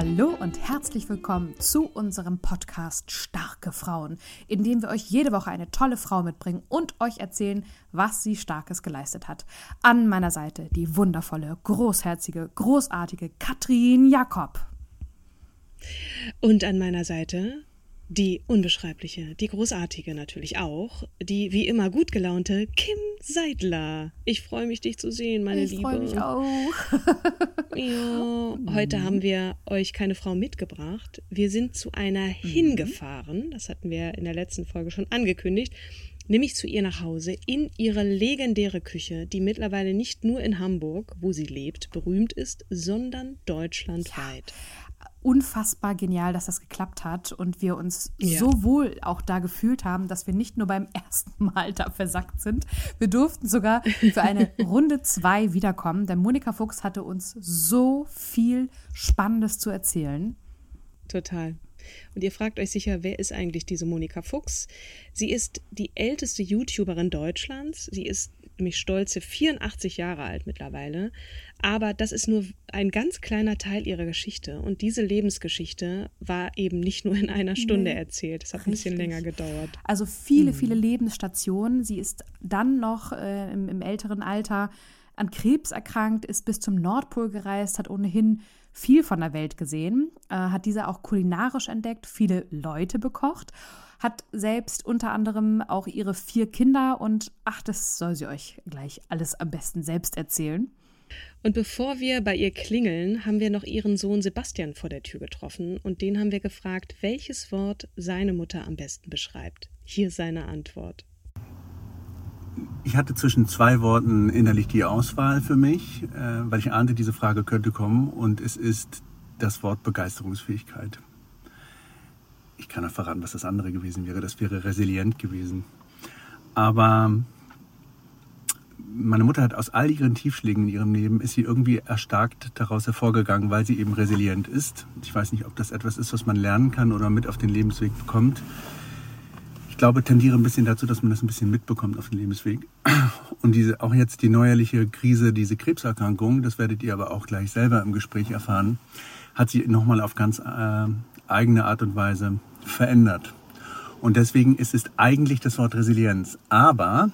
Hallo und herzlich willkommen zu unserem Podcast Starke Frauen, in dem wir euch jede Woche eine tolle Frau mitbringen und euch erzählen, was sie Starkes geleistet hat. An meiner Seite die wundervolle, großherzige, großartige Katrin Jakob. Und an meiner Seite die unbeschreibliche, die großartige natürlich auch, die wie immer gut gelaunte Kim Seidler. Ich freue mich, dich zu sehen, meine ich Liebe. Ich freue mich auch. ja, heute haben wir euch keine Frau mitgebracht. Wir sind zu einer mhm. hingefahren. Das hatten wir in der letzten Folge schon angekündigt. Nämlich zu ihr nach Hause in ihre legendäre Küche, die mittlerweile nicht nur in Hamburg, wo sie lebt, berühmt ist, sondern deutschlandweit. Ja unfassbar genial, dass das geklappt hat und wir uns ja. so wohl auch da gefühlt haben, dass wir nicht nur beim ersten Mal da versackt sind. Wir durften sogar für eine Runde zwei wiederkommen, denn Monika Fuchs hatte uns so viel Spannendes zu erzählen. Total. Und ihr fragt euch sicher, wer ist eigentlich diese Monika Fuchs? Sie ist die älteste YouTuberin Deutschlands. Sie ist nämlich stolze 84 Jahre alt mittlerweile. Aber das ist nur ein ganz kleiner Teil ihrer Geschichte. Und diese Lebensgeschichte war eben nicht nur in einer Stunde nee, erzählt. Es hat richtig. ein bisschen länger gedauert. Also viele, mhm. viele Lebensstationen. Sie ist dann noch äh, im, im älteren Alter an Krebs erkrankt, ist bis zum Nordpol gereist, hat ohnehin viel von der Welt gesehen, äh, hat diese auch kulinarisch entdeckt, viele Leute bekocht hat selbst unter anderem auch ihre vier Kinder und ach, das soll sie euch gleich alles am besten selbst erzählen. Und bevor wir bei ihr klingeln, haben wir noch ihren Sohn Sebastian vor der Tür getroffen und den haben wir gefragt, welches Wort seine Mutter am besten beschreibt. Hier seine Antwort. Ich hatte zwischen zwei Worten innerlich die Auswahl für mich, äh, weil ich ahnte, diese Frage könnte kommen und es ist das Wort Begeisterungsfähigkeit ich kann auch verraten, was das andere gewesen wäre. Das wäre resilient gewesen. Aber meine Mutter hat aus all ihren Tiefschlägen in ihrem Leben, ist sie irgendwie erstarkt daraus hervorgegangen, weil sie eben resilient ist. Ich weiß nicht, ob das etwas ist, was man lernen kann oder mit auf den Lebensweg bekommt. Ich glaube, tendiere ein bisschen dazu, dass man das ein bisschen mitbekommt auf dem Lebensweg. Und diese, auch jetzt die neuerliche Krise, diese Krebserkrankung, das werdet ihr aber auch gleich selber im Gespräch erfahren, hat sie nochmal auf ganz äh, eigene Art und Weise verändert. Und deswegen ist es eigentlich das Wort Resilienz. Aber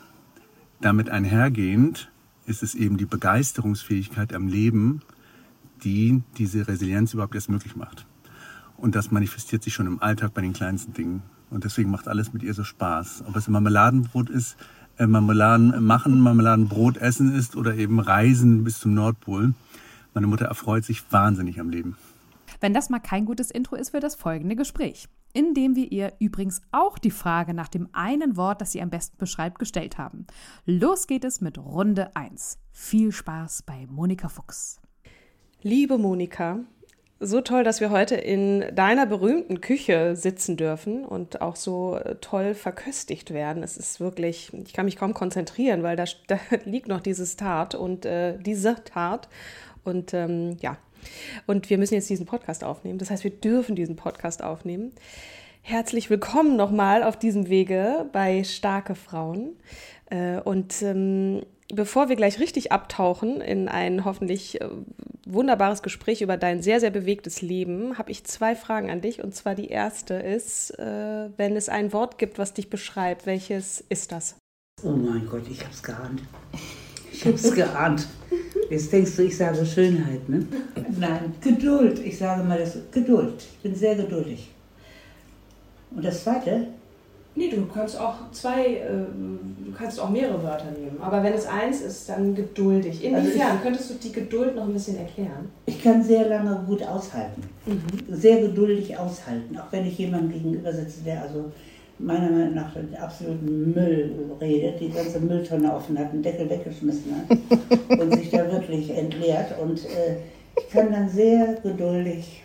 damit einhergehend ist es eben die Begeisterungsfähigkeit am Leben, die diese Resilienz überhaupt erst möglich macht. Und das manifestiert sich schon im Alltag bei den kleinsten Dingen. Und deswegen macht alles mit ihr so Spaß. Ob es Marmeladenbrot ist, äh, Marmeladen machen, Marmeladenbrot essen ist oder eben Reisen bis zum Nordpol. Meine Mutter erfreut sich wahnsinnig am Leben. Wenn das mal kein gutes Intro ist für das folgende Gespräch in dem wir ihr übrigens auch die Frage nach dem einen Wort, das sie am besten beschreibt, gestellt haben. Los geht es mit Runde 1. Viel Spaß bei Monika Fuchs. Liebe Monika, so toll, dass wir heute in deiner berühmten Küche sitzen dürfen und auch so äh, toll verköstigt werden. Es ist wirklich, ich kann mich kaum konzentrieren, weil da, da liegt noch dieses Tart und äh, diese Tart. Und ähm, ja, und wir müssen jetzt diesen Podcast aufnehmen. Das heißt, wir dürfen diesen Podcast aufnehmen. Herzlich willkommen nochmal auf diesem Wege bei Starke Frauen. Äh, und ähm, bevor wir gleich richtig abtauchen in ein hoffentlich äh, wunderbares Gespräch über dein sehr, sehr bewegtes Leben, habe ich zwei Fragen an dich. Und zwar die erste ist, äh, wenn es ein Wort gibt, was dich beschreibt, welches ist das? Oh mein Gott, ich habe es geahnt. Ich habe es geahnt. Jetzt denkst du, ich sage Schönheit, ne? Nein, Geduld. Ich sage mal das Geduld. Ich bin sehr geduldig. Und das zweite? Nee, du kannst auch zwei, äh, du kannst auch mehrere Wörter nehmen. Aber wenn es eins ist, dann geduldig. Inwiefern also könntest du die Geduld noch ein bisschen erklären? Ich kann sehr lange gut aushalten. Mhm. Sehr geduldig aushalten. Auch wenn ich jemandem gegenüber sitze, der also meiner Meinung nach den absoluten Müll redet, die ganze Mülltonne offen hat, einen Deckel weggeschmissen hat und sich da wirklich entleert. Und äh, ich kann dann sehr geduldig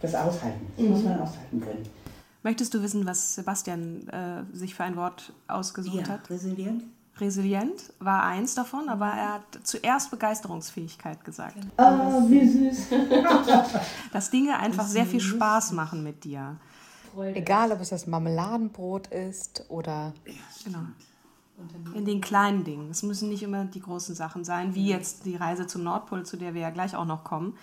das aushalten. Das mhm. muss man aushalten können. Möchtest du wissen, was Sebastian äh, sich für ein Wort ausgesucht ja, hat? Resilient. Resilient war eins davon, aber er hat zuerst Begeisterungsfähigkeit gesagt. Ah, oh, wie süß. Dass Dinge einfach sehr viel Spaß machen mit dir. Freude. Egal, ob es das Marmeladenbrot ist oder. Genau. In den kleinen Dingen. Es müssen nicht immer die großen Sachen sein, wie jetzt die Reise zum Nordpol, zu der wir ja gleich auch noch kommen.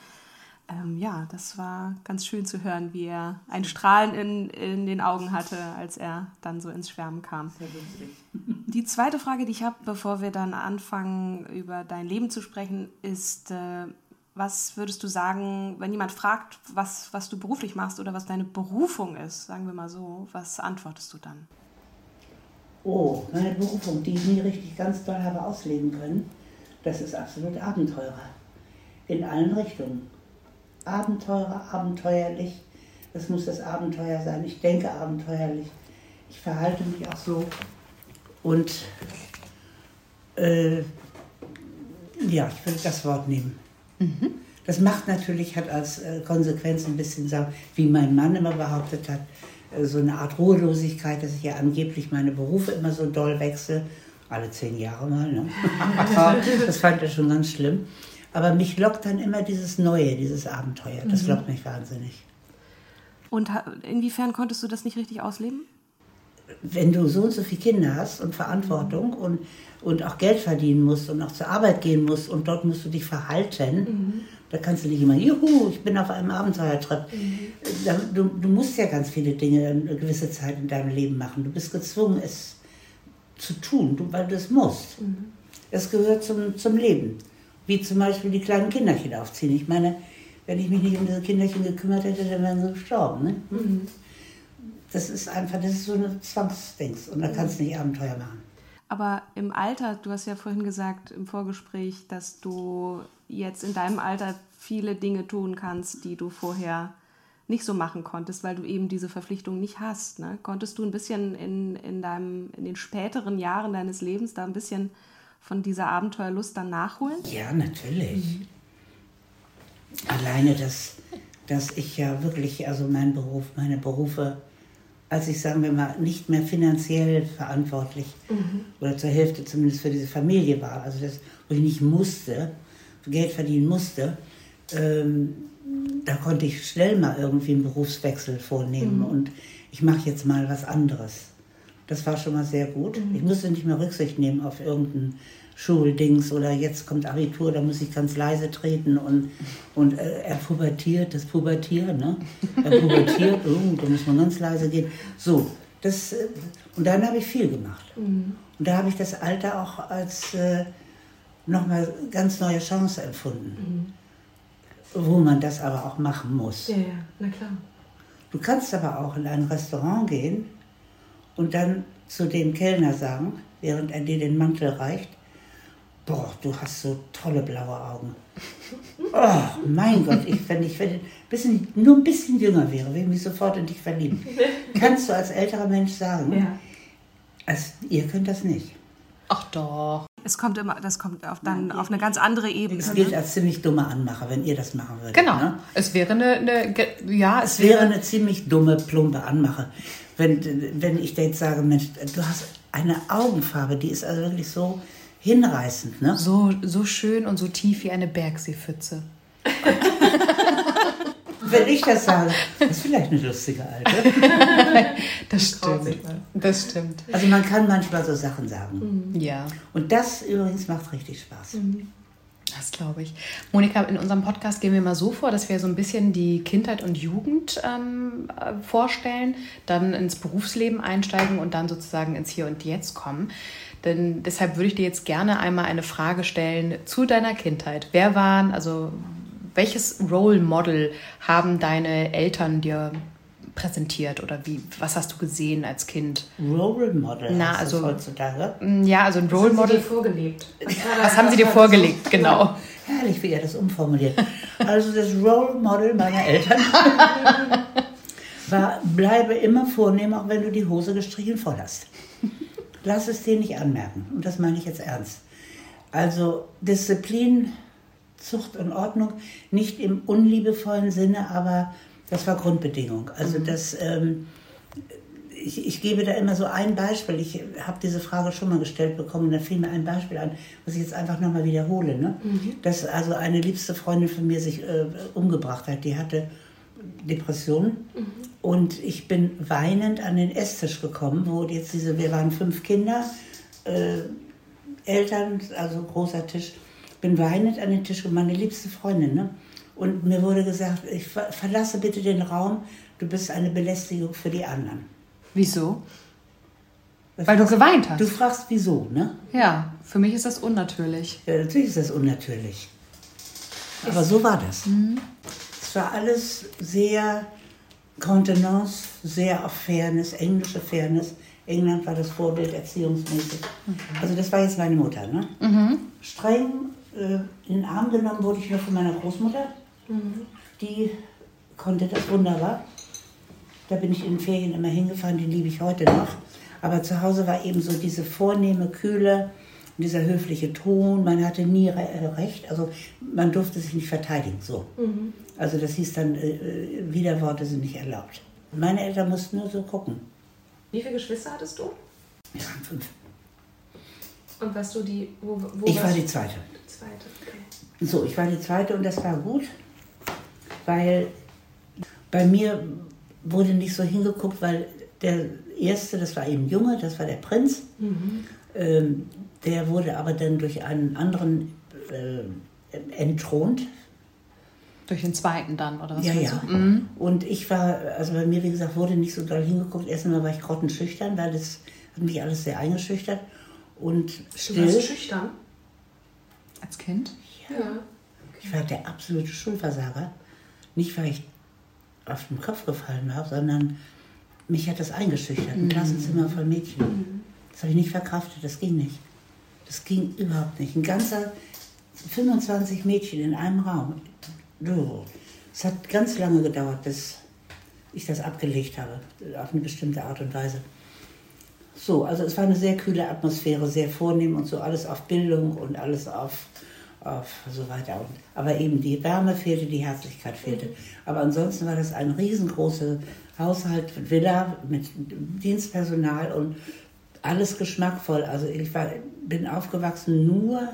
Ähm, ja, das war ganz schön zu hören, wie er ein Strahlen in, in den Augen hatte, als er dann so ins Schwärmen kam. Die zweite Frage, die ich habe, bevor wir dann anfangen, über dein Leben zu sprechen, ist, äh, was würdest du sagen, wenn jemand fragt, was, was du beruflich machst oder was deine Berufung ist, sagen wir mal so, was antwortest du dann? Oh, meine Berufung, die ich nie richtig ganz doll habe ausleben können, das ist absolut Abenteurer. In allen Richtungen. Abenteurer, abenteuerlich. Das muss das Abenteuer sein. Ich denke abenteuerlich. Ich verhalte mich auch so. Und äh, ja, ich würde das Wort nehmen. Mhm. Das macht natürlich, hat als äh, Konsequenz ein bisschen, wie mein Mann immer behauptet hat, äh, so eine Art Ruhelosigkeit, dass ich ja angeblich meine Berufe immer so doll wechsle. Alle zehn Jahre mal. Ne? das fand er schon ganz schlimm. Aber mich lockt dann immer dieses Neue, dieses Abenteuer. Das mhm. lockt mich wahnsinnig. Und inwiefern konntest du das nicht richtig ausleben? Wenn du so und so viele Kinder hast und Verantwortung und und auch Geld verdienen musst und auch zur Arbeit gehen musst und dort musst du dich verhalten. Mhm. Da kannst du nicht immer, juhu, ich bin auf einem Abenteuertrip. Mhm. Du, du musst ja ganz viele Dinge eine gewisse Zeit in deinem Leben machen. Du bist gezwungen, es zu tun, weil du es musst. Mhm. Es gehört zum, zum Leben. Wie zum Beispiel die kleinen Kinderchen aufziehen. Ich meine, wenn ich mich nicht um diese Kinderchen gekümmert hätte, dann wären sie gestorben. Ne? Das ist einfach, das ist so eine Zwangsdings. Und da kannst du nicht Abenteuer machen. Aber im Alter, du hast ja vorhin gesagt im Vorgespräch, dass du jetzt in deinem Alter viele Dinge tun kannst, die du vorher nicht so machen konntest, weil du eben diese Verpflichtung nicht hast. Ne? Konntest du ein bisschen in, in, deinem, in den späteren Jahren deines Lebens da ein bisschen von dieser Abenteuerlust dann nachholen? Ja, natürlich. Mhm. Alleine, dass, dass ich ja wirklich, also mein Beruf, meine Berufe als ich, sagen wir mal, nicht mehr finanziell verantwortlich mhm. oder zur Hälfte zumindest für diese Familie war, also das, wo ich nicht musste, Geld verdienen musste, ähm, da konnte ich schnell mal irgendwie einen Berufswechsel vornehmen mhm. und ich mache jetzt mal was anderes. Das war schon mal sehr gut. Mhm. Ich musste nicht mehr Rücksicht nehmen auf irgendeinen Schuldings oder jetzt kommt Abitur, da muss ich ganz leise treten und, und äh, er pubertiert, das Pubertieren, ne? Er pubertiert, oh, da muss man ganz leise gehen. So, das, äh, und dann habe ich viel gemacht. Mhm. Und da habe ich das Alter auch als äh, nochmal ganz neue Chance empfunden. Mhm. Wo man das aber auch machen muss. Ja, ja, na klar. Du kannst aber auch in ein Restaurant gehen und dann zu dem Kellner sagen, während er dir den Mantel reicht, boah, du hast so tolle blaue Augen. Oh, mein Gott, ich, wenn ich wenn bisschen, nur ein bisschen jünger wäre, würde ich mich sofort in dich verlieben. Kannst du als älterer Mensch sagen, ja. also, ihr könnt das nicht. Ach doch. Es kommt immer, das kommt auf, dann Nein, auf eine ganz andere Ebene. Es gilt als ziemlich dumme Anmacher, wenn ihr das machen würdet. Genau. Ne? Es wäre eine, eine, ja, es, es wäre, wäre eine ziemlich dumme, plumpe Anmache. Wenn, wenn ich jetzt sage, Mensch, du hast eine Augenfarbe, die ist also wirklich so, hinreißend. Ne? So, so schön und so tief wie eine Bergseepfütze. Wenn ich das sage, das ist vielleicht eine lustige Alte. das stimmt. Das stimmt. Also man kann manchmal so Sachen sagen. Mhm. Ja. Und das übrigens macht richtig Spaß. Mhm. Das glaube ich. Monika, in unserem Podcast gehen wir mal so vor, dass wir so ein bisschen die Kindheit und Jugend ähm, vorstellen, dann ins Berufsleben einsteigen und dann sozusagen ins Hier und Jetzt kommen. Denn deshalb würde ich dir jetzt gerne einmal eine Frage stellen zu deiner Kindheit. Wer waren, also welches Role Model haben deine Eltern dir präsentiert oder wie, was hast du gesehen als Kind? Role Model Na, also- heutzutage. Ja, also ein Role Model. vorgelebt? Was haben sie dir vorgelegt? Genau. Herrlich, wie er das umformuliert. Also das Role Model meiner Eltern war, bleibe immer vornehm, auch wenn du die Hose gestrichen voll hast. Lass es dir nicht anmerken. Und das meine ich jetzt ernst. Also Disziplin, Zucht und Ordnung, nicht im unliebevollen Sinne, aber das war Grundbedingung. Also das... Ähm, ich, ich gebe da immer so ein Beispiel. Ich habe diese Frage schon mal gestellt bekommen und da fiel mir ein Beispiel an, was ich jetzt einfach nochmal wiederhole. Ne? Dass also eine liebste Freundin von mir sich äh, umgebracht hat. Die hatte Depressionen und ich bin weinend an den Esstisch gekommen, wo jetzt diese, wir waren fünf Kinder, äh, Eltern, also großer Tisch, bin weinend an den Tisch und meine liebste Freundin. Ne? Und mir wurde gesagt, ich ver verlasse bitte den Raum, du bist eine Belästigung für die anderen. Wieso? Weil du geweint hast. Du fragst wieso, ne? Ja, für mich ist das unnatürlich. Ja, natürlich ist das unnatürlich. Aber so war das. Es war alles sehr Contenance, sehr auf Fairness, englische Fairness. England war das Vorbild erziehungsmäßig. Also das war jetzt meine Mutter, ne? Streng äh, in den Arm genommen wurde ich nur von meiner Großmutter. Die konnte das wunderbar. Da bin ich in den Ferien immer hingefahren, die liebe ich heute noch. Aber zu Hause war eben so diese vornehme Kühle, dieser höfliche Ton. Man hatte nie re äh, recht, also man durfte sich nicht verteidigen. So. Also das hieß dann, äh, äh, Widerworte sind nicht erlaubt. Meine Eltern mussten nur so gucken. Wie viele Geschwister hattest du? Wir waren fünf. Und warst du die, wo, wo Ich war die? Zweite. Die zweite. Okay. So, ich war die Zweite und das war gut, weil bei mir wurde nicht so hingeguckt, weil der Erste, das war eben Junge, das war der Prinz. Ähm, der wurde aber dann durch einen anderen äh, entthront. Durch den zweiten dann, oder was Ja, ja. du? Und ich war, also bei mir, wie gesagt, wurde nicht so doll hingeguckt. Erst einmal war ich grottenschüchtern, weil das hat mich alles sehr eingeschüchtert. Und Du still. warst schüchtern. Als Kind? Ja. Ich war der absolute Schulversager. Nicht, weil ich auf den Kopf gefallen war, sondern mich hat das eingeschüchtert. Ein Klassenzimmer voll Mädchen. Das habe ich nicht verkraftet, das ging nicht. Das ging überhaupt nicht. Ein ganzer 25 Mädchen in einem Raum. Du, Es hat ganz lange gedauert, bis ich das abgelegt habe, auf eine bestimmte Art und Weise. So, also es war eine sehr kühle Atmosphäre, sehr vornehm und so alles auf Bildung und alles auf, auf so weiter. Und, aber eben die Wärme fehlte, die Herzlichkeit fehlte. Aber ansonsten war das ein riesengroßer Haushalt, Villa mit Dienstpersonal und alles geschmackvoll. Also ich war, bin aufgewachsen nur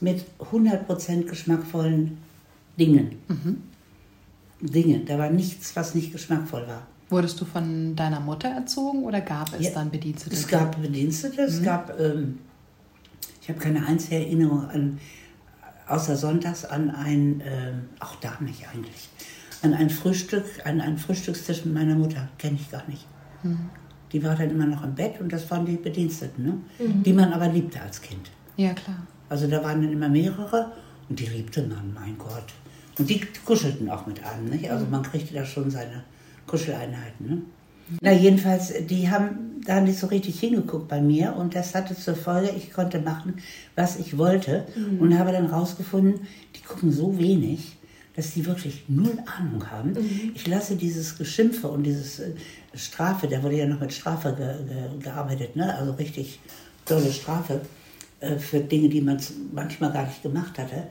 mit 100% geschmackvollen Dingen. Dinge, da war nichts, was nicht geschmackvoll war. Wurdest du von deiner Mutter erzogen oder gab es Ja, dann Bedienstete? Es gab Bedienstete, es gab, ähm, ich habe keine einzige Erinnerung an, außer sonntags an ein, ähm, auch da nicht eigentlich, an ein Frühstück, an einen Frühstückstisch mit meiner Mutter, kenne ich gar nicht. Die war dann immer noch im Bett und das waren die Bediensteten, ne? die man aber liebte als Kind. Ja, klar. Also da waren dann immer mehrere und die liebte man, mein Gott. Und die kuschelten auch mit einem, nicht? Also man kriegte da schon seine Kuscheleinheiten, ne? Na jedenfalls, die haben da nicht so richtig hingeguckt bei mir und das hatte zur Folge, ich konnte machen, was ich wollte und habe dann rausgefunden, die gucken so wenig, dass die wirklich null Ahnung haben. Ich lasse dieses Geschimpfe und dieses äh, Strafe, da wurde ja noch mit Strafe ge ge gearbeitet, ne? also richtig tolle Strafe äh, für Dinge, die man manchmal gar nicht gemacht hatte.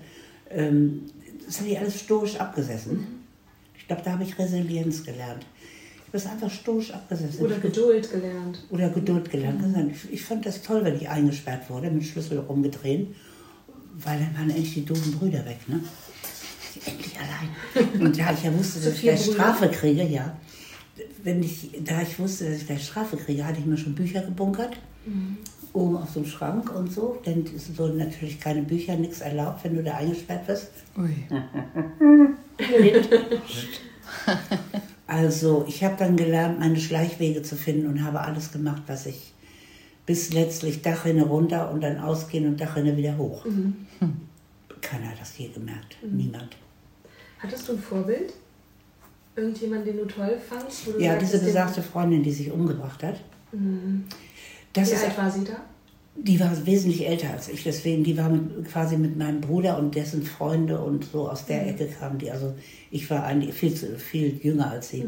Ähm, das habe ich alles stoisch abgesessen. Ich glaube, da habe ich Resilienz gelernt. Ich habe es einfach stoisch abgesessen. Oder Geduld gelernt. Oder Geduld gelernt. Ich, ich fand das toll, wenn ich eingesperrt wurde, mit Schlüssel rumgedreht, weil dann waren endlich die doofen Brüder weg. Ne? Endlich allein. Und da ich ja wusste, dass ich gleich? Strafe kriege, ja. Wenn ich, da ich wusste, dass ich gleich Strafe kriege, hatte ich mir schon Bücher gebunkert. Oben auf so einem Schrank und so. Denn es wurden natürlich keine Bücher, nichts erlaubt, wenn du da eingesperrt wirst. Ui. Also ich habe dann gelernt, meine Schleichwege zu finden und habe alles gemacht, was ich bis letztlich Dachrinne runter und dann ausgehen und Dachrinne wieder hoch. Mhm. Hm. Keiner hat das je gemerkt. Niemand. Hattest du ein Vorbild? Irgendjemand, den du toll fandst? du Ja, sagtest, diese besagte Freundin, die sich umgebracht hat. Das Wie ist, alt war sie da? die war wesentlich älter als ich, deswegen, die war mit, quasi mit meinem Bruder und dessen Freunde und so aus der Ecke kamen die. Also ich war eigentlich viel, zu, viel jünger als sie.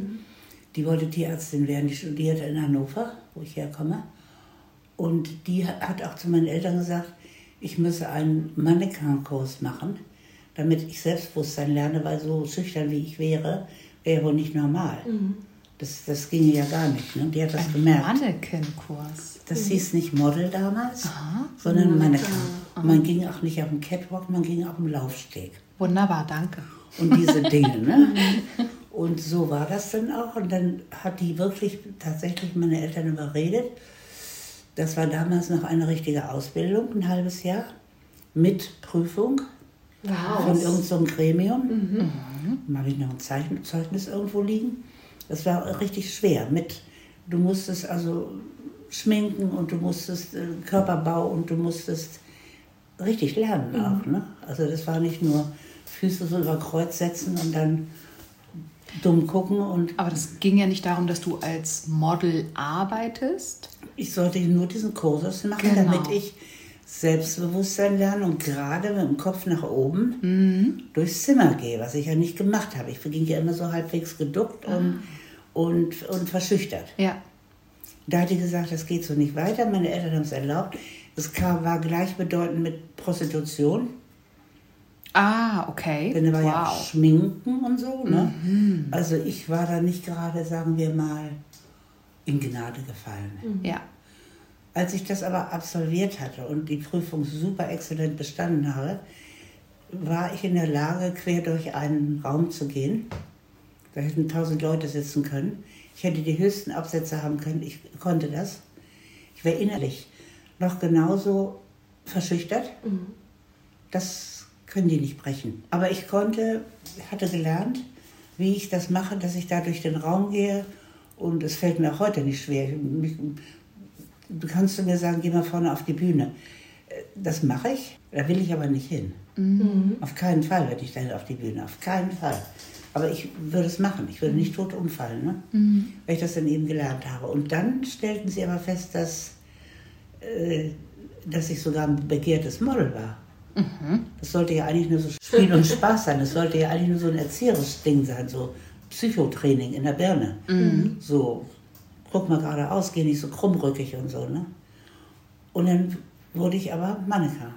Die wollte Tierärztin werden, die studierte in Hannover, wo ich herkomme. Und die hat auch zu meinen Eltern gesagt, ich müsse einen Mannequin-Kurs machen, damit ich Selbstbewusstsein lerne, weil so schüchtern wie ich wäre, wäre wohl nicht normal. Das, das ginge ja gar nicht. Ne? Die hat das gemerkt. Mannequin-Kurs. Das hieß nicht Model damals, sondern Mannequin. Man ging auch nicht auf dem Catwalk, man ging auf dem Laufsteg. Wunderbar, danke. Und diese Dinge, ne? Und so war das dann auch. Und dann hat die wirklich tatsächlich meine Eltern überredet. Das war damals noch eine richtige Ausbildung, ein halbes Jahr, mit Prüfung von irgendeinem so Gremium. Dann habe ich noch ein Zeichen, Zeugnis irgendwo liegen. Das war richtig schwer. Mit, du musstest also schminken und du musstest äh, Körperbau und du musstest richtig lernen auch. Ne? Also das war nicht nur Füße so über Kreuz setzen und dann dumm gucken und Aber das ging ja nicht darum, dass du als Model arbeitest. ich sollte nur diesen Kursus machen, Genau. damit ich Selbstbewusstsein lerne und gerade mit dem Kopf nach oben durchs Zimmer gehe, was ich ja nicht gemacht habe. Ich ging ja immer so halbwegs geduckt und, und, und verschüchtert. Ja. Da hat die gesagt, das geht so nicht weiter. Meine Eltern haben es erlaubt. Es kam, war gleichbedeutend mit Prostitution. Ah, okay. Denn da war ja auch wow. Schminken und so. Ne? Also ich war da nicht gerade, sagen wir mal, in Gnade gefallen. Ja. Als ich das aber absolviert hatte und die Prüfung super exzellent bestanden habe, war ich in der Lage, quer durch einen Raum zu gehen. Da hätten tausend Leute sitzen können. Ich hätte die höchsten Absätze haben können. Ich konnte das. Ich wäre innerlich noch genauso verschüchtert. Das können die nicht brechen. Aber ich konnte, hatte gelernt, wie ich das mache, dass ich da durch den Raum gehe. Und es fällt mir auch heute nicht schwer. Du kannst mir sagen, geh mal vorne auf die Bühne. Das mache ich, da will ich aber nicht hin. Auf keinen Fall werde ich dann auf die Bühne, auf keinen Fall. Aber ich würde es machen, ich würde nicht tot umfallen, ne? weil ich das dann eben gelernt habe. Und dann stellten sie aber fest, dass, äh, dass ich sogar ein begehrtes Model war. Das sollte ja eigentlich nur so Spiel und Spaß sein. Das sollte ja eigentlich nur so ein erzieherisches Ding sein, so Psychotraining in der Birne. So, guck mal geradeaus, geh nicht so krummrückig und so. Ne? Und dann wurde ich aber Mannequin,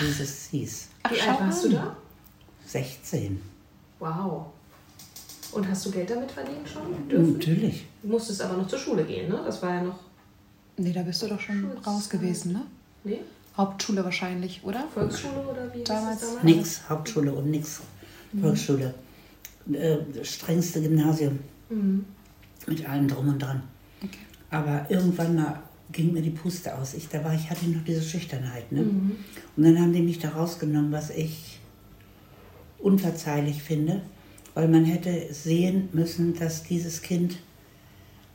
wie es hieß. Wie alt warst du da? 16. Wow. Und hast du Geld damit verdienen schon? Dürfen? Natürlich. Du musstest aber noch zur Schule gehen, ne? Das war ja noch. Nee, da bist du doch schon raus gewesen, ne? Nee? Hauptschule wahrscheinlich, oder? Volksschule oder wie Damals damals? Nix, Hauptschule und nix Volksschule. Äh, das strengste Gymnasium. Mit allem drum und dran. Okay. Aber irgendwann mal ging mir die Puste aus. Ich, da war ich, hatte noch diese Schüchternheit. Ne? Und dann haben die mich da rausgenommen, was ich unverzeihlich finde, weil man hätte sehen müssen, dass dieses Kind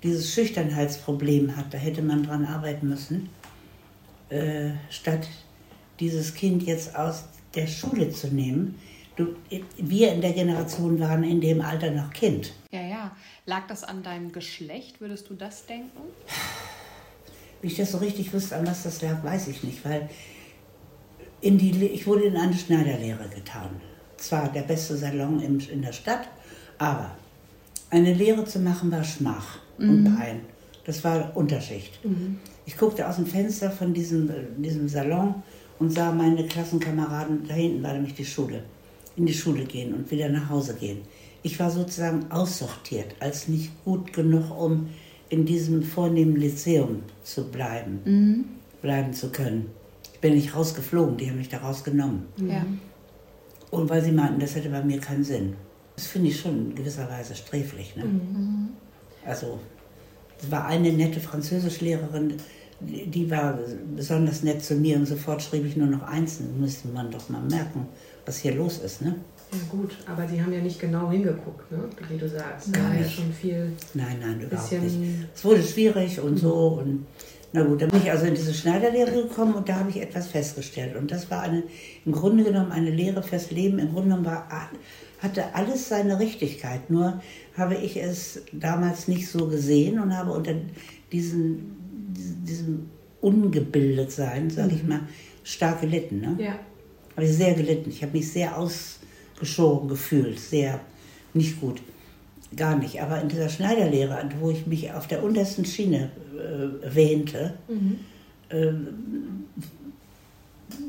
dieses Schüchternheitsproblem hat. Da hätte man dran arbeiten müssen, äh, statt dieses Kind jetzt aus der Schule zu nehmen. Du, wir in der Generation waren in dem Alter noch Kind. Ja, ja. Lag das an deinem Geschlecht? Würdest du das denken? Wie ich das so richtig wüsste, an was das lag, weiß ich nicht, weil in die, ich wurde in eine Schneiderlehre getan. Zwar der beste Salon im, in der Stadt, aber eine Lehre zu machen war Schmach und Pein. Das war Unterschicht. Ich guckte aus dem Fenster von diesem, diesem Salon und sah meine Klassenkameraden, da hinten war nämlich die Schule, in die Schule gehen und wieder nach Hause gehen. Ich war sozusagen aussortiert, als nicht gut genug, um in diesem vornehmen Lyzeum zu bleiben, bleiben zu können. Ich bin nicht rausgeflogen, die haben mich da rausgenommen. Ja. Und weil sie meinten, das hätte bei mir keinen Sinn. Das finde ich schon in gewisser Weise sträflich. Ne? Also, es war eine nette Französischlehrerin, die war besonders nett zu mir und sofort schrieb ich nur noch eins. Dann müsste man doch mal merken, was hier los ist. Ne? Ja, gut, aber die haben ja nicht genau hingeguckt, ne? Wie du sagst. Da war ja Nein. schon viel. Nein, nein, überhaupt nicht. Es wurde schwierig und so. Und Na gut, dann bin ich also in diese Schneiderlehre gekommen und da habe ich etwas festgestellt. Und das war eine, im Grunde genommen eine Lehre fürs Leben. Im Grunde genommen war, hatte alles seine Richtigkeit. Nur habe ich es damals nicht so gesehen und habe unter diesen, diesem Ungebildetsein, sage ich mal, stark gelitten. Ne? Ja. Habe ich sehr gelitten. Ich habe mich sehr ausgeschoren gefühlt, sehr nicht gut. Gar nicht. Aber in dieser Schneiderlehre, wo ich mich auf der untersten Schiene äh, wähnte, mhm. äh,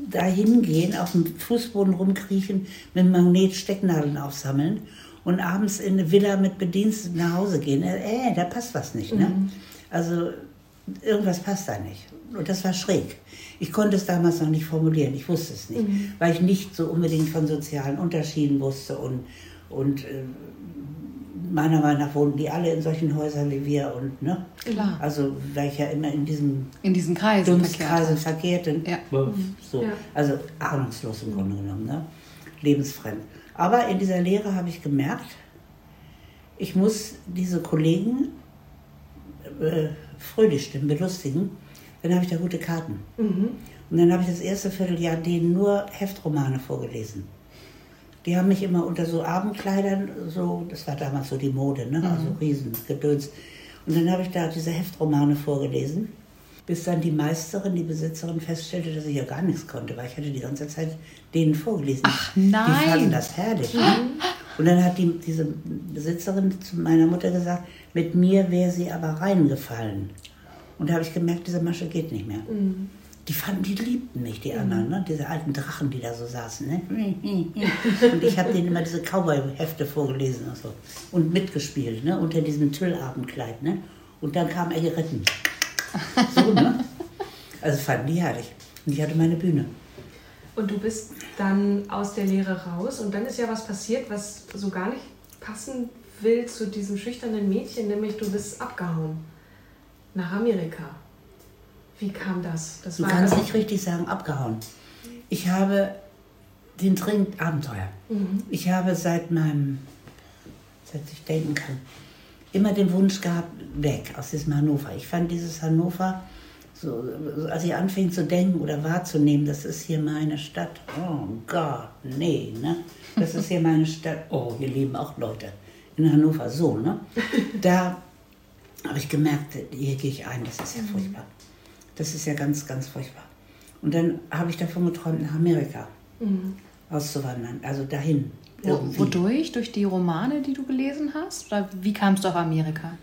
da hingehen, auf dem Fußboden rumkriechen, mit Magnet Stecknadeln aufsammeln und abends in eine Villa mit Bediensteten nach Hause gehen. Äh, äh da passt was nicht. Ne? Mhm. Also irgendwas passt da nicht. Und das war schräg. Ich konnte es damals noch nicht formulieren, ich wusste es nicht, mhm. weil ich nicht so unbedingt von sozialen Unterschieden wusste und, und äh, meiner Meinung nach wohnen die alle in solchen Häusern wie wir und ne? Klar. Also weil ich ja immer in diesem in diesen Kreisen Dunstkreisen verkehrt ja. so. Ja. Also ahnungslos im Grunde genommen, ne? lebensfremd. Aber in dieser Lehre habe ich gemerkt, ich muss diese Kollegen äh, fröhlich stimmen, belustigen, dann habe ich da gute Karten. Mhm. Und dann habe ich das erste Vierteljahr denen nur Heftromane vorgelesen. Die haben mich immer unter so Abendkleidern, so, das war damals so die Mode, ne? also mhm. Riesengedöns. Und dann habe ich da diese Heftromane vorgelesen, bis dann die Meisterin, die Besitzerin feststellte, dass ich ja gar nichts konnte, weil ich hatte die ganze Zeit denen vorgelesen. Ach nein! Die fanden das herrlich. Ne? Und dann hat die, diese Besitzerin zu meiner Mutter gesagt, mit mir wäre sie aber reingefallen. Und da habe ich gemerkt, diese Masche geht nicht mehr. Mhm. Die fanden, die liebten mich, die anderen, ne? diese alten Drachen, die da so saßen. Ne? Und ich habe denen immer diese Cowboy-Hefte vorgelesen und so. Und mitgespielt, ne? unter diesem Tüllabendkleid. Ne? Und dann kam er geritten. So, ne? Also fanden die herrlich. Und ich hatte meine Bühne. Und du bist dann aus der Lehre raus und dann ist ja was passiert, was so gar nicht passen will zu diesem schüchternen Mädchen, nämlich du bist abgehauen nach Amerika. Wie kam das? das du kannst nicht richtig sagen, abgehauen. Ich habe den dringend Abenteuer. Mhm. Ich habe seit meinem, seit ich denken kann, immer den Wunsch gehabt, weg aus diesem Hannover. Ich fand dieses Hannover, so, als ich anfing zu denken oder wahrzunehmen, das ist hier meine Stadt. Oh Gott, nee, ne? Das ist hier meine Stadt. Oh, hier leben auch Leute in Hannover, so, ne? Da habe ich gemerkt, hier gehe ich ein, das ist ja mhm. furchtbar. Das ist ja ganz, ganz furchtbar. Und dann habe ich davon geträumt, nach Amerika mhm. auszuwandern, also dahin. Wo, wodurch? Durch die Romane, die du gelesen hast? Oder wie kamst du auf Amerika?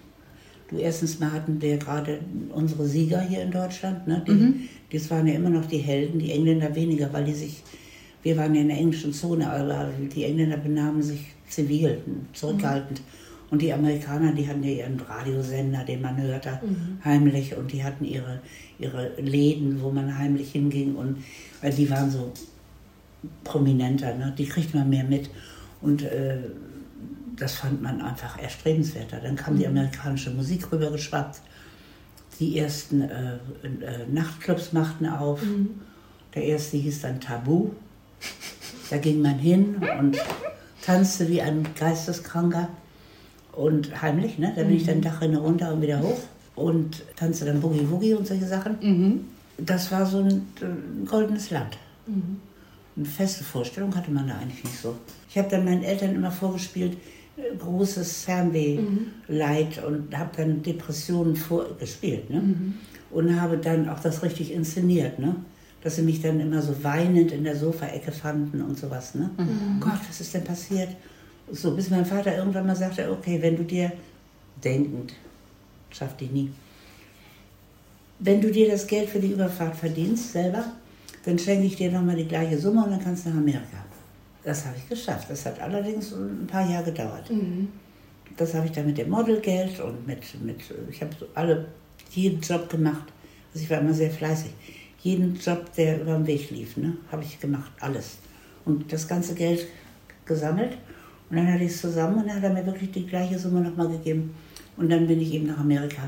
Du, erstens mal hatten wir gerade unsere Sieger hier in Deutschland. Ne? Die, mhm. Das waren ja immer noch die Helden, die Engländer weniger, weil die sich, wir waren ja in der englischen Zone, aber die Engländer benahmen sich zivil, zurückhaltend. Mhm. Und die Amerikaner, die hatten ja ihren Radiosender, den man hörte, mhm. heimlich. Und die hatten ihre, ihre Läden, wo man heimlich hinging. Und weil die waren so prominenter, ne? die kriegt man mehr mit. Und äh, das fand man einfach erstrebenswerter. Dann kam mhm. die amerikanische Musik rübergeschwappt. Die ersten äh, äh, Nachtclubs machten auf. Mhm. Der erste hieß dann Tabu. Da ging man hin und tanzte wie ein Geisteskranker und heimlich, ne? Da bin mhm. ich dann mhm. Dachrinne runter und wieder hoch und tanzte dann Boogie Woogie und solche Sachen. Mhm. Das war so ein, ein goldenes Land. Mhm. Eine feste Vorstellung hatte man da eigentlich nicht so. Ich habe dann meinen Eltern immer vorgespielt, äh, großes Fernwehleid mhm. und habe dann Depressionen vorgespielt. Ne? Mhm. Und habe dann auch das richtig inszeniert. Ne? Dass sie mich dann immer so weinend in der Sofaecke fanden und sowas. Ne? Mhm. Gott, was ist denn passiert? So, bis mein Vater irgendwann mal sagte, okay, wenn du dir, denkend, schafft die nie, wenn du dir das Geld für die Überfahrt verdienst selber, dann schenke ich dir nochmal die gleiche Summe und dann kannst du nach Amerika. Das habe ich geschafft. Das hat allerdings ein paar Jahre gedauert. Mhm. Das habe ich dann mit dem Modelgeld und mit, mit ich habe so alle, jeden Job gemacht. Also ich war immer sehr fleißig. Jeden Job, der über den Weg lief, ne, habe ich gemacht, alles. Und das ganze Geld gesammelt und dann hatte ich es zusammen und dann hat er mir wirklich die gleiche Summe nochmal gegeben. Und dann bin ich eben nach Amerika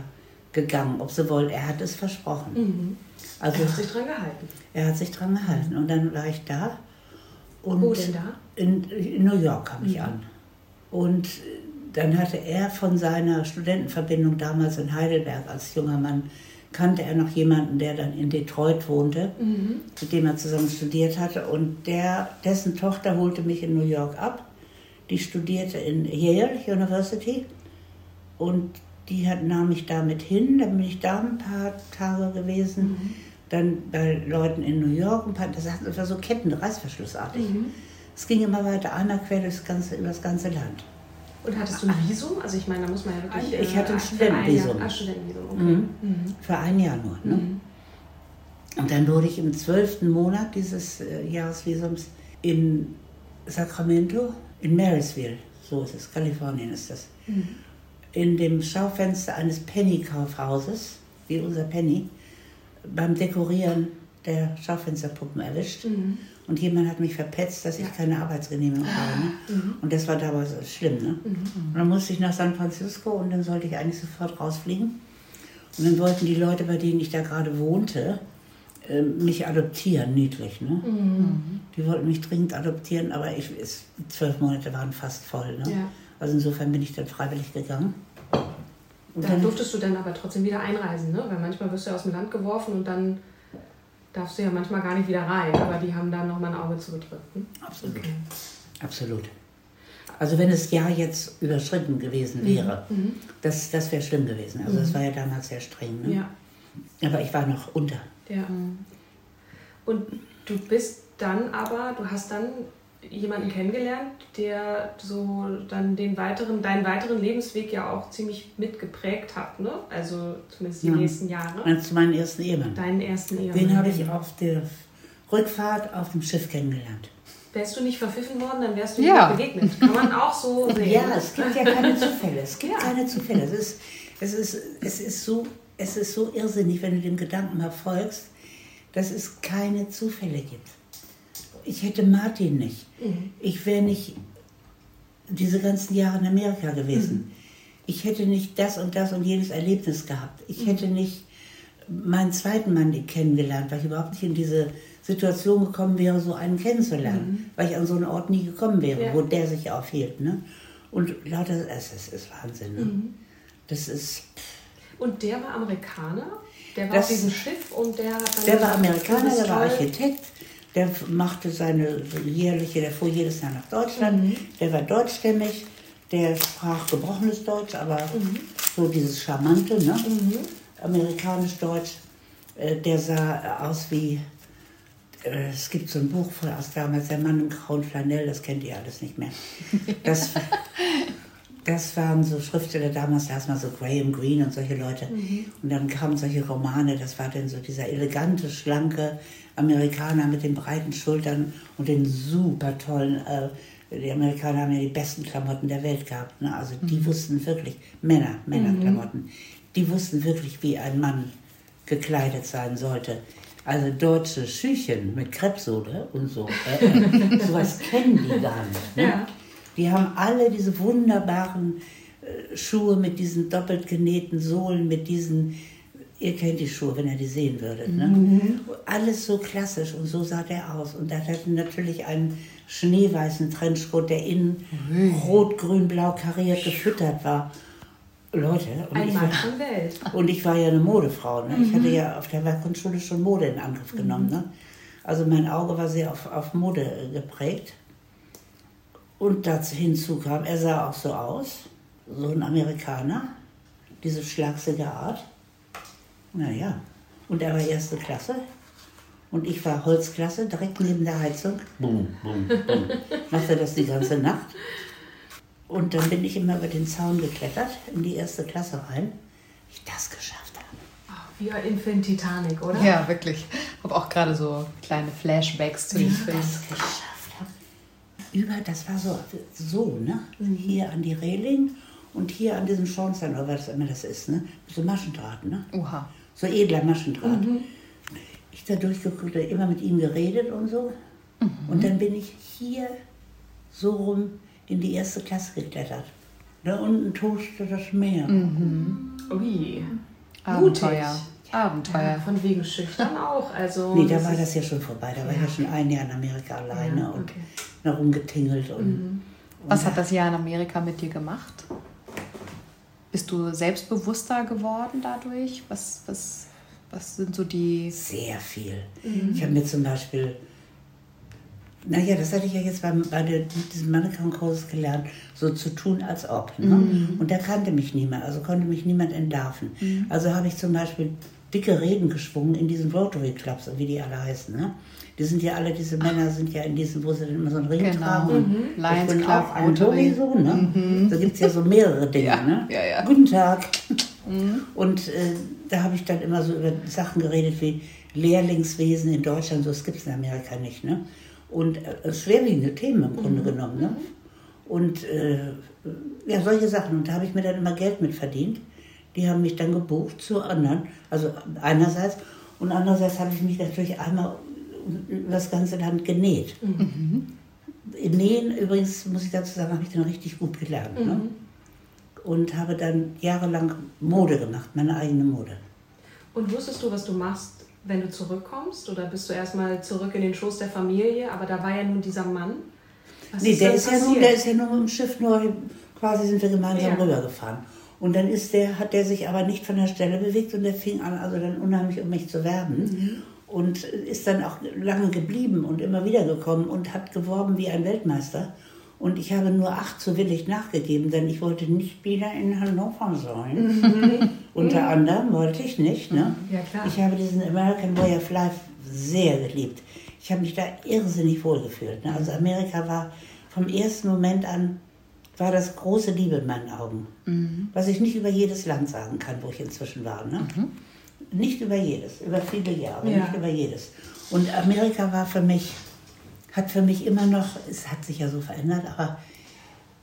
gegangen, ob sie wollen. Er hat es versprochen. Mhm. Also, er hat sich dran gehalten. Er hat sich dran gehalten. Und dann war ich da. Und Wo denn da? In, in New York kam ich mhm. an. Und dann hatte er von seiner Studentenverbindung damals in Heidelberg als junger Mann kannte er noch jemanden, der dann in Detroit wohnte, mit dem er zusammen studiert hatte. Und der, dessen Tochter holte mich in New York ab. Die studierte in Yale University und die hat, nahm mich damit hin. Dann bin ich da ein paar Tage gewesen. Dann bei Leuten in New York ein paar, das war so Ketten, Reißverschlussartig. Es ging immer weiter, einmal quer durchs ganze, über das ganze Land. Und hattest du ein Visum? Also ich meine, da muss man ja wirklich... Ich hatte ein Studentenvisum. Ah, Studentenvisum, okay. Mhm. Für ein Jahr nur. Ne? Und dann wurde ich im zwölften Monat dieses äh, Jahresvisums in Sacramento, in Marysville, so ist es, Kalifornien ist das, in dem Schaufenster eines Penny-Kaufhauses, wie unser Penny, beim Dekorieren der Schaufensterpuppen erwischt. Und jemand hat mich verpetzt, dass ich keine Arbeitsgenehmigung habe. Ne? Und das war damals schlimm. Ne? Und dann musste ich nach San Francisco und dann sollte ich eigentlich sofort rausfliegen. Und dann wollten die Leute, bei denen ich da gerade wohnte, äh, mich adoptieren, niedlich. Ne? Die wollten mich dringend adoptieren, aber ich, es, zwölf Monate waren fast voll. Ne? Ja. Also insofern bin ich dann freiwillig gegangen. Und Da dann, durftest du dann aber trotzdem wieder einreisen, ne? Weil manchmal wirst du ja aus dem Land geworfen und dann darfst du ja manchmal gar nicht wieder rein. Aber die haben dann nochmal ein Auge zugedrückt. Ne? absolut, Okay. absolut. Also wenn das Jahr jetzt überschritten gewesen wäre, das, das wäre schlimm gewesen. Also das war ja damals sehr streng. Ne? Ja. Aber ich war noch unter. Ja. Und du bist dann aber, du hast dann jemanden kennengelernt, der so dann den weiteren, deinen weiteren Lebensweg ja auch ziemlich mitgeprägt hat, ne? Also zumindest die Ja. nächsten Jahre. Als meinen ersten Ehemann. Deinen ersten Ehemann. Den habe ich auf der Rückfahrt auf dem Schiff kennengelernt. Wärst du nicht verpfiffen worden, dann wärst du Ja. ihm begegnet. Kann man auch so sehen. Ja, es gibt ja keine Zufälle. Es gibt Ja. keine Zufälle. Es ist, es, ist, es, ist so, es ist so irrsinnig, wenn du dem Gedanken mal folgst, dass es keine Zufälle gibt. Ich hätte Martin nicht. Ich wäre nicht diese ganzen Jahre in Amerika gewesen. Ich hätte nicht das und das und jenes Erlebnis gehabt. Ich hätte nicht meinen zweiten Mann kennengelernt, weil ich überhaupt nicht in diese Situation gekommen wäre, so einen kennenzulernen, weil ich an so einen Ort nie gekommen wäre, Ja. wo der sich aufhielt. Ne? Und lauter, es ist, ist Wahnsinn. Ne? Das ist, Und der war Amerikaner? Der war Das- auf diesem Schiff und der hat dann der war Amerikaner, der war. Architekt, der machte seine jährliche, der fuhr jedes Jahr nach Deutschland, der war deutschstämmig, der sprach gebrochenes Deutsch, aber so dieses Charmante, ne? amerikanisch-deutsch, äh, der sah aus wie, äh, es gibt so ein Buch von aus damals, der Mann im grauen Flanell, das kennt ihr alles nicht mehr. Das, das waren so Schriftsteller damals, da mal so Graham Greene und solche Leute. Und dann kamen solche Romane, das war dann so dieser elegante, schlanke Amerikaner mit den breiten Schultern und den super tollen, äh, die Amerikaner haben ja die besten Klamotten der Welt gehabt. Ne? Also die wussten wirklich, Männer, Männerklamotten, die wussten wirklich, wie ein Mann gekleidet sein sollte. Also deutsche Schüchen mit Kreppsohle und so, äh, äh, sowas kennen die gar nicht. Ne? Ja. Die haben alle diese wunderbaren äh, Schuhe mit diesen doppelt genähten Sohlen, mit diesen, ihr kennt die Schuhe, wenn ihr die sehen würdet. Ne? Alles so klassisch und so sah der aus. Und er hatte natürlich einen schneeweißen Trenchcoat, der innen rot, grün, blau kariert gefüttert war. Leute, und Ein ich, Mann war, von Welt. und ich war ja eine Modefrau. Ne? Ich hatte ja auf der Werkgrundschule schon Mode in Angriff genommen. Ne? Also mein Auge war sehr auf, auf Mode äh, geprägt. Und dazu hinzu kam, er sah auch so aus, so ein Amerikaner, diese schlagsige Art. Naja, und er war erste Klasse und ich war Holzklasse, direkt neben der Heizung. Bum, bum, bum. Machte das die ganze Nacht. Und dann bin ich immer über den Zaun geklettert, in die erste Klasse rein. Ich das geschafft habe. Ach, wie in Film Titanic, oder? Ja, wirklich. Ich habe auch gerade so kleine Flashbacks zu dem ich Film. das geschafft. Über, das war so, so ne? Hier an die Reling und hier an diesem Schornstein, oder was immer das ist, ne? So Maschendraht, ne? Oha. So edler Maschendraht. Ich da durchgeguckt, immer mit ihm geredet und so. Und dann bin ich hier so rum in die erste Klasse geklettert. Da unten toste das Meer. Ui. Abenteuer. Mutig. Abenteuer. Ja, von wegen schüchtern auch. Also, Nee, da war das ja schon vorbei. Da war ich ja schon ein Jahr in Amerika alleine Ja, und okay. noch rumgetingelt. Und, Was hat das Jahr in Amerika mit dir gemacht? Bist du selbstbewusster geworden dadurch? Was, was Was sind so die. Sehr viel. Ich habe mir zum Beispiel, naja, das hatte ich ja jetzt beim, bei der, diesem Mannequin-Kurs gelernt, so zu tun, als ob. Ne? Und da kannte mich niemand, also konnte mich niemand entlarven. Also habe ich zum Beispiel dicke Reden geschwungen in diesen Rotary Clubs, wie die alle heißen. Ne? Die sind ja alle, diese Männer sind ja in diesen, wo sie dann immer so einen Ring Genau. tragen. Mhm. Lions ich bin Club, auch ein Rotary. sowieso, ne? Da gibt es ja so mehrere Dinge, Ja, ne? ja, ja. Guten Tag. Und äh, da habe ich dann immer so über Sachen geredet wie Lehrlingswesen in Deutschland, so das gibt es in Amerika nicht. Ne? Und äh, schwerwiegende Themen im Grunde genommen. Ne? Und äh, ja, solche Sachen. Und da habe ich mir dann immer Geld mit verdient. Die haben mich dann gebucht zu anderen. Also einerseits. Und andererseits habe ich mich natürlich einmal das ganze Land genäht. Nähen übrigens, muss ich dazu sagen, habe ich dann richtig gut gelernt. Ne? Und habe dann jahrelang Mode gemacht, meine eigene Mode. Und wusstest du, was du machst, wenn du zurückkommst? Oder bist du erstmal zurück in den Schoß der Familie? Aber da war ja nun dieser Mann. Was Nee, der dann ist, ja nun, der ist ja nur mit dem Schiff nur, quasi sind wir gemeinsam Ja. rübergefahren. Und dann ist der, hat der sich aber nicht von der Stelle bewegt und der fing an, also dann unheimlich um mich zu werben. Und ist dann auch lange geblieben und immer wieder gekommen und hat geworben wie ein Weltmeister. Und ich habe nur acht so willig nachgegeben, denn ich wollte nicht wieder in Hannover sein. Unter anderem wollte ich nicht. Ne? Ja, klar. Ich habe diesen American Way of Life sehr geliebt. Ich habe mich da irrsinnig wohlgefühlt. Ne? Also Amerika war vom ersten Moment an, war das große Liebe in meinen Augen. Was ich nicht über jedes Land sagen kann, wo ich inzwischen war. Ne? Nicht über jedes, über viele Jahre, Ja. nicht über jedes. Und Amerika war für mich, hat für mich immer noch, es hat sich ja so verändert, aber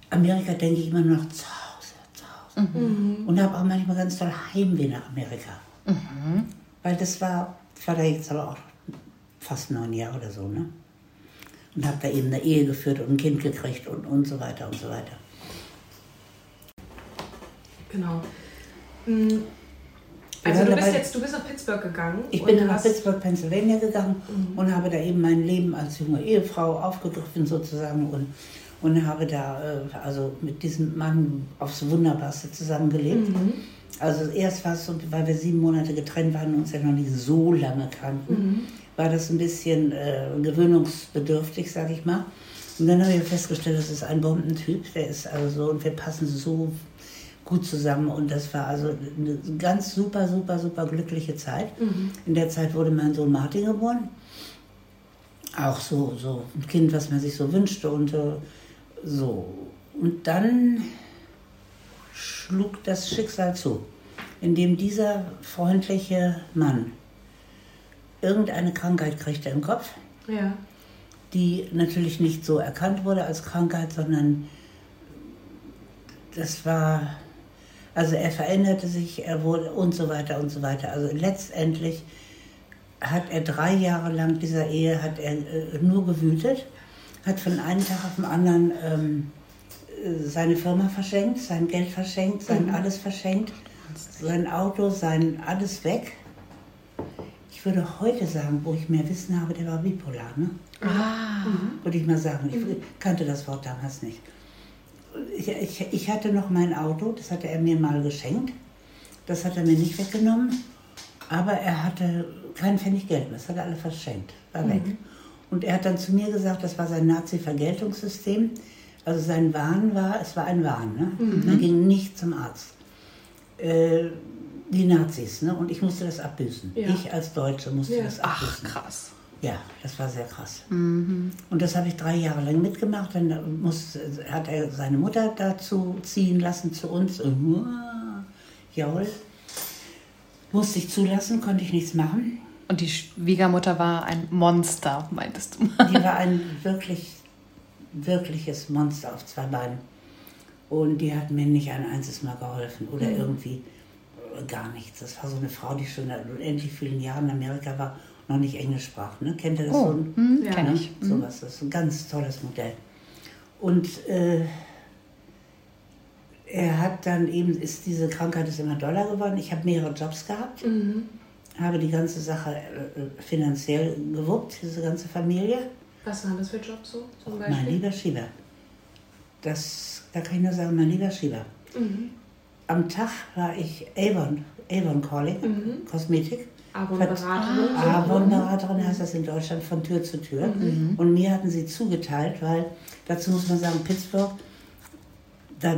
Amerika denke ich immer noch zu Hause, zu Hause. Und habe auch manchmal ganz toll Heimweh nach Amerika. Weil das war, ich war da jetzt aber auch fast neun Jahre oder so, ne? Und habe da eben eine Ehe geführt und ein Kind gekriegt und, und so weiter und so weiter. Genau. Also du bist dabei- jetzt, du bist nach Pittsburgh gegangen. Ich bin nach Pittsburgh, Pennsylvania gegangen und habe da eben mein Leben als junge Ehefrau aufgegriffen sozusagen und, und habe da äh, also mit diesem Mann aufs Wunderbarste zusammengelebt. Also erst war es so, weil wir sieben Monate getrennt waren und uns ja noch nicht so lange kannten, war das ein bisschen äh, gewöhnungsbedürftig, sage ich mal. Und dann habe ich festgestellt, das ist ein Bombentyp, der ist also so und wir passen so gut zusammen und das war also eine ganz super, super, super glückliche Zeit. In der Zeit wurde mein Sohn Martin geboren. Auch so, so ein Kind, was man sich so wünschte und äh, so. Und dann schlug das Schicksal zu, indem dieser freundliche Mann irgendeine Krankheit kriegte im Kopf Ja. die natürlich nicht so erkannt wurde als Krankheit, sondern das war, also er veränderte sich, er wurde und so weiter und so weiter. Also letztendlich hat er drei Jahre lang dieser Ehe hat er äh, nur gewütet, hat von einem Tag auf den anderen ähm, äh, seine Firma verschenkt, sein Geld verschenkt, sein alles verschenkt, sein Auto, sein alles weg. Ich würde heute sagen, wo ich mehr Wissen habe, der war bipolar, ne? Würde ich mal sagen. Ich kannte das Wort damals nicht. Ich, ich, ich hatte noch mein Auto, das hatte er mir mal geschenkt. Das hat er mir nicht weggenommen. Aber er hatte kein Pfennig Geld mehr. Das hat er alle verschenkt. War weg. Und er hat dann zu mir gesagt, das war sein Nazi-Vergeltungssystem. Also sein Wahn war, es war ein Wahn. Ne? Er ging nicht zum Arzt. Äh, die Nazis, ne? Und ich musste das abbüßen. Ja. Ich als Deutsche musste Ja. das Ach, abbüßen. krass. Ja, das war sehr krass. Und das habe ich drei Jahre lang mitgemacht. Dann muss, hat er seine Mutter dazu ziehen lassen zu uns. Jawohl. Musste ich zulassen, konnte ich nichts machen. Und die Schwiegermutter war ein Monster, meintest du? Die war ein wirklich, wirkliches Monster auf zwei Beinen. Und die hat mir nicht ein einziges Mal geholfen oder irgendwie äh, gar nichts. Das war so eine Frau, die schon seit unendlich vielen Jahren in Amerika war noch nicht Englisch sprach. Ne? Kennt ihr das so? ein- Hm, Ja. kenn Ne? ich. Sowas, das ist ein ganz tolles Modell. Und äh, er hat dann eben, ist diese Krankheit ist immer doller geworden. Ich habe mehrere Jobs gehabt, habe die ganze Sache äh, äh, finanziell gewuppt, diese ganze Familie. Was waren das für Jobs so zum Mein Beispiel? lieber Schieber. Das, da kann ich nur sagen, mein lieber Schieber. Am Tag war ich Avon, Avon Calling, Kosmetik. Avon-Beraterin. Avon-Beraterin heißt das in Deutschland von Tür zu Tür. Mhm. Und mir hatten sie zugeteilt, weil dazu muss man sagen, Pittsburgh, da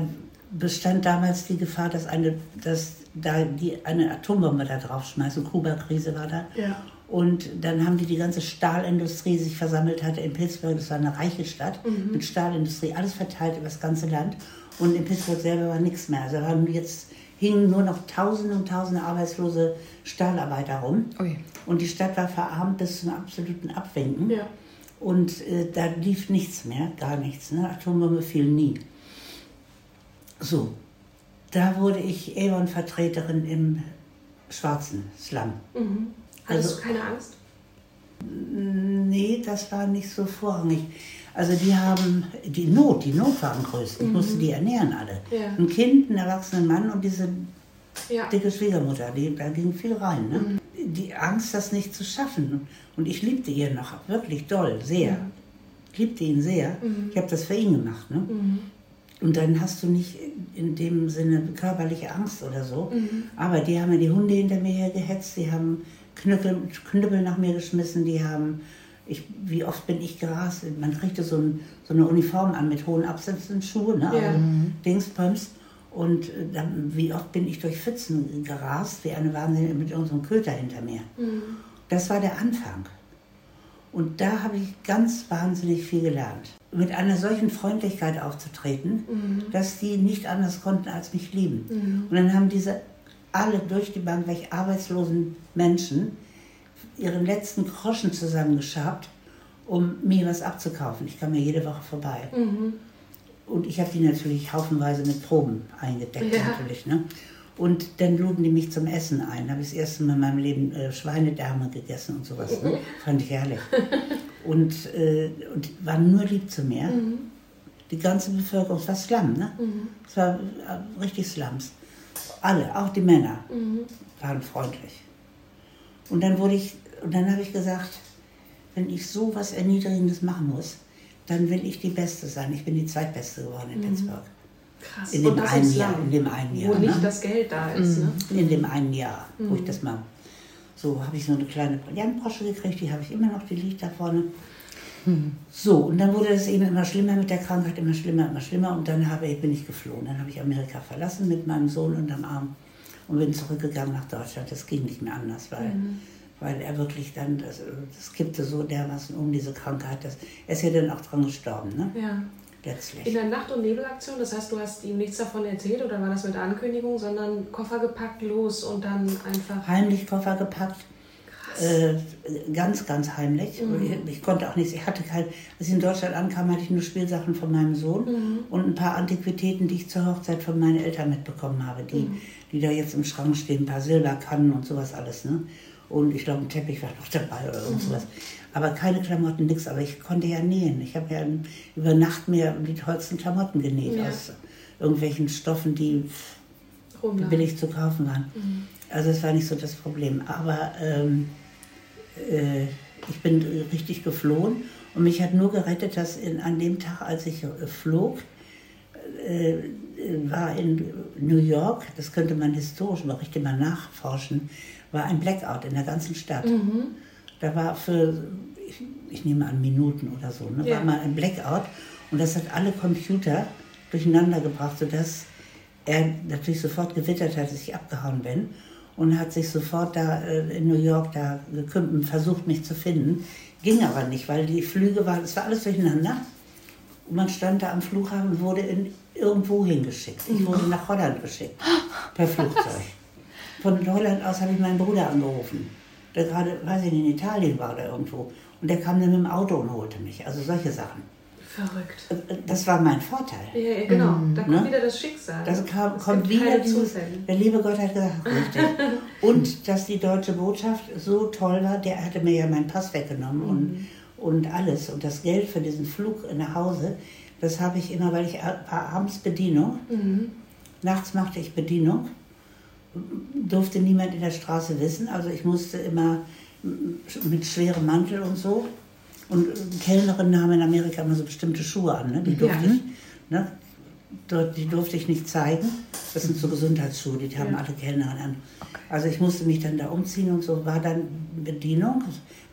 bestand damals die Gefahr, dass eine, dass da die eine Atombombe da draufschmeißen. Kuba-Krise war da. Ja. Und dann haben die die ganze Stahlindustrie sich versammelt hatte in Pittsburgh. Das war eine reiche Stadt mit Stahlindustrie, alles verteilt über das ganze Land. Und in Pittsburgh selber war nichts mehr. Also waren jetzt hingen nur noch Tausende und Tausende arbeitslose Stahlarbeiter rum. Ui. Und die Stadt war verarmt bis zum absoluten Abwinken. Ja. Und äh, da lief nichts mehr, gar nichts. Ne? Atombombe fiel nie. So, da wurde ich Avon-Vertreterin im schwarzen Slum. Hattest Also- du keine Angst? Nee, das war nicht so vorrangig. Also die haben die Not, die Not war am größten. Ich musste die ernähren alle. Ja. Ein Kind, einen erwachsenen Mann und diese Ja. dicke Schwiegermutter, die, da ging viel rein. Ne? Die Angst, das nicht zu schaffen. Und ich liebte ihn noch wirklich doll, sehr. Ich liebte ihn sehr. Ich habe das für ihn gemacht. Ne? Und dann hast du nicht in dem Sinne körperliche Angst oder so. Aber die haben ja die Hunde hinter mir hergehetzt, die haben Knüppel, Knüppel nach mir geschmissen, die haben, ich, wie oft bin ich gerast, man kriegte so, ein, so eine Uniform an mit hohen Absätzen, Schuhe, ne? Ja. also Dingsbums. Und äh, dann, wie oft bin ich durch Pfützen gerast, wie eine Wahnsinnige mit unserem Köter hinter mir. Das war der Anfang. Und da habe ich ganz wahnsinnig viel gelernt. Mit einer solchen Freundlichkeit aufzutreten, dass die nicht anders konnten als mich lieben. Und dann haben diese alle durch die Bank weg arbeitslosen Menschen ihren letzten Groschen zusammengeschabt, um mir was abzukaufen. Ich kam ja jede Woche vorbei. Und ich habe die natürlich haufenweise mit Proben eingedeckt Ja. natürlich. Ne? Und dann luden die mich zum Essen ein. Da habe ich das erste Mal in meinem Leben äh, Schweinedärme gegessen und sowas. Ne? Fand ich herrlich. Und, äh, und die waren nur lieb zu mir. Die ganze Bevölkerung, es war Slum, ne? Es war äh, richtig Slums. Alle, auch die Männer, waren freundlich. Und dann wurde ich, und dann habe ich gesagt, wenn ich so was Erniedrigendes machen muss, dann will ich die Beste sein. Ich bin die Zweitbeste geworden in Pittsburgh. Krass. In dem das einen Jahr, in dem einen Jahr. Wo nicht ne? das Geld da ist. Ne? in dem einen Jahr, wo ich das mal. So habe ich so eine kleine Brillantenbrosche gekriegt, die habe ich immer noch, die liegt da vorne. So, und dann wurde das eben immer schlimmer mit der Krankheit, immer schlimmer, immer schlimmer. Und dann habe, ich- bin ich geflohen. Dann habe ich Amerika verlassen mit meinem Sohn unterm Arm und bin zurückgegangen nach Deutschland. Das ging nicht mehr anders, weil, weil er wirklich dann, das, das kippte so dermaßen um, diese Krankheit. Das, er ist ja dann auch dran gestorben, ne? Ja. letztlich. In der Nacht- und Nebelaktion, das heißt, du hast ihm nichts davon erzählt oder war das mit Ankündigung, sondern Koffer gepackt, los und dann einfach. heimlich Koffer gepackt. Äh, ganz, ganz heimlich. Ich konnte auch nichts. Ich hatte kein, als ich in Deutschland ankam, hatte ich nur Spielsachen von meinem Sohn und ein paar Antiquitäten, die ich zur Hochzeit von meinen Eltern mitbekommen habe, die, die da jetzt im Schrank stehen, ein paar Silberkannen und sowas alles. Ne? Und ich glaube, ein Teppich war noch dabei oder irgend sowas. Aber keine Klamotten, nichts. Aber ich konnte ja nähen. Ich habe ja über Nacht mir die tollsten Klamotten genäht Ja. aus irgendwelchen Stoffen, die rumlagen. billig zu kaufen waren. Also das war nicht so das Problem. Aber ähm, äh, ich bin richtig geflohen und mich hat nur gerettet, dass in, an dem Tag, als ich äh, flog, äh, äh, war in New York, das könnte man historisch mal richtig mal nachforschen, war ein Blackout in der ganzen Stadt. Da war für, ich, ich nehme an, Minuten oder so, ne, Ja. war mal ein Blackout und das hat alle Computer durcheinander gebracht, sodass er natürlich sofort gewittert hat, dass ich abgehauen bin und hat sich sofort da äh, in New York da gekümmert, versucht mich zu finden. Ging aber nicht, weil die Flüge waren, es war alles durcheinander. Und man stand da am Flughafen und wurde in, irgendwo hingeschickt. Ich wurde nach Holland geschickt, per Flugzeug. Von Holland aus habe ich meinen Bruder angerufen, der gerade, weiß ich nicht, in Italien war oder irgendwo. Und der kam dann mit dem Auto und holte mich. Also solche Sachen. Verrückt. Das war mein Vorteil. Ja, ja, genau. Da kommt Ne? wieder das Schicksal. Das kam, kommt wieder dieses, Zufälle. der liebe Gott hat gesagt, richtig. Und dass die deutsche Botschaft so toll war, der hatte mir ja meinen Pass weggenommen und, und alles. Und das Geld für diesen Flug nach Hause, das habe ich immer, weil ich a- war abends Bedienung. Nachts machte ich Bedienung. Durfte niemand in der Straße wissen. Also ich musste immer mm, mit schwerem Mantel und so. Und Kellnerinnen haben in Amerika immer so bestimmte Schuhe an, ne? die durfte Ja. ich. Ne? die durfte ich nicht zeigen. Das sind so Gesundheitsschuhe, die haben alle Kellner an. Also ich musste mich dann da umziehen und so war dann Bedienung.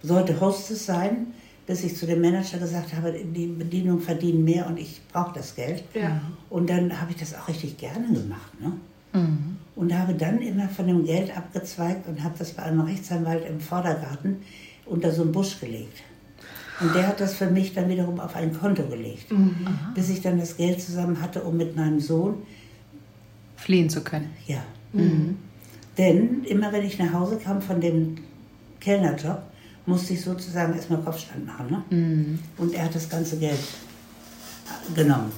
Sollte Hostess sein, bis ich zu dem Manager gesagt habe, die Bedienung verdienen mehr und ich brauche das Geld. Ja. Und dann habe ich das auch richtig gerne gemacht. Ne? Und habe dann immer von dem Geld abgezweigt und habe das bei einem Rechtsanwalt im Vordergarten unter so einen Busch gelegt. Und der hat das für mich dann wiederum auf ein Konto gelegt, bis ich dann das Geld zusammen hatte, um mit meinem Sohn, Fliehen zu können. ja. Denn immer wenn ich nach Hause kam von dem Kellnerjob, musste ich sozusagen erstmal Kopfstand machen. Ne? Und er hat das ganze Geld genommen.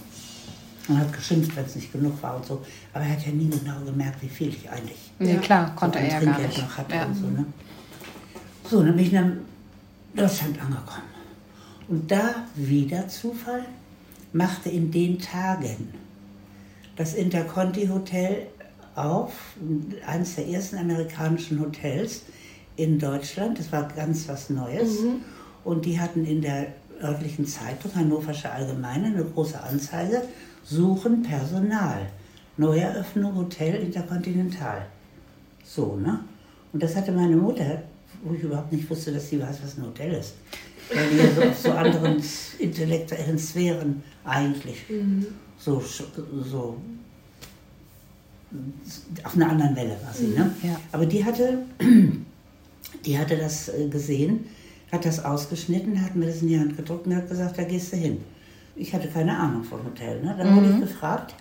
Und hat geschimpft, wenn es nicht genug war und so. Aber er hat ja nie genau gemerkt, wie viel ich eigentlich Nee, klar, konnte so er ja gar nicht. noch hatte Ja. und so, ne? so, dann bin ich in Deutschland angekommen. Und da wieder Zufall machte in den Tagen das Interconti Hotel auf, eines der ersten amerikanischen Hotels in Deutschland. Das war ganz was Neues. Und die hatten in der örtlichen Zeitung, Hannoversche Allgemeine, eine große Anzeige, suchen Personal. Neueröffnung Hotel Intercontinental. So, ne? Und das hatte meine Mutter, wo ich überhaupt nicht wusste, dass sie weiß, was ein Hotel ist. Weil die ja so auf so anderen intellektuellen Sphären eigentlich so, sch- so auf einer anderen Welle war sie. Ne? Ja. Aber die hatte, die hatte das äh, gesehen, hat das ausgeschnitten, hat mir das in die Hand gedruckt und hat gesagt, da gehst du hin. Ich hatte keine Ahnung vom Hotel. Ne? Dann wurde ich gefragt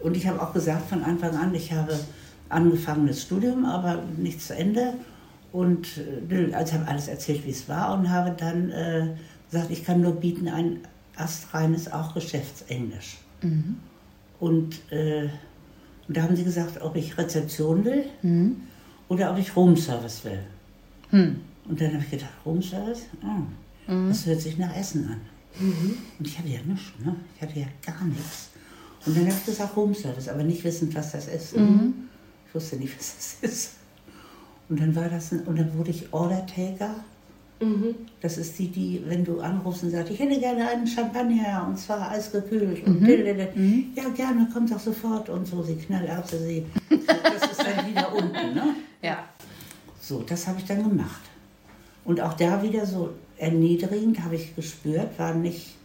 und ich habe auch gesagt von Anfang an, ich habe angefangenes Studium, aber nicht zu Ende. Und äh, also habe alles erzählt, wie es war und habe dann äh, gesagt, ich kann nur bieten ein astreines, auch Geschäftsenglisch. Und, äh, und da haben sie gesagt, ob ich Rezeption will oder ob ich Roomservice will. Und dann habe ich gedacht, Roomservice? Ah, Das hört sich nach Essen an. Und ich hatte ja nichts, ne? Ich hatte ja gar nichts. Und dann habe ich gesagt, Roomservice, aber nicht wissend, was das ist. Ich wusste nicht, was das ist. Und dann war das, ein, und dann wurde ich Order-Taker. Das ist die, die, wenn du anrufst und sagst, ich hätte gerne einen Champagner und zwar eisgekühlt. Und dililil. ja, gerne, kommt doch sofort und so, sie knallerbse sie. Das ist dann wieder unten, ne? Ja. So, das habe ich dann gemacht. Und auch da wieder so erniedrigend habe ich gespürt, war nicht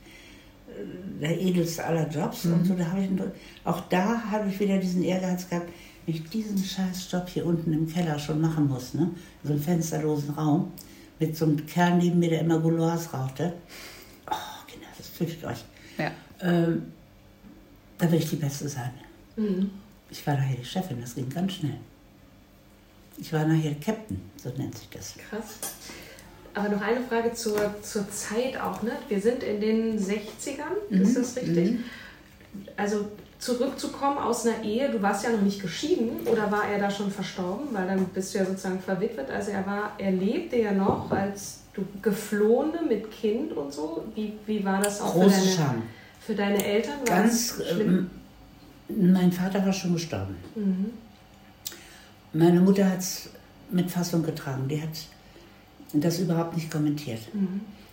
äh, der edelste aller Jobs und so. Da habe ich, auch da habe ich wieder diesen Ehrgeiz gehabt, wenn ich diesen scheiß Job hier unten im Keller schon machen muss, ne? in so einem fensterlosen Raum, mit so einem Kerl neben mir, der immer Gouloirs rauchte. Oh, Kinder, das fürchtet euch. Ja. Ähm, da will ich die Beste sein. Ich war nachher die Chefin, das ging ganz schnell. Ich war nachher Captain, so nennt sich das. Krass. Aber noch eine Frage zur, zur Zeit auch, ne? Wir sind in den 60ern, ist das richtig? Also zurückzukommen aus einer Ehe, du warst ja noch nicht geschieden oder war er da schon verstorben? Weil dann bist du ja sozusagen verwitwet. Also er war, er lebte ja noch als du Geflohene mit Kind und so. Wie, wie war das auch Große für deine, Scham. für deine Eltern? War Ganz, das schlimm? ähm, mein Vater war schon gestorben. Meine Mutter hat es mit Fassung getragen. Die hat das überhaupt nicht kommentiert.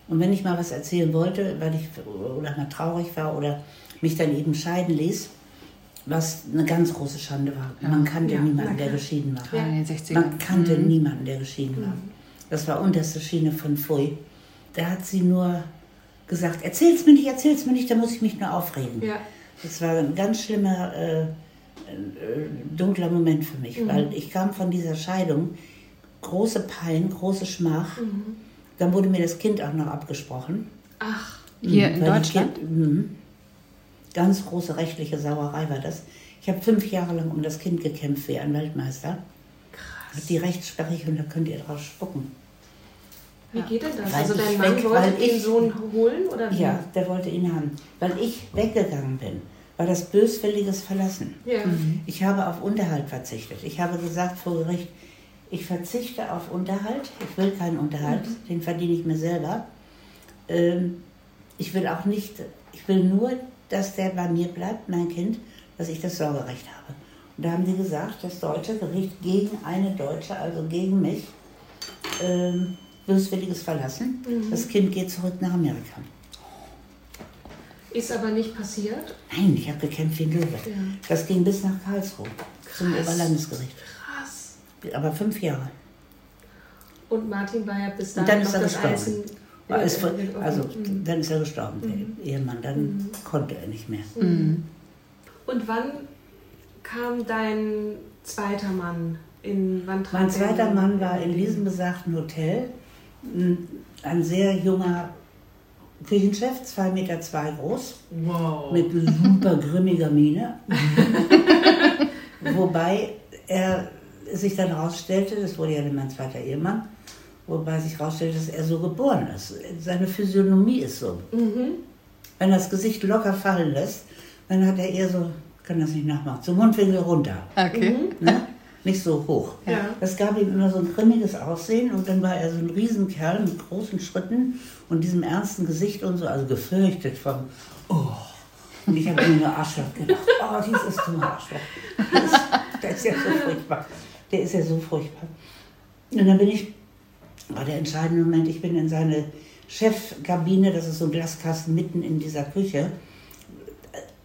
Und wenn ich mal was erzählen wollte, weil ich oder mal traurig war oder mich dann eben scheiden ließ, was eine ganz große Schande war. Man kannte Ja, niemanden, der geschieden war. Ja, in den 60ern. Man kannte niemanden, der geschieden war. Das war unterste Schiene von Pfui. Da hat sie nur gesagt, erzähl's mir nicht, erzähl's mir nicht, da muss ich mich nur aufregen. Ja. Das war ein ganz schlimmer, äh, äh, dunkler Moment für mich, weil ich kam von dieser Scheidung, große Pein, große Schmach. Dann wurde mir das Kind auch noch abgesprochen. Ach, Hier Mhm, in Deutschland? Kind, mhm. Ganz große rechtliche Sauerei war das. Ich habe fünf Jahre lang um das Kind gekämpft wie ein Weltmeister. Krass. Die Rechtsprechung, da könnt ihr drauf spucken. wie geht denn das? Weil also dein Mann weg- wollte den ich- Sohn holen oder wie? Ja, der wollte ihn haben. Weil ich weggegangen bin, war das böswilliges Verlassen. Ja. Ich habe auf Unterhalt verzichtet. Ich habe gesagt vor Gericht, ich verzichte auf Unterhalt. Ich will keinen Unterhalt, den verdiene ich mir selber. Ähm, ich will auch nicht, ich will nur, dass der bei mir bleibt, mein Kind, dass ich das Sorgerecht habe. Und da haben sie gesagt, das deutsche Gericht gegen eine Deutsche, also gegen mich, ähm, böswilliges Verlassen. Das Kind geht zurück nach Amerika. Ist aber nicht passiert? Nein, ich habe gekämpft wie ein Löwe. Das ging bis nach Karlsruhe, zum Oberlandesgericht. Aber fünf Jahre. Und Martin war ja bis Und dahin dann ist noch er das gestorben. Eisen. Äh, also mhm. dann ist er gestorben, der Ehemann. Dann konnte er nicht mehr. Und wann kam dein zweiter Mann? In, wann Mein zweiter in- Mann war in diesem besagten Hotel. Ein- Ein sehr junger Küchenchef, zwei Meter zwei groß, Wow. mit super grimmiger Miene. Wobei er sich dann herausstellte, das wurde ja dann mein zweiter Ehemann, wobei sich herausstellte, dass er so geboren ist. Seine Physiognomie ist so. Wenn er das Gesicht locker fallen lässt, dann hat er eher so, kann das nicht nachmachen, zum Mundwinkel runter. Okay. Ne? Nicht so hoch. Ja. Das gab ihm immer so ein grimmiges Aussehen und dann war er so ein Riesenkerl mit großen Schritten und diesem ernsten Gesicht und so, also gefürchtet vom, oh. Und ich habe mir nur Arschloch gedacht, oh, dieses dumme Arschloch. Das ist, der ist ja so furchtbar. Der ist ja so furchtbar. Und dann bin ich, war der entscheidende Moment, ich bin in seine Chefkabine, das ist so ein Glaskasten mitten in dieser Küche.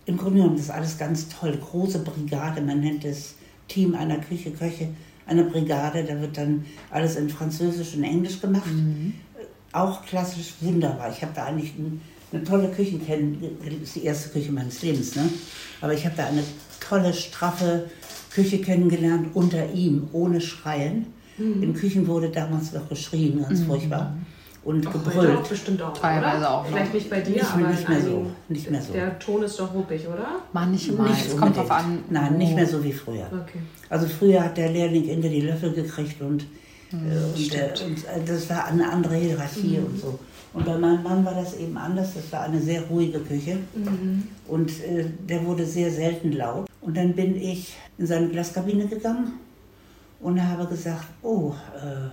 Im Grunde genommen ist alles ganz toll. Große Brigade, man nennt es Team einer Küche, Köche, eine Brigade. Da wird dann alles in Französisch und Englisch gemacht. Auch klassisch wunderbar. Ich habe da eigentlich ein, eine tolle Küche kennengelernt. Das ist die erste Küche meines Lebens. Ne? Aber ich habe da eine tolle, straffe Küche kennengelernt unter ihm, ohne Schreien. In Küchen wurde damals noch geschrien, ganz furchtbar. Und Auch heute gebrüllt. auch bestimmt auch, Teilweise oder? auch noch. Vielleicht nicht bei dir, Nicht- aber nicht in mehr so. einigen- Nicht mehr so. Der Ton ist doch ruppig, oder? Manchmal. Nicht es kommt drauf an. Nein, nicht mehr so wie früher. Okay. Also früher hat der Lehrling irgendwie die Löffel gekriegt und, Hm, äh, und, äh, und äh, das war eine andere Hierarchie und so. Und bei meinem Mann war das eben anders. Das war eine sehr ruhige Küche und äh, der wurde sehr selten laut. Und dann bin ich in seine Glaskabine gegangen und habe gesagt, oh, äh,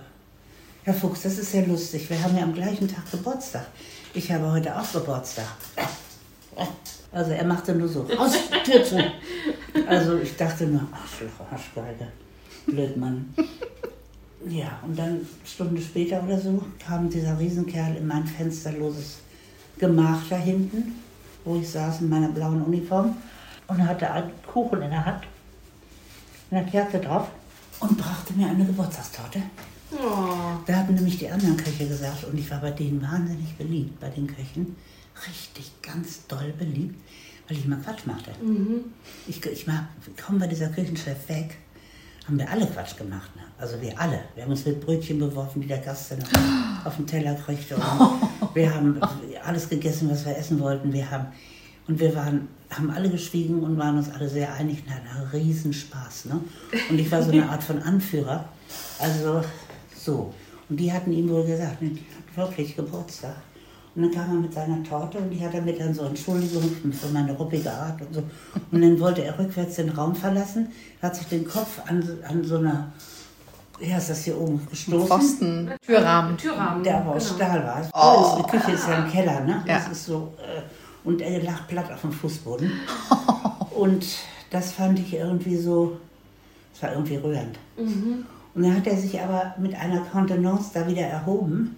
Herr Fuchs, das ist ja lustig. Wir haben ja am gleichen Tag Geburtstag. Ich habe heute auch Geburtstag. Also er machte nur so, aus, Tür zu. Also ich dachte nur, Arschloch, Arschgeige, Blödmann. Ja, und dann Stunde später oder so kam dieser Riesenkerl in mein fensterloses Gemach da hinten, wo ich saß in meiner blauen Uniform und er hatte einen Kuchen in der Hand, mit einer Kerze drauf und brachte mir eine Geburtstagstorte. Oh. Da hatten nämlich die anderen Köche gesagt und ich war bei denen wahnsinnig beliebt, bei den Köchen. Richtig, ganz doll beliebt, weil ich immer Quatsch machte. Ich, ich war, kaum war dieser Küchenchef weg, haben wir alle Quatsch gemacht. Ne? Also wir alle. Wir haben uns mit Brötchen beworfen, die der Gast dann auf, auf den Teller kriegte. Und wir haben alles gegessen, was wir essen wollten. Wir haben, und wir waren, haben alle geschwiegen und waren uns alle sehr einig und hatten einen Riesenspaß. Ne? Und ich war so eine Art von Anführer. Also so. Und die hatten ihm wohl gesagt, ne, die hat wirklich Geburtstag. Und dann kam er mit seiner Torte und die hat er mir dann so Entschuldigung für meine ruppige Art und so. Und dann wollte er rückwärts den Raum verlassen, hat sich den Kopf an, an so einer, ja, ist das hier oben gestoßen? Pfosten, Türrahmen. Türrahmen. Der aber aus genau. Stahl war. Oh. Die Küche ist ja im Keller, ne? Ja. Das ist so. Äh, und er lag platt auf dem Fußboden. und das fand ich irgendwie so, das war irgendwie rührend. Und dann hat er sich aber mit einer Kontenance da wieder erhoben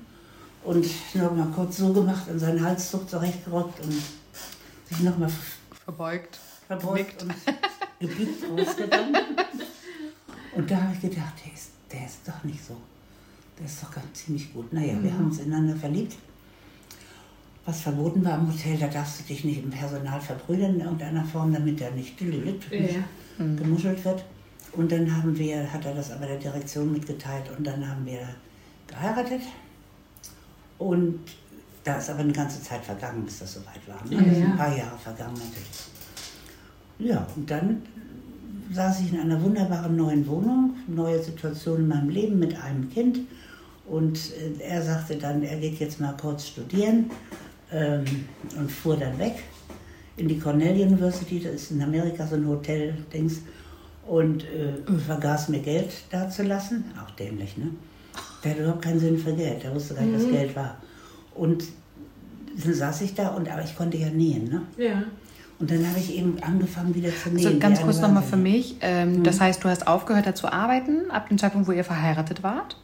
und noch mal kurz so gemacht und seinen Halstuch zurechtgerückt und sich noch mal Verbeugt. verbeugt und gebückt rausgegangen. Und da habe ich gedacht, der ist, der ist doch nicht so. Der ist doch ganz ziemlich gut. Naja, wir haben uns ineinander verliebt. Was verboten war im Hotel, da darfst du dich nicht im Personal verbrüdern in irgendeiner Form, damit er nicht nicht Ja. gemuschelt wird. Und dann haben wir, hat er das aber der Direktion mitgeteilt und dann haben wir geheiratet. Und da ist aber eine ganze Zeit vergangen, bis das soweit war. Ne? Ja, ja. Ein paar Jahre vergangen natürlich. Ja, und dann saß ich in einer wunderbaren neuen Wohnung, neue Situation in meinem Leben mit einem Kind. Und äh, er sagte dann, er geht jetzt mal kurz studieren ähm, und fuhr dann weg in die Cornell University, das ist in Amerika so ein Hotel-Dings, und äh, vergaß mir Geld dazulassen. Auch dämlich, ne? Der hat überhaupt keinen Sinn für Geld, der wusste gar nicht, was Geld war. Und dann saß ich da, und, aber ich konnte ja nähen, ne? Ja. Und dann habe ich eben angefangen wieder zu nähen. Also ganz kurz nochmal für mich. Ähm, Das heißt, du hast aufgehört, da zu arbeiten, ab dem Zeitpunkt, wo ihr verheiratet wart?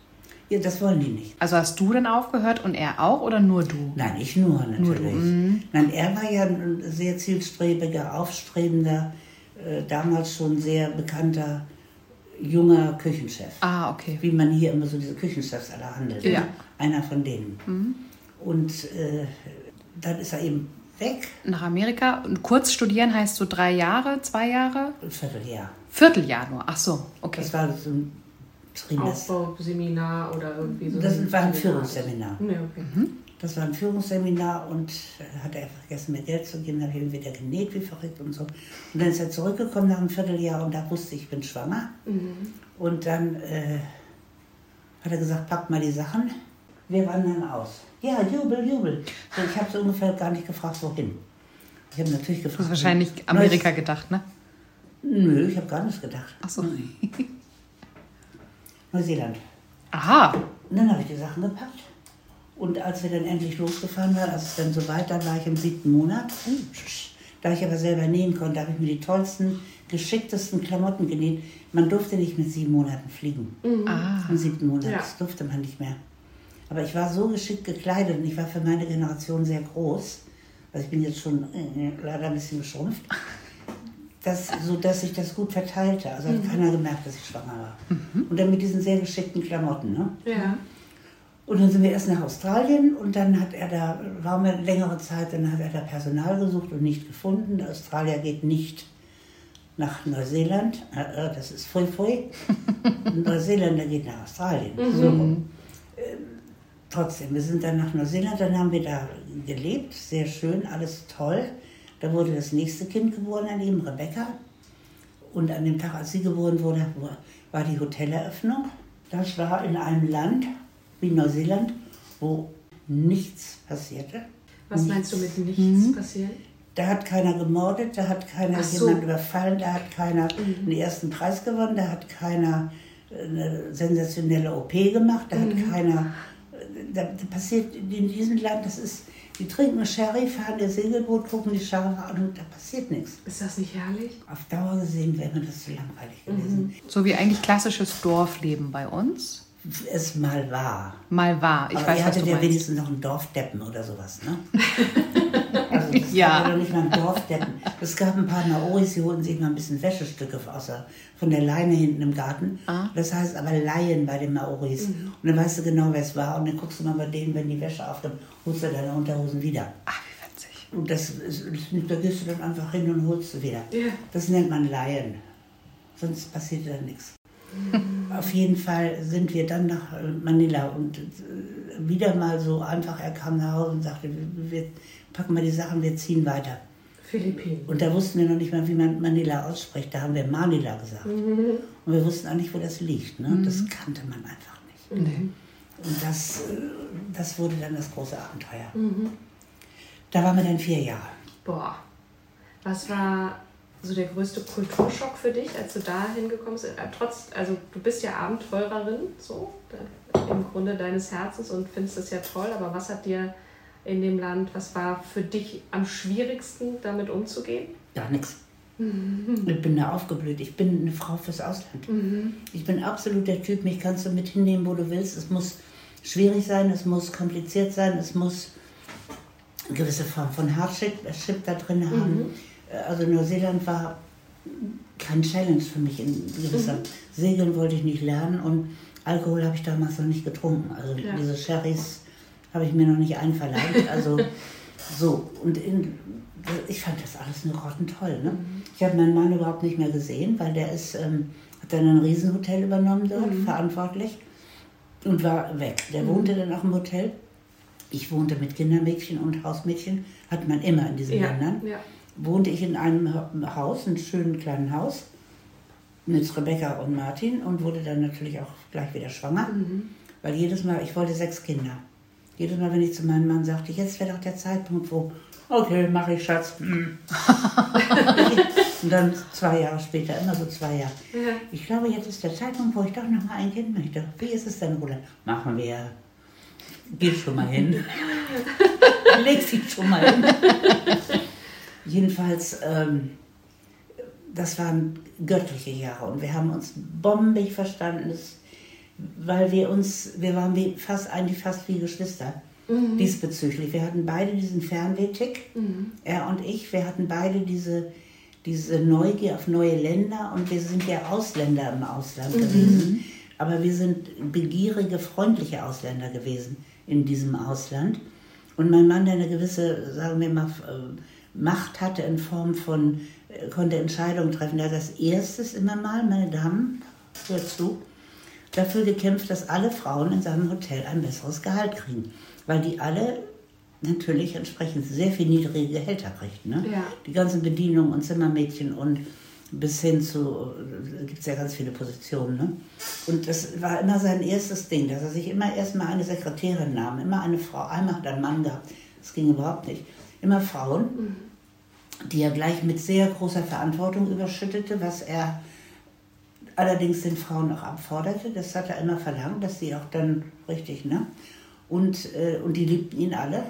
Ja, das wollen die nicht. Also hast du dann aufgehört und er auch oder nur du? Nein, ich nur natürlich. mhm. Nein, er war ja ein sehr zielstrebiger, aufstrebender, äh, damals schon sehr bekannter junger Küchenchef. Ah, okay. Wie man hier immer so diese Küchenchefs alle handelt. Ja. Einer von denen. Und äh, dann ist er eben weg, Nach Amerika. Und kurz studieren heißt so drei Jahre, zwei Jahre? ein Vierteljahr. Vierteljahr nur. Ach so, okay. Das war so ein Trimester. Aufbauseminar oder irgendwie so. Das war ein Führungsseminar. Nee, okay. Das war ein Führungsseminar und äh, hat er vergessen, mir Geld zu geben. Da habe ich ihn wieder genäht wie verrückt und so. Und dann ist er zurückgekommen nach einem Vierteljahr und da wusste ich, ich bin schwanger. Und dann äh, hat er gesagt, pack mal die Sachen, wir wandern aus. Ja, Jubel, Jubel. Und ich habe so ungefähr gar nicht gefragt, wohin. Ich habe natürlich gefragt. Du hast wahrscheinlich Amerika gedacht, ne? Nö, ich habe gar nichts gedacht. Ach so. Neuseeland. Aha. Und dann habe ich die Sachen gepackt. Und als wir dann endlich losgefahren waren, als es dann so weit, dann war ich im siebten Monat. Da ich aber selber nähen konnte, habe ich mir die tollsten, geschicktesten Klamotten genäht. Man durfte nicht mit sieben Monaten fliegen. Ah. Im siebten Monat, Ja. das durfte man nicht mehr. Aber ich war so geschickt gekleidet und ich war für meine Generation sehr groß. Also ich bin jetzt schon äh, leider ein bisschen geschrumpft. Das, so dass sich das gut verteilte. Also hat keiner gemerkt, dass ich schwanger war. Und dann mit diesen sehr geschickten Klamotten. Ne? Ja. Und dann sind wir erst nach Australien und dann hat er da, waren wir längere Zeit, dann hat er da Personal gesucht und nicht gefunden. Der Australier geht nicht nach Neuseeland, äh, äh, das ist Pfui. Ein Neuseeländer geht nach Australien. So. Ähm, trotzdem, wir sind dann nach Neuseeland, dann haben wir da gelebt, sehr schön, alles toll. Da wurde das nächste Kind geboren an ihm, Rebecca. Und an dem Tag, als sie geboren wurde, war die Hoteleröffnung. Das war in einem Land wie Neuseeland, wo nichts passierte. Was meinst du mit nichts passieren? Da hat keiner gemordet, da hat keiner so. jemand überfallen, da hat keiner den ersten Preis gewonnen, da hat keiner äh, eine sensationelle OP gemacht, da hat keiner. äh, da passiert in diesem Land, das ist, die trinken Sherry, fahren ihr Segelboot, gucken die Schafe an und da passiert nichts. Ist das nicht herrlich? Auf Dauer gesehen wäre mir das zu langweilig gewesen. So wie eigentlich klassisches Dorfleben bei uns. Es mal war. Mal war. Ich Aber weiß, ihr was hattet du ja meinst. wenigstens noch einen Dorfdeppen oder sowas, ne? Das Ja. doch nicht mal ein Dorfdeppen. Es gab ein paar Maoris, die holten sich mal ein bisschen Wäschestücke aus der, von der Leine hinten im Garten. Ah. Das heißt aber Laien bei den Maoris. Mhm. Und dann weißt du genau, wer es war. Und dann guckst du mal bei denen, wenn die Wäsche aufkommt, holst du deine Unterhosen wieder. Ach, wie witzig. Und das da gehst du dann einfach hin und holst sie wieder. Ja. Das nennt man Laien. Sonst passiert da nichts. Auf jeden Fall sind wir dann nach äh, Manila und äh, wieder mal so einfach, er kam nach Hause und sagte, wir packen mal die Sachen, wir ziehen weiter. Philippinen. Und da wussten wir noch nicht mal, wie man Manila ausspricht. Da haben wir Manila gesagt. Und wir wussten auch nicht, wo das liegt. Ne? Das kannte man einfach nicht. Und das, äh, das wurde dann das große Abenteuer. Da waren wir dann vier Jahre. Boah. Was war so der größte Kulturschock für dich, als du da hingekommen bist? Äh, Trotz, also du bist ja Abenteurerin, so im Grunde deines Herzens und findest das ja toll, aber was hat dir in dem Land, was war für dich am schwierigsten, damit umzugehen? Gar nichts. Ich bin da aufgeblüht. Ich bin eine Frau fürs Ausland. Ich bin absolut der Typ, mich kannst du mit hinnehmen, wo du willst. Es muss schwierig sein, es muss kompliziert sein, es muss eine gewisse Form von Hardship Ship da drin haben. Also Neuseeland war kein Challenge für mich in gewisser Segeln wollte ich nicht lernen und Alkohol habe ich damals noch nicht getrunken. Also Ja. diese Sherrys habe ich mir noch nicht einverleibt. Also so und in, ich fand das alles nur grottentoll. Ne? Ich habe meinen Mann überhaupt nicht mehr gesehen, weil der ist, ähm, hat dann ein Riesenhotel übernommen dort, verantwortlich und war weg. Der wohnte dann auch im Hotel. Ich wohnte mit Kindermädchen und Hausmädchen, hat man immer in diesen Ja, Ländern ja. wohnte ich in einem Ha- Haus, einem schönen kleinen Haus, mit Rebecca und Martin und wurde dann natürlich auch gleich wieder schwanger. Weil jedes Mal, ich wollte sechs Kinder. Jedes Mal, wenn ich zu meinem Mann sagte, jetzt wäre doch der Zeitpunkt, wo, okay, mache ich, Schatz. Mm. und dann zwei Jahre später, immer so zwei Jahre. Ja. Ich glaube, jetzt ist der Zeitpunkt, wo ich doch noch mal ein Kind möchte. Wie ist es denn, Roland? Machen wir. Geh schon mal hin. Leg dich schon mal hin. Jedenfalls, ähm, das waren göttliche Jahre und wir haben uns bombig verstanden. Es, weil wir uns, wir waren wie, fast eigentlich fast wie Geschwister diesbezüglich. Wir hatten beide diesen Fernwehtick, er und ich, wir hatten beide diese, diese Neugier auf neue Länder und wir sind ja Ausländer im Ausland gewesen. Aber wir sind begierige, freundliche Ausländer gewesen in diesem Ausland. Und mein Mann, der eine gewisse, sagen wir mal, Macht hatte in Form von, konnte Entscheidungen treffen. Der hat als erstes immer mal, meine Damen, hört zu, dafür gekämpft, dass alle Frauen in seinem Hotel ein besseres Gehalt kriegen. Weil die alle natürlich entsprechend sehr viel niedrige Gehälter kriegten. Ne? Ja. Die ganzen Bedienungen und Zimmermädchen und bis hin zu, gibt es ja ganz viele Positionen. Ne? Und das war immer sein erstes Ding, dass er sich immer erstmal eine Sekretärin nahm, immer eine Frau. Einmal hat er einen Mann gehabt, das ging überhaupt nicht. Immer Frauen, die er gleich mit sehr großer Verantwortung überschüttete, was er allerdings den Frauen auch abforderte. Das hat er immer verlangt, dass sie auch dann richtig, ne? Und, äh, und die liebten ihn alle.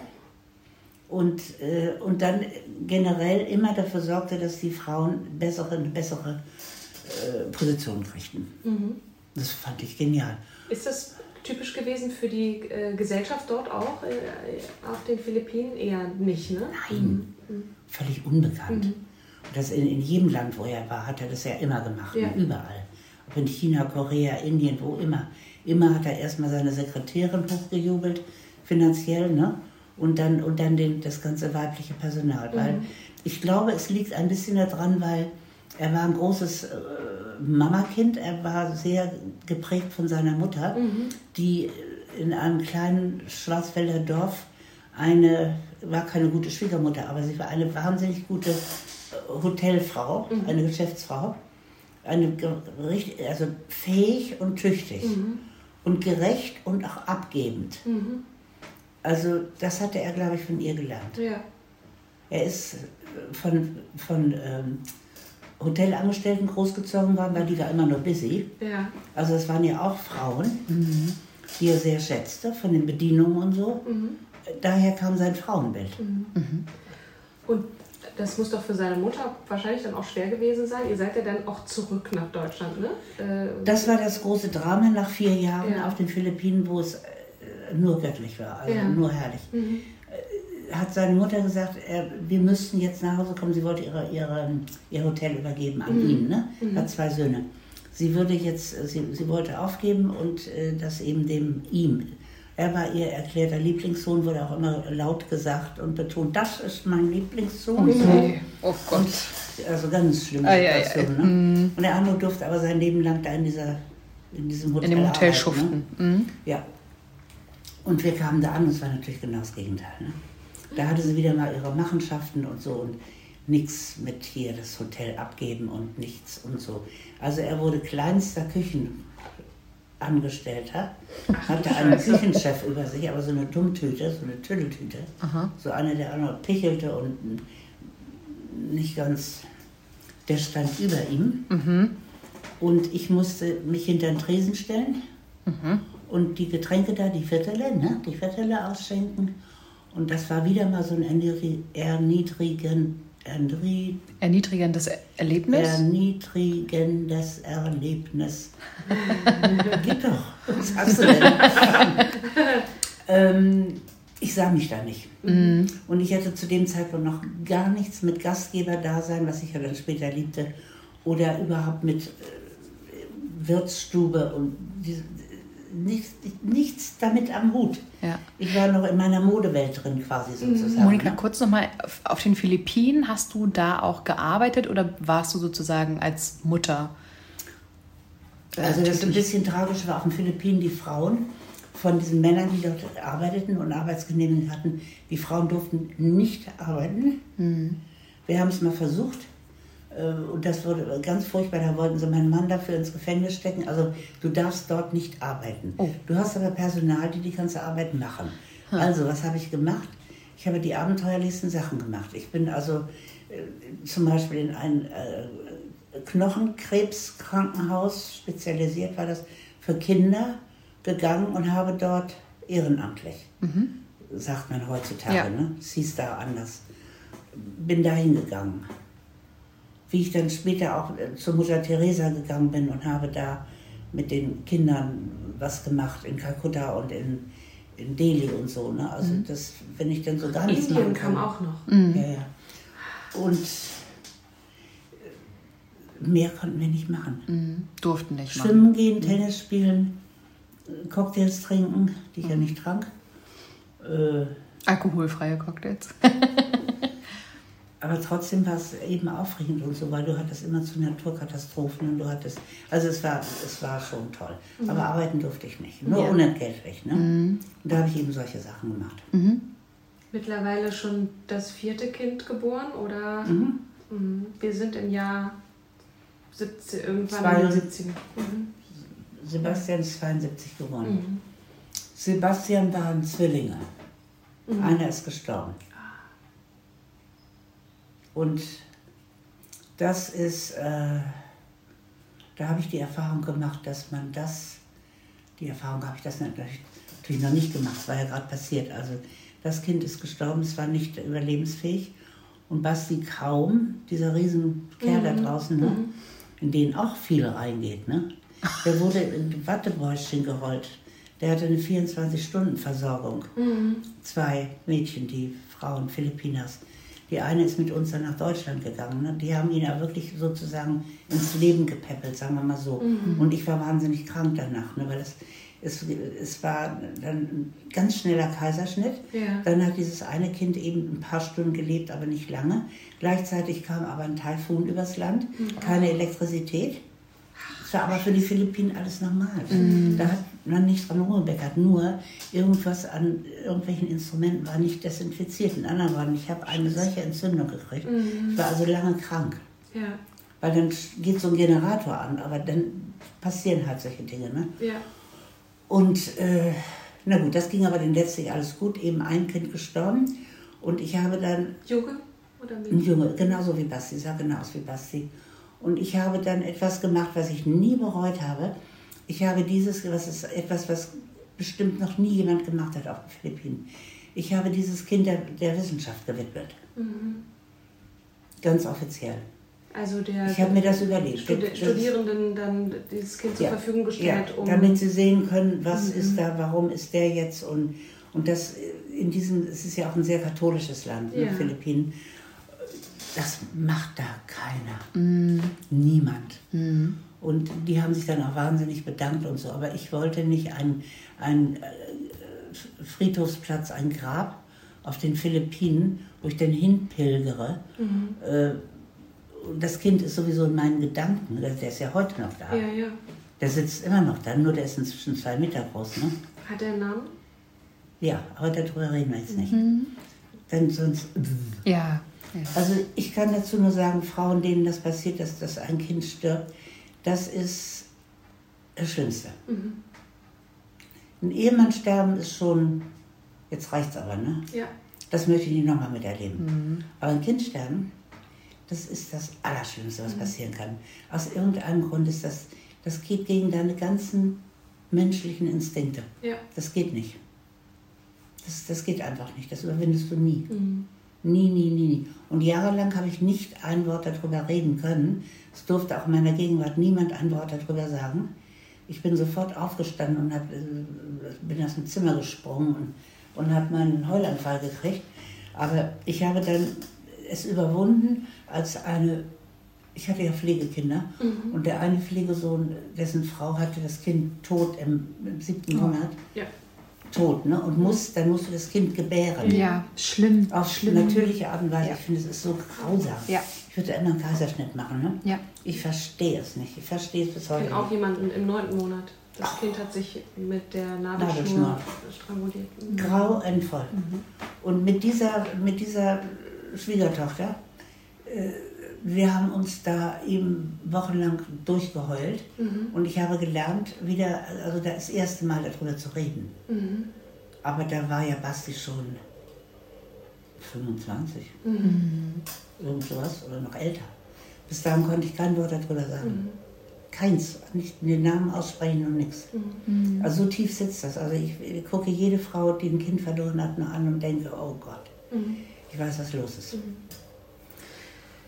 Und, äh, und dann generell immer dafür sorgte, dass die Frauen bessere, eine bessere äh, Position kriegten. Das fand ich genial. Ist das typisch gewesen für die äh, Gesellschaft dort auch äh, auf den Philippinen? Eher nicht, ne? Nein, völlig unbekannt. Und das in, in jedem Land, wo er war, hat er das ja immer gemacht, Ja. überall. In China, Korea, Indien, wo immer. Immer hat er erstmal seine Sekretärin hochgejubelt, finanziell, ne? Und dann, und dann den, das ganze weibliche Personal. Weil ich glaube, es liegt ein bisschen daran, weil er war ein großes äh, Mamakind. Er war sehr geprägt von seiner Mutter, die in einem kleinen Schwarzwälder Dorf eine, war keine gute Schwiegermutter, aber sie war eine wahnsinnig gute äh, Hotelfrau, eine Geschäftsfrau. Eine, also fähig und tüchtig und gerecht und auch abgebend. Also das hatte er, glaube ich, von ihr gelernt. Ja. Er ist äh, von, von ähm, Hotelangestellten großgezogen worden, weil die war immer nur busy. Ja. Also es waren ja auch Frauen, die er sehr schätzte, von den Bedienungen und so. Daher kam sein Frauenbild. Und das muss doch für seine Mutter wahrscheinlich dann auch schwer gewesen sein. Ihr seid ja dann auch zurück nach Deutschland, ne? Äh, Das war das große Drama nach vier Jahren Ja. auf den Philippinen, wo es äh, nur göttlich war, also Ja. Mhm. nur herrlich. Äh, Hat seine Mutter gesagt, äh, wir müssten jetzt nach Hause kommen. Sie wollte ihre, ihre, ihr Hotel übergeben an Mhm. ihn, ne? Hat zwei Söhne. Sie würde jetzt, sie, sie wollte aufgeben und äh, das eben dem ihm. Er war ihr erklärter Lieblingssohn, wurde auch immer laut gesagt und betont, das ist mein Lieblingssohn. Okay. Oh Gott. Und, also ganz schlimme Ei, ei, ei. Situation. Ne? Und der andere durfte aber sein Leben lang da in, dieser, in diesem Hotel In dem Hotel arbeiten, schuften. Ne? Ja. Und wir kamen da an, und es war natürlich genau das Gegenteil. Ne? Da hatte sie wieder mal ihre Machenschaften und so und nichts mit hier das Hotel abgeben und nichts und so. Also er wurde kleinster Küchenangestellter, hatte einen Küchenchef über sich, aber so eine Dummtüte, so eine Tüdeltüte. So einer, der auch noch pichelte und nicht ganz, der stand über ihm. Und ich musste mich hinter den Tresen stellen und die Getränke da, die Viertele, ne, die Viertele ausschenken. Und das war wieder mal so ein erniedri- erniedrigen, erniedri- Erniedrigendes Erlebnis? erniedrigendes Erlebnis. Geht doch. Was hast du denn? ähm, ich sah mich da nicht. Und ich hatte zu dem Zeitpunkt noch gar nichts mit Gastgeberdasein, was ich ja dann später liebte, oder überhaupt mit äh, Wirtsstube und diese, nichts, nichts damit am Hut. Ja. Ich war noch in meiner Modewelt drin quasi sozusagen. Monika, ne? kurz nochmal, auf- den Philippinen hast du da auch gearbeitet oder warst du sozusagen als Mutter? äh, Also das ist ein bisschen tragisch war auf den Philippinen die Frauen von diesen Männern, die dort arbeiteten und Arbeitsgenehmigung hatten, die Frauen durften nicht arbeiten. Wir haben es mal versucht und das wurde ganz furchtbar. Da wollten sie meinen Mann dafür ins Gefängnis stecken. Also du darfst dort nicht arbeiten. Du hast aber Personal, die die ganze Arbeit machen. Also was habe ich gemacht? Ich habe die abenteuerlichsten Sachen gemacht. Ich bin also äh, zum Beispiel in ein äh, Knochenkrebskrankenhaus, spezialisiert war das, für Kinder gegangen und habe dort ehrenamtlich, sagt man heutzutage, Ja. ne? es hieß da anders, bin da hingegangen. Wie ich dann später auch äh, zur Mutter Teresa gegangen bin und habe da mit den Kindern was gemacht in Kalkutta und in, in Delhi und so. Ne? Also das, wenn ich dann so gar nichts Indien machen kann. kam auch noch. Ja, ja. Und äh, mehr konnten wir nicht machen. Mhm. Durften nicht machen. Schwimmen gehen, Tennis spielen, Cocktails trinken, die ich ja nicht trank. Äh, Alkoholfreie Cocktails. aber trotzdem war es eben aufregend und so, weil du hattest immer zu Naturkatastrophen und du hattest, also es war, es war schon toll. Aber arbeiten durfte ich nicht, nur Ja. unentgeltlich. Ne? Und da habe ich eben solche Sachen gemacht. Mittlerweile schon das vierte Kind geboren oder Mhm. wir sind im Jahr 17, irgendwann Zwei- in den 70 mhm. Sebastian ist 72 geworden. Sebastian waren Zwillinge. Einer ist gestorben. Und das ist, äh, da habe ich die Erfahrung gemacht, dass man das, die Erfahrung habe ich das natürlich natürlich noch nicht gemacht, es war ja gerade passiert. Also das Kind ist gestorben, es war nicht überlebensfähig. Und Basti kaum, dieser Riesenkerl da draußen, ne, in den auch viel reingeht, ne? der wurde in Wattebäuschen gerollt. Der hatte eine 24-Stunden-Versorgung. Zwei Mädchen, die Frauen, Philippinas. Die eine ist mit uns dann nach Deutschland gegangen. Ne? Die haben ihn ja wirklich sozusagen ins Leben gepäppelt, sagen wir mal so. Und ich war wahnsinnig krank danach, ne? weil es, es, es war dann ein ganz schneller Kaiserschnitt. Ja. Dann hat dieses eine Kind eben ein paar Stunden gelebt, aber nicht lange. Gleichzeitig kam aber ein Taifun übers Land, keine Elektrizität. Es war aber für die Philippinen alles normal. Da hat man nicht dran rumgebeckert. Nur irgendwas an irgendwelchen Instrumenten war nicht desinfiziert. In anderen Worten, ich habe eine solche Entzündung gekriegt. Ich war also lange krank. Ja, Weil dann geht so ein Generator an, aber dann passieren halt solche Dinge. Ne? ja. Und äh, na gut, das ging aber dann letztlich alles gut. Eben ein Kind gestorben. Und ich habe dann Junge oder ein Mädchen? Junge, genauso wie Basti, sah genau aus wie Basti. Und ich habe dann etwas gemacht, was ich nie bereut habe. Ich habe dieses, was ist etwas, was bestimmt noch nie jemand gemacht hat auf den Philippinen. Ich habe dieses Kind der, der Wissenschaft gewidmet. Ganz offiziell. Also der Ich habe mir das überlegt. Studi Das- Studierenden dann dieses Kind zur Ja, Verfügung gestellt, ja, um damit sie sehen können, was Mhm. ist da, warum ist der jetzt und, und das in diesem, es ist ja auch ein sehr katholisches Land, ne, Ja. Philippinen. Das macht da keiner. Mhm. Niemand. Und die haben sich dann auch wahnsinnig bedankt und so. Aber ich wollte nicht ein, ein äh, Friedhofsplatz, ein Grab auf den Philippinen, wo ich dann hinpilgere. Mhm. Äh, und das Kind ist sowieso in meinen Gedanken. Der der ist ja heute noch da. ja, ja. Der sitzt immer noch da, nur der ist inzwischen zwei Meter groß. Ne? Hat er einen Namen? Ja, aber darüber reden wir jetzt nicht. Denn sonst. Ja. ja. Also ich kann dazu nur sagen, Frauen, denen das passiert, dass, dass ein Kind stirbt, das ist das Schlimmste. Ein Ehemann sterben ist schon, jetzt reicht's aber, ne? Ja. Das möchte ich nicht nochmal miterleben. Aber ein Kind sterben, das ist das Allerschlimmste, was passieren kann. Aus irgendeinem Grund ist das, das geht gegen deine ganzen menschlichen Instinkte. Ja. Das geht nicht. Das, das geht einfach nicht. Das überwindest du nie. Nie, nie, nie, nie. Und jahrelang habe ich nicht ein Wort darüber reden können. Es durfte auch in meiner Gegenwart niemand ein Wort darüber sagen. Ich bin sofort aufgestanden und hab, äh, bin aus dem Zimmer gesprungen und, und habe meinen Heulanfall gekriegt. Aber ich habe dann es überwunden als eine, ich hatte ja Pflegekinder und der eine Pflegesohn, dessen Frau hatte das Kind tot im, im siebten Monat, Ja. tot, ne? Und muss, dann musst du das Kind gebären. Ja, schlimm. Auf schlimm. natürliche Art und Weise. Ja. Ich finde, es ist so grausam. Ja. Ich würde immer einen Kaiserschnitt machen. Ne? Ja. Ich verstehe es nicht. Ich verstehe es bis Ich heute kenne auch jemanden im neunten Monat. Das Kind hat sich mit der Nabelschnur Nabelschnur. stranguliert. Mhm. Grauenvoll. Und mit dieser, mit dieser Schwiegertochter, äh, wir haben uns da eben wochenlang durchgeheult. Und ich habe gelernt, wieder, also das erste Mal darüber zu reden. Aber da war ja Basti schon 25. Irgend sowas oder noch älter. Bis dahin konnte ich kein Wort darüber sagen. Keins. Nicht den Namen aussprechen und nichts. Also so tief sitzt das. Also ich, ich gucke jede Frau, die ein Kind verloren hat, nur an und denke, oh Gott, ich weiß, was los ist.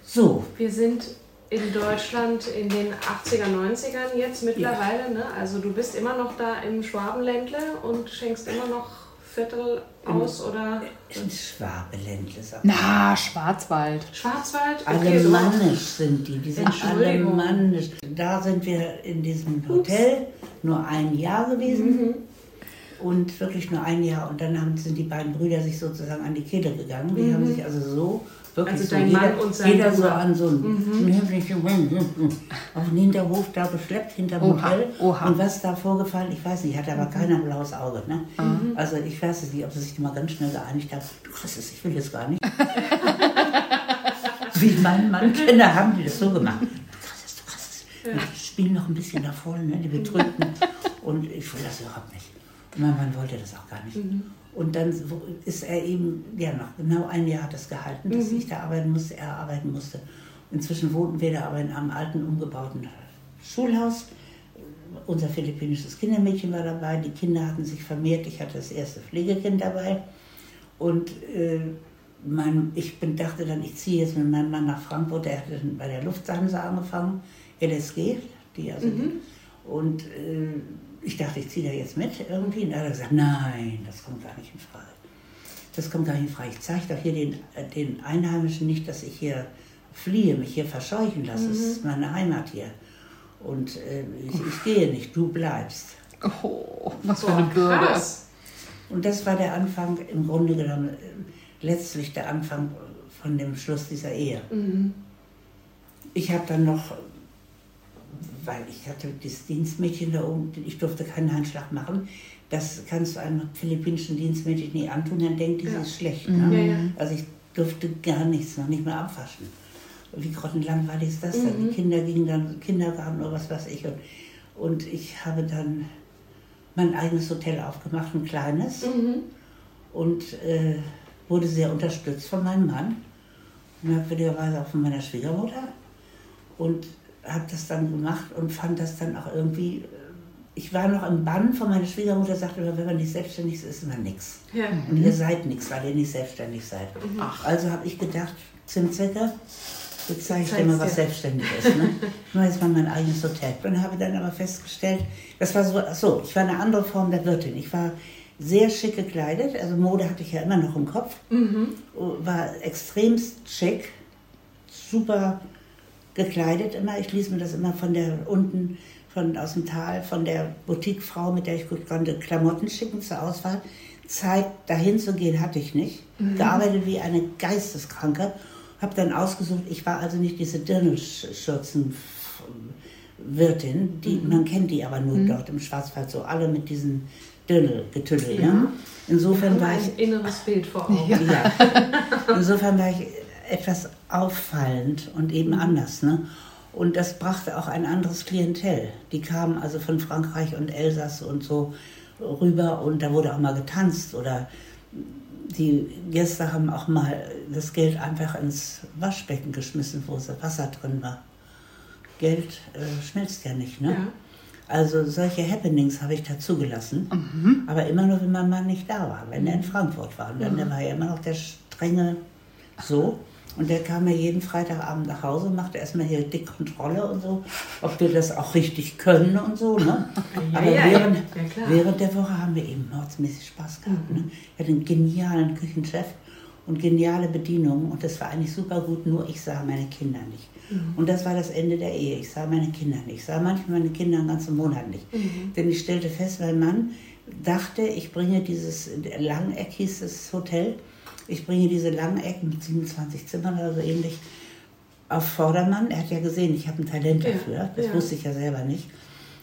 So, Wir sind in Deutschland in den 80er, 90ern jetzt mittlerweile. Ja. Ne? Also du bist immer noch da im Schwabenländle und schenkst immer noch Viertel aus oder? Im Schwabeländle. Na, Schwarzwald. Schwarzwald? Okay, Alemannisch so. sind die, die sind alemannisch. Da sind wir in diesem Hotel Ups. nur ein Jahr gewesen. Mhm. Und wirklich nur ein Jahr. Und dann haben, sind die beiden Brüder sich sozusagen an die Kehle gegangen. Die mhm. haben sich also so Wirklich also so. dein jeder, Mann und sein Jeder so an so einem mhm. auf den Hinterhof da geschleppt, hinter dem Hotel. Oha. Und was da vorgefallen, ich weiß nicht, hatte aber keiner ein blaues Auge. Ne? Mhm. Also ich weiß es nicht, ob sie sich mal ganz schnell geeinigt haben. Du kriegst es, ich will das gar nicht. Wie ich meinen Mann kenne, haben die das so gemacht. Du kriegst es, du kriegst es. Ja. Die spielen noch ein bisschen da vorne, ne, die Betrübten. und ich will das überhaupt nicht. Mein Mann wollte das auch gar nicht. Mhm. Und dann ist er eben, ja, noch genau ein Jahr hat es gehalten, dass mhm. ich da arbeiten musste, er arbeiten musste. Inzwischen wohnten wir da aber in einem alten, umgebauten Schulhaus. Unser philippinisches Kindermädchen war dabei, die Kinder hatten sich vermehrt, ich hatte das erste Pflegekind dabei. Und äh, mein, ich bin, dachte dann, ich ziehe jetzt mit meinem Mann nach Frankfurt, er hatte bei der Lufthansa angefangen, LSG, die also. Mhm. Und äh, ich dachte, ich ziehe da jetzt mit irgendwie. Und er hat gesagt, nein, das kommt gar nicht in Frage. Das kommt gar nicht in Frage. Ich zeige doch hier den, äh, den Einheimischen nicht, dass ich hier fliehe, mich hier verscheuchen lasse. Mhm. Das ist meine Heimat hier. Und äh, ich, ich, gehe nicht, du bleibst. Oh, was für eine Bürde. Und das war der Anfang, im Grunde genommen, äh, letztlich der Anfang von dem Schluss dieser Ehe. Mhm. Ich habe dann noch weil ich hatte das Dienstmädchen da oben, ich durfte keinen Handschlag machen. Das kannst du einem philippinischen Dienstmädchen nie antun, dann denkt die, ja. ist schlecht. Ne? Ja, ja. Also ich durfte gar nichts, noch nicht mehr abwaschen. Wie grottenlangweilig ist das mhm. dann? Die Kinder gingen dann Kindergarten oder was weiß ich. Und, und ich habe dann mein eigenes Hotel aufgemacht, ein kleines. Mhm. Und äh, wurde sehr unterstützt von meinem Mann. Merkwürdigerweise auch von meiner Schwiegermutter. Und habe das dann gemacht und fand das dann auch irgendwie. Äh, ich war noch im Bann von meiner Schwiegermutter, sagte immer, wenn man nicht selbstständig ist, ist man nichts. Ja. Und ihr seid nichts, weil ihr nicht selbstständig seid. Mhm. Also habe ich gedacht, Zimtzecke, jetzt zeige ich dir mal, was selbstständig ist. Ne? Ich mache jetzt mal mein eigenes Hotel. Und habe dann aber festgestellt, das war so, so, ich war eine andere Form der Wirtin. Ich war sehr schick gekleidet, also Mode hatte ich ja immer noch im Kopf, mhm. war extremst schick, super gekleidet immer. Ich ließ mir das immer von der unten von, aus dem Tal, von der Boutiquefrau, mit der ich gut konnte, Klamotten schicken zur Auswahl. Zeit, dahin zu gehen, hatte ich nicht. Mhm. Gearbeitet wie eine Geisteskranke. Habe dann ausgesucht, ich war also nicht diese Dirndlschürzenwirtin, die, mhm. man kennt die aber nur mhm. dort im Schwarzwald, so alle mit diesen Dirndl-Getüdel. Ja. ja. Insofern war ich. Ein inneres Bild vor Augen. Ja. Insofern war ich etwas auffallend und eben mhm. anders. Ne? Und das brachte auch ein anderes Klientel. Die kamen also von Frankreich und Elsass und so rüber und da wurde auch mal getanzt oder die Gäste haben auch mal das Geld einfach ins Waschbecken geschmissen, wo Wasser drin war. Geld äh, schmilzt ja nicht, ne? Ja. Also solche Happenings habe ich da zugelassen, mhm. aber immer nur, wenn mein Mann nicht da war, wenn er in Frankfurt war. Und dann mhm. war er immer noch der strenge so. Und der kam ja jeden Freitagabend nach Hause, machte erstmal hier die Kontrolle und so, ob wir das auch richtig können und so. Ne? Ja, Aber ja, während, ja, während der Woche haben wir eben mordsmäßig Spaß gehabt. Mhm. Ne? Wir hatten einen genialen Küchenchef und geniale Bedienungen und das war eigentlich super gut, nur ich sah meine Kinder nicht. Mhm. Und das war das Ende der Ehe. Ich sah meine Kinder nicht. Ich sah manchmal meine Kinder einen ganzen Monat nicht. Mhm. Denn ich stellte fest, mein Mann dachte, ich bringe dieses, Langeck hieß das Hotel, ich bringe diese langen Ecken mit 27 Zimmern oder so ähnlich auf Vordermann. Er hat ja gesehen, ich habe ein Talent dafür. Ja, das ja. wusste ich ja selber nicht.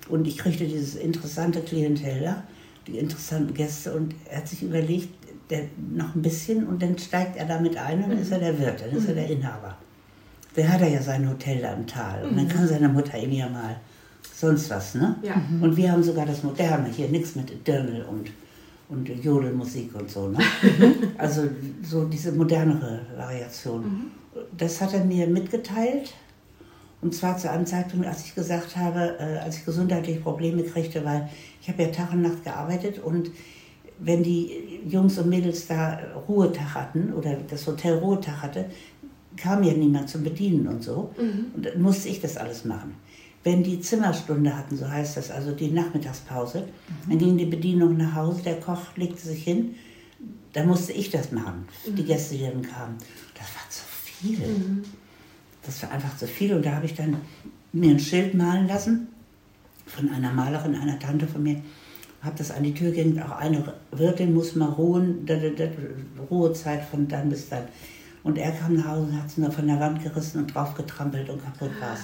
Und ich kriegte dieses interessante Klientel da, die interessanten Gäste. Und er hat sich überlegt, der, noch ein bisschen und dann steigt er damit ein und dann ist er der Wirt, dann ist er der mhm. Inhaber. Der hat er ja sein Hotel da im Tal und dann mhm. kann seine Mutter ihm ja mal sonst was, ne? Ja. Und wir haben sogar das Moderne hier, nichts mit Dirndl und und Jodelmusik und so. Ne? also so diese modernere Variation. Mhm. Das hat er mir mitgeteilt. Und zwar zu einem Zeitpunkt, als ich gesagt habe, äh, als ich gesundheitliche Probleme kriegte, weil ich habe ja Tag und Nacht gearbeitet und wenn die Jungs und Mädels da Ruhetag hatten oder das Hotel Ruhetag hatte, kam ja niemand zum Bedienen und so. Und dann musste ich das alles machen. Wenn die Zimmerstunde hatten, so heißt das, also die Nachmittagspause, dann ging die Bedienung nach Hause, der Koch legte sich hin, dann musste ich das machen, die Gäste, die dann kamen. Das war zu viel. Das war einfach zu viel und da habe ich dann mir ein Schild malen lassen von einer Malerin, einer Tante von mir, habe das an die Tür gehängt, auch eine Wirtin muss mal ruhen, da, da, da, Ruhezeit von dann bis dann. Und er kam nach Hause und hat es nur von der Wand gerissen und drauf getrampelt und kaputt war es.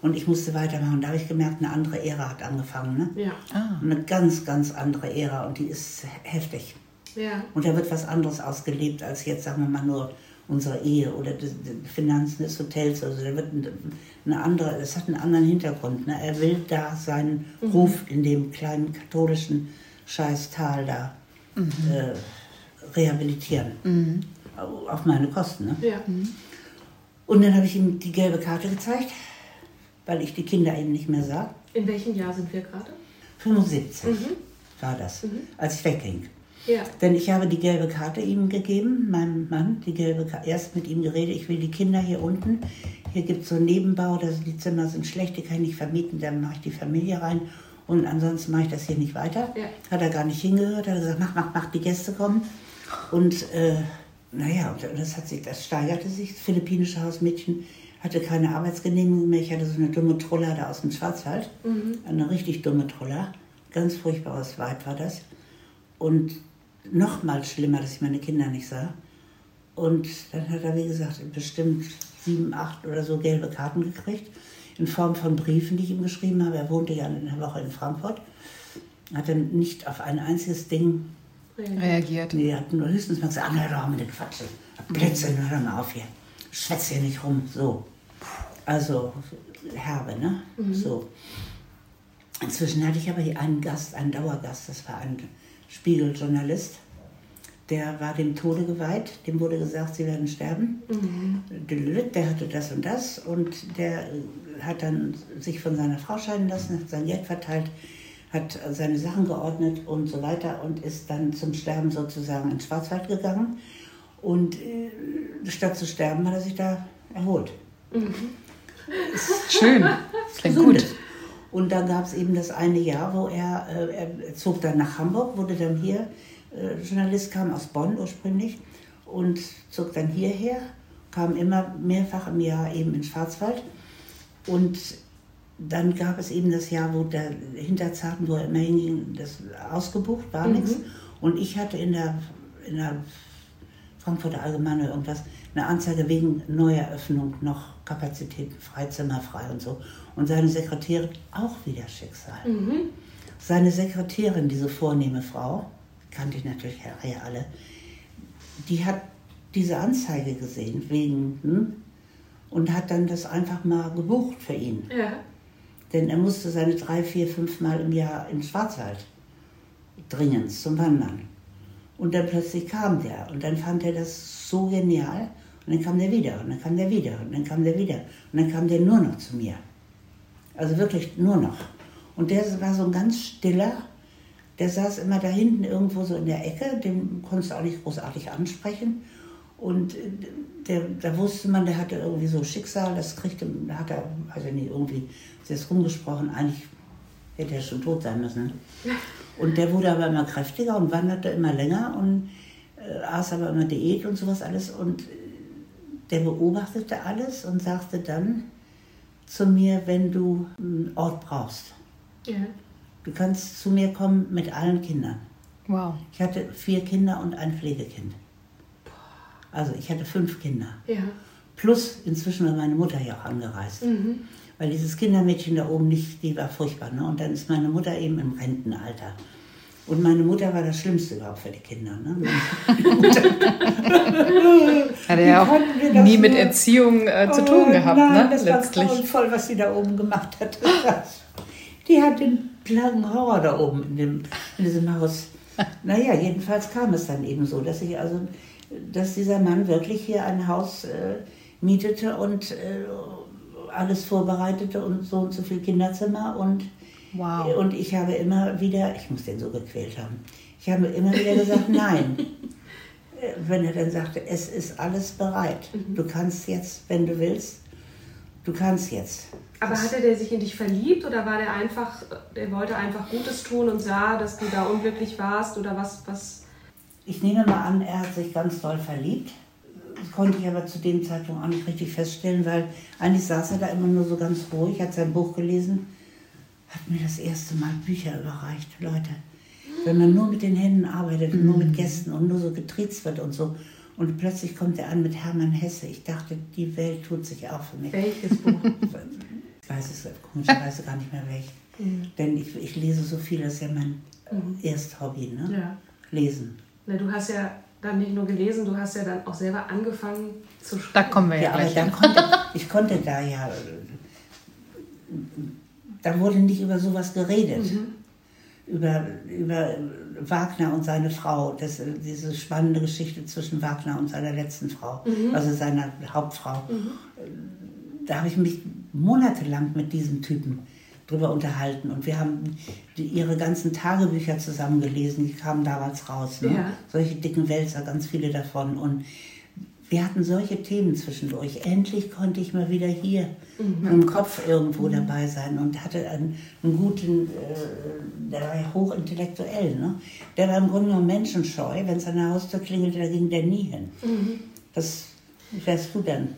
Und ich musste weitermachen. Da habe ich gemerkt, eine andere Ära hat angefangen. Ne? Ja. Eine ganz, ganz andere Ära und die ist heftig. Ja. Und da wird was anderes ausgelebt als jetzt, sagen wir mal, nur unsere Ehe oder die, Finanzen des Hotels. Also da wird ein- eine andere, es hat einen anderen Hintergrund. Ne? Er will da seinen Ruf in dem kleinen katholischen Scheißtal da äh, rehabilitieren. Au- Auf meine Kosten. Ne? Ja. Und dann habe ich ihm die gelbe Karte gezeigt, weil ich die Kinder eben nicht mehr sah. In welchem Jahr sind wir gerade? 75 war das, als ich wegging. Ja. Denn ich habe die gelbe Karte ihm gegeben, meinem Mann, die gelbe Karte, erst mit ihm geredet, ich will die Kinder hier unten, hier gibt es so einen Nebenbau, das, die Zimmer sind schlecht, die kann ich nicht vermieten, dann mache ich die Familie rein und ansonsten mache ich das hier nicht weiter. Ja. Hat er gar nicht hingehört, hat er gesagt, mach, mach, mach, die Gäste kommen. Und äh, naja, das, hat sich, das steigerte sich, das philippinische Hausmädchen hatte keine Arbeitsgenehmigung mehr, ich hatte so eine dumme Troller da aus dem Schwarzwald, eine richtig dumme Troller, ganz furchtbares Weib war das. Und noch mal schlimmer, dass ich meine Kinder nicht sah. Und dann hat er, wie gesagt, bestimmt sieben, acht oder so gelbe Karten gekriegt, in Form von Briefen, die ich ihm geschrieben habe. Er wohnte ja eine Woche in Frankfurt. Hat dann nicht auf ein einziges Ding, reagiert. nee, er hat nur höchstens mal gesagt, ah, hör doch mit den Quatschen. Blödsinn, hör doch mal auf hier. Schwätz hier nicht rum, so. Also, herbe, ne? So. Inzwischen hatte ich aber hier einen Gast, einen Dauergast, das war ein Spiegeljournalist. Der war dem Tode geweiht, dem wurde gesagt, sie werden sterben. Der hatte das und das und der hat dann sich von seiner Frau scheiden lassen, hat sein Geld verteilt, hat seine Sachen geordnet und so weiter und ist dann zum Sterben sozusagen ins Schwarzwald gegangen. Und äh, statt zu sterben, hat er sich da erholt. Schön. Das klingt Gesundet. gut. Und dann gab es eben das eine Jahr, wo er, äh, er zog dann nach Hamburg, wurde dann hier, äh, Journalist kam aus Bonn ursprünglich und zog dann hierher, kam immer mehrfach im Jahr eben in Schwarzwald. Und dann gab es eben das Jahr, wo der Hinterzarten, wo er immer hinging, das ausgebucht, war nichts. Und ich hatte in der, in der Frankfurter Allgemeine oder irgendwas, eine Anzeige wegen Neueröffnung noch Kapazitäten, Freizimmer frei und so. Und seine Sekretärin, auch wieder Schicksal. Seine Sekretärin, diese vornehme Frau, kannte ich natürlich ja alle, die hat diese Anzeige gesehen wegen hm, und hat dann das einfach mal gebucht für ihn. Ja. Denn er musste seine drei, vier, fünf Mal im Jahr in Schwarzwald dringend zum Wandern. Und dann plötzlich kam der. Und dann fand er das so genial. Und dann kam der wieder. Und dann kam der wieder. Und dann kam der wieder. Und dann kam der nur noch zu mir. Also wirklich nur noch. Und der war so ein ganz stiller, der saß immer da hinten irgendwo so in der Ecke, den konntest du auch nicht großartig ansprechen. Und äh, der, da wusste man, der hatte irgendwie so Schicksal, das kriegte, da hat er, also nicht irgendwie, ist jetzt rumgesprochen, eigentlich hätte er schon tot sein müssen. Und der wurde aber immer kräftiger und wanderte immer länger und äh, aß aber immer Diät und sowas alles. Und äh, der beobachtete alles und sagte dann zu mir, wenn du einen Ort brauchst, Ja. du kannst zu mir kommen mit allen Kindern. Wow. Ich hatte vier Kinder und ein Pflegekind. Also ich hatte fünf Kinder. Ja. Plus inzwischen war meine Mutter ja auch angereist. Weil dieses Kindermädchen da oben nicht, die war furchtbar. Ne? Und dann ist meine Mutter eben im Rentenalter. Und meine Mutter war das Schlimmste überhaupt für die Kinder. Ne? Hat er ja auch nie mit Erziehung äh, zu Oh, tun gehabt, nein, ne? Das Letztlich. war grauenvoll, was sie da oben gemacht hat. Die hat den langen Horror da oben in, dem, in diesem Haus. Naja, jedenfalls kam es dann eben so, dass ich also, dass dieser Mann wirklich hier ein Haus äh, mietete und äh, alles vorbereitete und so und so viel Kinderzimmer und Wow. und ich habe immer wieder, ich muss den so gequält haben, ich habe immer wieder gesagt, nein. wenn er dann sagte, es ist alles bereit. Du kannst jetzt, wenn du willst, du kannst jetzt. Aber hatte der sich in dich verliebt oder war der einfach, der wollte einfach Gutes tun und sah, dass du da unglücklich warst oder was, was? Ich nehme mal an, er hat sich ganz doll verliebt. Das konnte ich aber zu dem Zeitpunkt auch nicht richtig feststellen, weil eigentlich saß er da immer nur so ganz ruhig, hat sein Buch gelesen, hat mir das erste Mal Bücher überreicht. Leute, wenn man nur mit den Händen arbeitet, und nur mit Gästen und nur so getriezt wird und so. Und plötzlich kommt er an mit Hermann Hesse. Ich dachte, die Welt tut sich auf für mich. Welches Buch? Ich weiß es komischerweise gar nicht mehr welch. Denn ich, ich lese so viel, das ist ja mein Ersthobby, ne? ja. Lesen. Na, du hast ja dann nicht nur gelesen, du hast ja dann auch selber angefangen zu Da schreiben. kommen wir ja, Ja, gleich dann konnte, ich konnte da ja, da wurde nicht über sowas geredet. Über, über Wagner und seine Frau, das, diese spannende Geschichte zwischen Wagner und seiner letzten Frau, also seiner Hauptfrau. Da habe ich mich monatelang mit diesem Typen drüber unterhalten und wir haben die, ihre ganzen Tagebücher zusammen gelesen, die kamen damals raus. Ne? Ja. Solche dicken Wälzer, ganz viele davon. Und wir hatten solche Themen zwischendurch. Endlich konnte ich mal wieder hier im Kopf irgendwo dabei sein und hatte einen, einen guten, äh, der war ja hochintellektuell, ne? der war im Grunde genommen menschenscheu. Wenn es an der Haustür klingelte, da ging der nie hin. Das wärst du denn?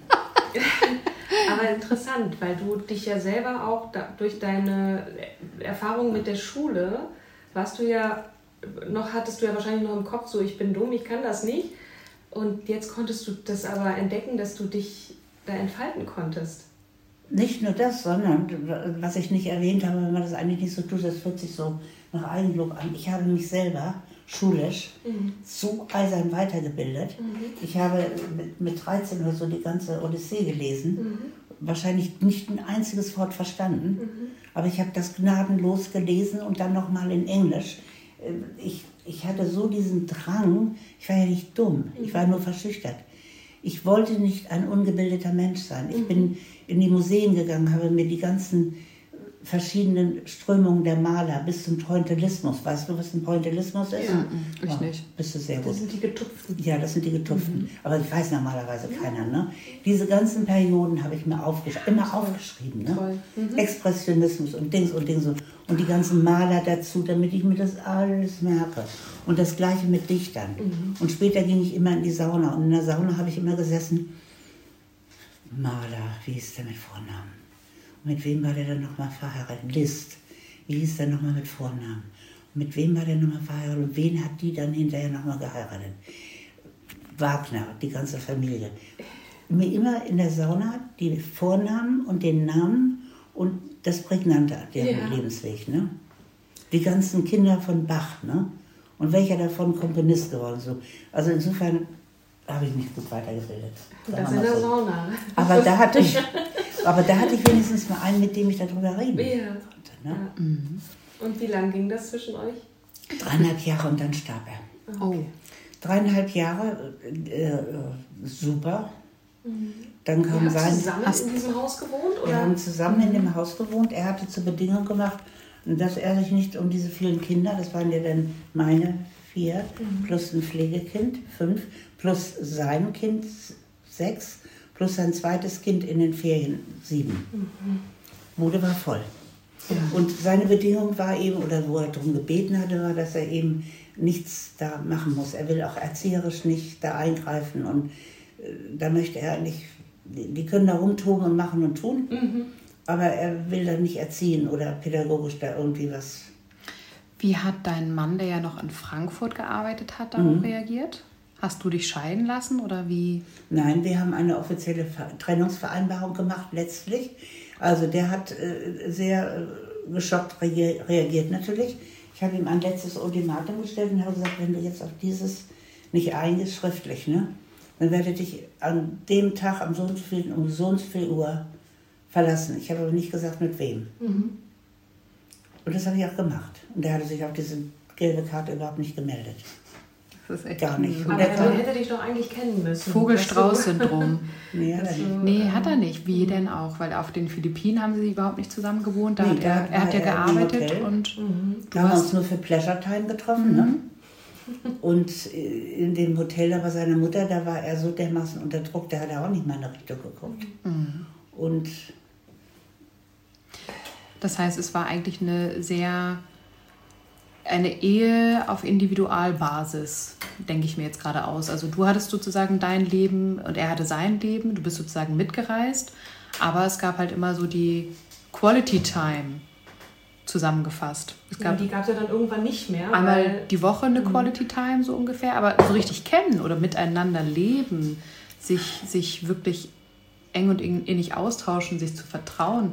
Aber interessant, weil du dich ja selber auch da, durch deine Erfahrung mit der Schule, warst du ja, noch hattest du ja wahrscheinlich noch im Kopf so, ich bin dumm, ich kann das nicht. Und jetzt konntest du das aber entdecken, dass du dich da entfalten konntest. Nicht nur das, sondern was ich nicht erwähnt habe, wenn man das eigentlich nicht so tut, das fühlt sich so nach Eigenlob an. Ich habe mich selber schulisch so eisern weitergebildet. Ich habe mit, mit 13 oder so die ganze Odyssee gelesen. Wahrscheinlich nicht ein einziges Wort verstanden, aber ich habe das gnadenlos gelesen und dann nochmal in Englisch. Äh, Ich, ich hatte so diesen Drang, ich war ja nicht dumm, ich war nur verschüchtert. Ich wollte nicht ein ungebildeter Mensch sein. Ich bin in die Museen gegangen, habe mir die ganzen verschiedenen Strömungen der Maler bis zum Pointillismus. Weißt du, was ein Pointillismus ist? Ja, ich Ja, nicht. Bist du sehr gut. Das sind die getupften. Ja, das sind die getupften. Aber ich weiß normalerweise keiner. Ne? Diese ganzen Perioden habe ich mir aufgesch immer aufgeschrieben. Ne? Toll. Expressionismus und Dings und Dings und, und die ganzen Maler dazu, damit ich mir das alles merke. Und das gleiche mit Dichtern. Und später ging ich immer in die Sauna. Und in der Sauna habe ich immer gesessen. Maler, wie ist der mit Vornamen? Mit wem war der dann nochmal verheiratet? List. Wie hieß der nochmal mit Vornamen? Mit wem war der nochmal verheiratet? Und wen hat die dann hinterher nochmal geheiratet? Wagner, die ganze Familie. Mir immer in der Sauna die Vornamen und den Namen und das Prägnante an deren Ja. Lebensweg. Ne? Die ganzen Kinder von Bach. Ne? Und welcher davon Komponist geworden so. Also insofern habe ich mich gut weitergebildet. Das wir in der so. Sauna. Aber da hatte ich, aber da hatte ich wenigstens mal einen, mit dem ich darüber reden Ja. konnte. Ne? Und wie lang ging das zwischen euch? Dreieinhalb Jahre und dann starb er. Oh. Dreieinhalb Jahre, äh, äh, super. Dann kam habt sein. zusammen in diesem Haus gewohnt? Wir Oder? haben zusammen in dem Haus gewohnt. Er hatte zur Bedingung gemacht, dass er sich nicht um diese vielen Kinder, das waren ja dann meine vier, plus ein Pflegekind, fünf, plus sein Kind, sechs, plus sein zweites Kind in den Ferien, sieben. Bude war voll. Und seine Bedingung war eben, oder wo er darum gebeten hatte, war, dass er eben nichts da machen muss. Er will auch erzieherisch nicht da eingreifen und äh, da möchte er nicht, die können da rumtoben und machen und tun, aber er will da nicht erziehen oder pädagogisch da irgendwie was. Wie hat dein Mann, der ja noch in Frankfurt gearbeitet hat, darauf reagiert? Hast du dich scheiden lassen oder wie? Nein, wir haben eine offizielle Ver Trennungsvereinbarung gemacht letztlich. Also der hat äh, sehr äh, geschockt reagier- reagiert natürlich. Ich habe ihm ein letztes Ultimatum gestellt und habe gesagt, wenn du jetzt auf dieses nicht eingehst, schriftlich, ne, dann werde ich an dem Tag, am so und so viel, um so und so viel Uhr verlassen. Ich habe aber nicht gesagt, mit wem. Und das habe ich auch gemacht. Und der hatte sich auf diese gelbe Karte überhaupt nicht gemeldet. Das ist echt Gar nicht. Und Aber der er kam, hätte dich doch eigentlich kennen müssen. Vogel-Strauß-Syndrom. nee, hat er nicht. Nee, hat er nicht. Wie denn auch? Weil auf den Philippinen haben sie überhaupt nicht zusammen gewohnt. Da Nee, hat er, er hat ja war gearbeitet und Da haben wir uns nur für Pleasure Time getroffen. Ne? Und äh, in dem Hotel, da bei seiner Mutter, da war er so dermaßen unter Druck, da hat er auch nicht mal nach Richtung geguckt. Und Das heißt, es war eigentlich eine sehr eine Ehe auf Individualbasis, denke ich mir jetzt gerade aus. Also du hattest sozusagen dein Leben und er hatte sein Leben, du bist sozusagen mitgereist, aber es gab halt immer so die Quality Time zusammengefasst. Es Ja, gab die gab es ja dann irgendwann nicht mehr. einmal die Woche eine Quality Time so ungefähr, aber so richtig kennen oder miteinander leben, sich, sich wirklich eng und in- innig austauschen, sich zu vertrauen.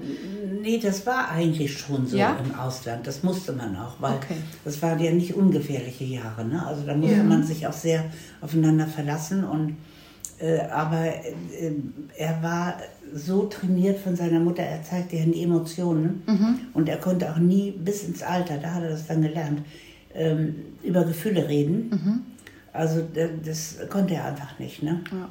nee, das war eigentlich schon so Ja? im Ausland. Das musste man auch, weil Okay. das waren ja nicht ungefährliche Jahre. Ne? Also da musste Ja. man sich auch sehr aufeinander verlassen. Und, äh, aber äh, er war so trainiert von seiner Mutter, er zeigte ja nie Emotionen. Mhm. Und er konnte auch nie bis ins Alter, da hat er das dann gelernt, ähm, über Gefühle reden. Mhm. Also da- das konnte er einfach nicht. Ne? Ja,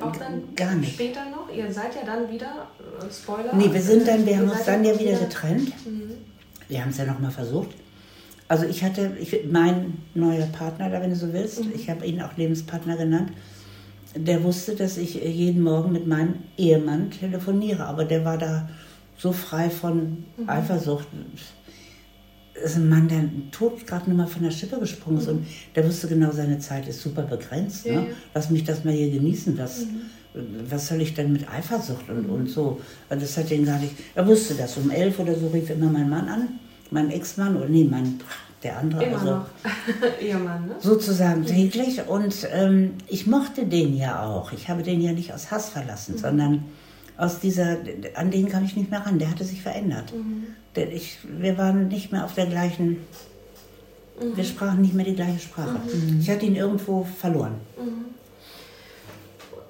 Auch dann Gar nicht. später noch? Ihr seid ja dann wieder, äh, Spoiler. Nee, wir sind dann, wir haben uns dann ja auch wieder getrennt. Wir haben es ja nochmal versucht. Also ich hatte, ich, mein neuer Partner, da wenn du so willst, ich habe ihn auch Lebenspartner genannt, der wusste, dass ich jeden Morgen mit meinem Ehemann telefoniere, aber der war da so frei von Eifersucht. Das ist ein Mann, der tot gerade nur mal von der Schippe gesprungen ist und der wusste genau, seine Zeit ist super begrenzt. Ja, ne? ja. Lass mich das mal hier genießen. Was, was soll ich denn mit Eifersucht und, und so? Das hat ihn gar nicht. Er wusste das. Um elf oder so rief immer mein Mann an, mein Ex-Mann oder nee, mein der andere. Immer also, noch. Ehemann, ne? sozusagen täglich und ähm, ich mochte den ja auch. Ich habe den ja nicht aus Hass verlassen, sondern aus dieser, an den kam ich nicht mehr ran. Der hatte sich verändert. Der, ich, wir waren nicht mehr auf der gleichen, wir sprachen nicht mehr die gleiche Sprache. Ich hatte ihn irgendwo verloren.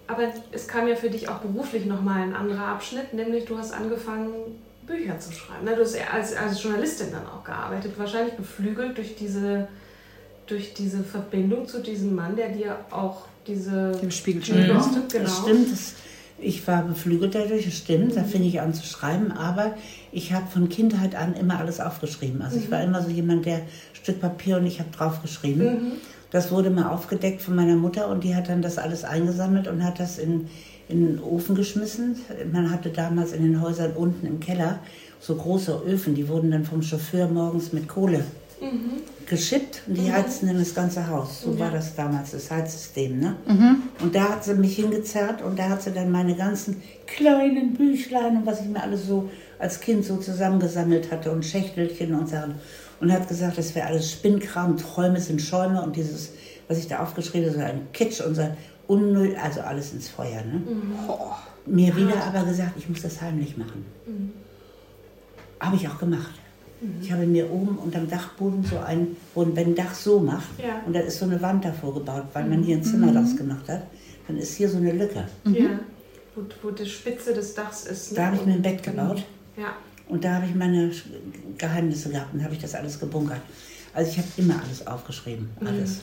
Aber es kam ja für dich auch beruflich nochmal ein anderer Abschnitt, nämlich du hast angefangen, Bücher zu schreiben. ne? Du hast ja als, als Journalistin dann auch gearbeitet, wahrscheinlich beflügelt durch diese, durch diese Verbindung zu diesem Mann, der dir auch diese... Dem Spiegel Genau, genau. Stimmt. Das, ich war beflügelt dadurch, es stimmt. Da fing ich an zu schreiben. Aber ich habe von Kindheit an immer alles aufgeschrieben. Also ich war immer so jemand, der Stück Papier und ich habe draufgeschrieben. Das wurde mal aufgedeckt von meiner Mutter und die hat dann das alles eingesammelt und hat das in, in den Ofen geschmissen. Man hatte damals in den Häusern unten im Keller so große Öfen, die wurden dann vom Chauffeur morgens mit Kohle geschippt und die heizten dann das ganze Haus. So war das damals, das Heizsystem. Ne? Und da hat sie mich hingezerrt und da hat sie dann meine ganzen kleinen Büchlein und was ich mir alles so als Kind so zusammengesammelt hatte und Schächtelchen und Sachen. Und hat gesagt, das wäre alles Spinnkram, Träume sind Schäume und dieses, was ich da aufgeschrieben habe, so ein Kitsch und so ein Unnötig, also alles ins Feuer. Ne? Mir wieder aber gesagt, ich muss das heimlich machen. Habe ich auch gemacht. Ich habe mir oben unterm Dachboden so ein, wo wenn ein Dach so macht Ja. und da ist so eine Wand davor gebaut, weil man hier ein Zimmer draus gemacht hat, dann ist hier so eine Lücke. Ja, wo, wo die Spitze des Dachs ist. ne? Da habe ich mir ein Bett gebaut Ja. und da habe ich meine Geheimnisse gehabt und habe ich das alles gebunkert. Also ich habe immer alles aufgeschrieben, alles.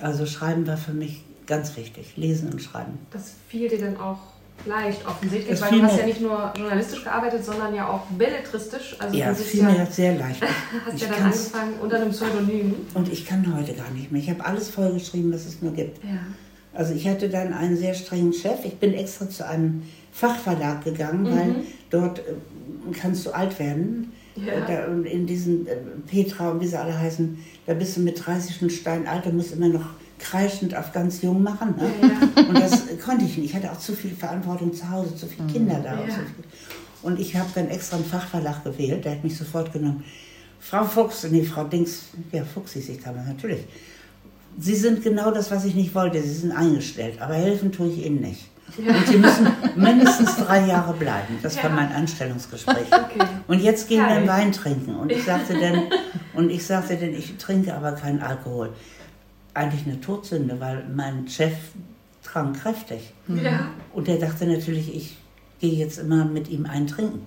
Also Schreiben war für mich ganz wichtig, Lesen und Schreiben. Das fiel dir dann auch leicht offensichtlich, weil du hast ja nicht nur journalistisch gearbeitet, sondern ja auch belletristisch. Also Ja, du es fiel ja, mir sehr leicht. hast Ich ja dann angefangen unter einem Pseudonym. Und ich kann heute gar nicht mehr. Ich habe alles vollgeschrieben, was es nur gibt. Ja. Also ich hatte dann einen sehr strengen Chef. Ich bin extra zu einem Fachverlag gegangen, weil dort äh, kannst du alt werden. Ja. Da, und in diesen äh, Petra und wie sie alle heißen, da bist du mit 30 schon Stein alt und musst immer noch kreischend auf ganz jung machen. Ne? Ja, Und das konnte ich nicht. Ich hatte auch zu viel Verantwortung zu Hause, zu viele Kinder da. Und, Ja. so viel. und ich habe dann extra einen Fachverlag gewählt, der hat mich sofort genommen. Frau Fuchs, nee, Frau Dings, ja, Fuchs hieß ich damals, natürlich. Sie sind genau das, was ich nicht wollte. Sie sind eingestellt, aber helfen tue ich Ihnen nicht. Und Sie müssen mindestens drei Jahre bleiben. Das war Ja. mein Anstellungsgespräch. Okay. Und jetzt gehen wir. Wein trinken. Und ich sagte dann, und ich sagte dann, ich trinke aber keinen Alkohol. Eigentlich eine Todsünde, weil mein Chef trank kräftig. Ja. Und der dachte natürlich, ich gehe jetzt immer mit ihm eintrinken.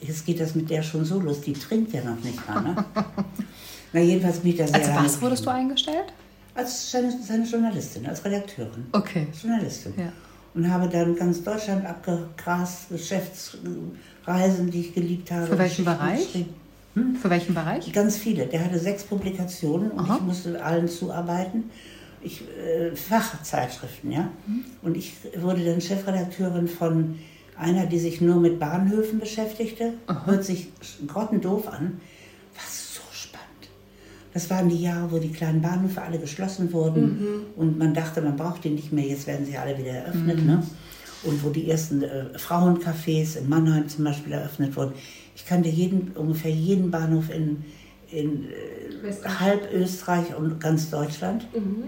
Jetzt geht das mit der schon so los. Die trinkt ja noch nicht mal. Ne? Na, jedenfalls bin ich da sehr Als lange was wurdest du eingestellt? Als seine, Journalistin, als Redakteurin. Okay. Journalistin. Ja. Und habe dann ganz Deutschland abgegrast, Geschäftsreisen, die ich geliebt habe. Für welchen Bereich? geschrieben. Hm? Für welchen Bereich? Ganz viele. Der hatte sechs Publikationen und Aha. ich musste allen zuarbeiten. Ich, äh, Fachzeitschriften, ja. Mhm. Und ich wurde dann Chefredakteurin von einer, die sich nur mit Bahnhöfen beschäftigte. Aha. Hört sich grottendoof an. Was so spannend. Das waren die Jahre, wo die kleinen Bahnhöfe alle geschlossen wurden mhm. und man dachte, man braucht die nicht mehr. Jetzt werden sie alle wieder eröffnet. Mhm. Ne? Und wo die ersten äh, Frauencafés in Mannheim zum Beispiel eröffnet wurden. Ich kannte jeden, ungefähr jeden Bahnhof in, in äh, halb Österreich und ganz Deutschland. Mhm.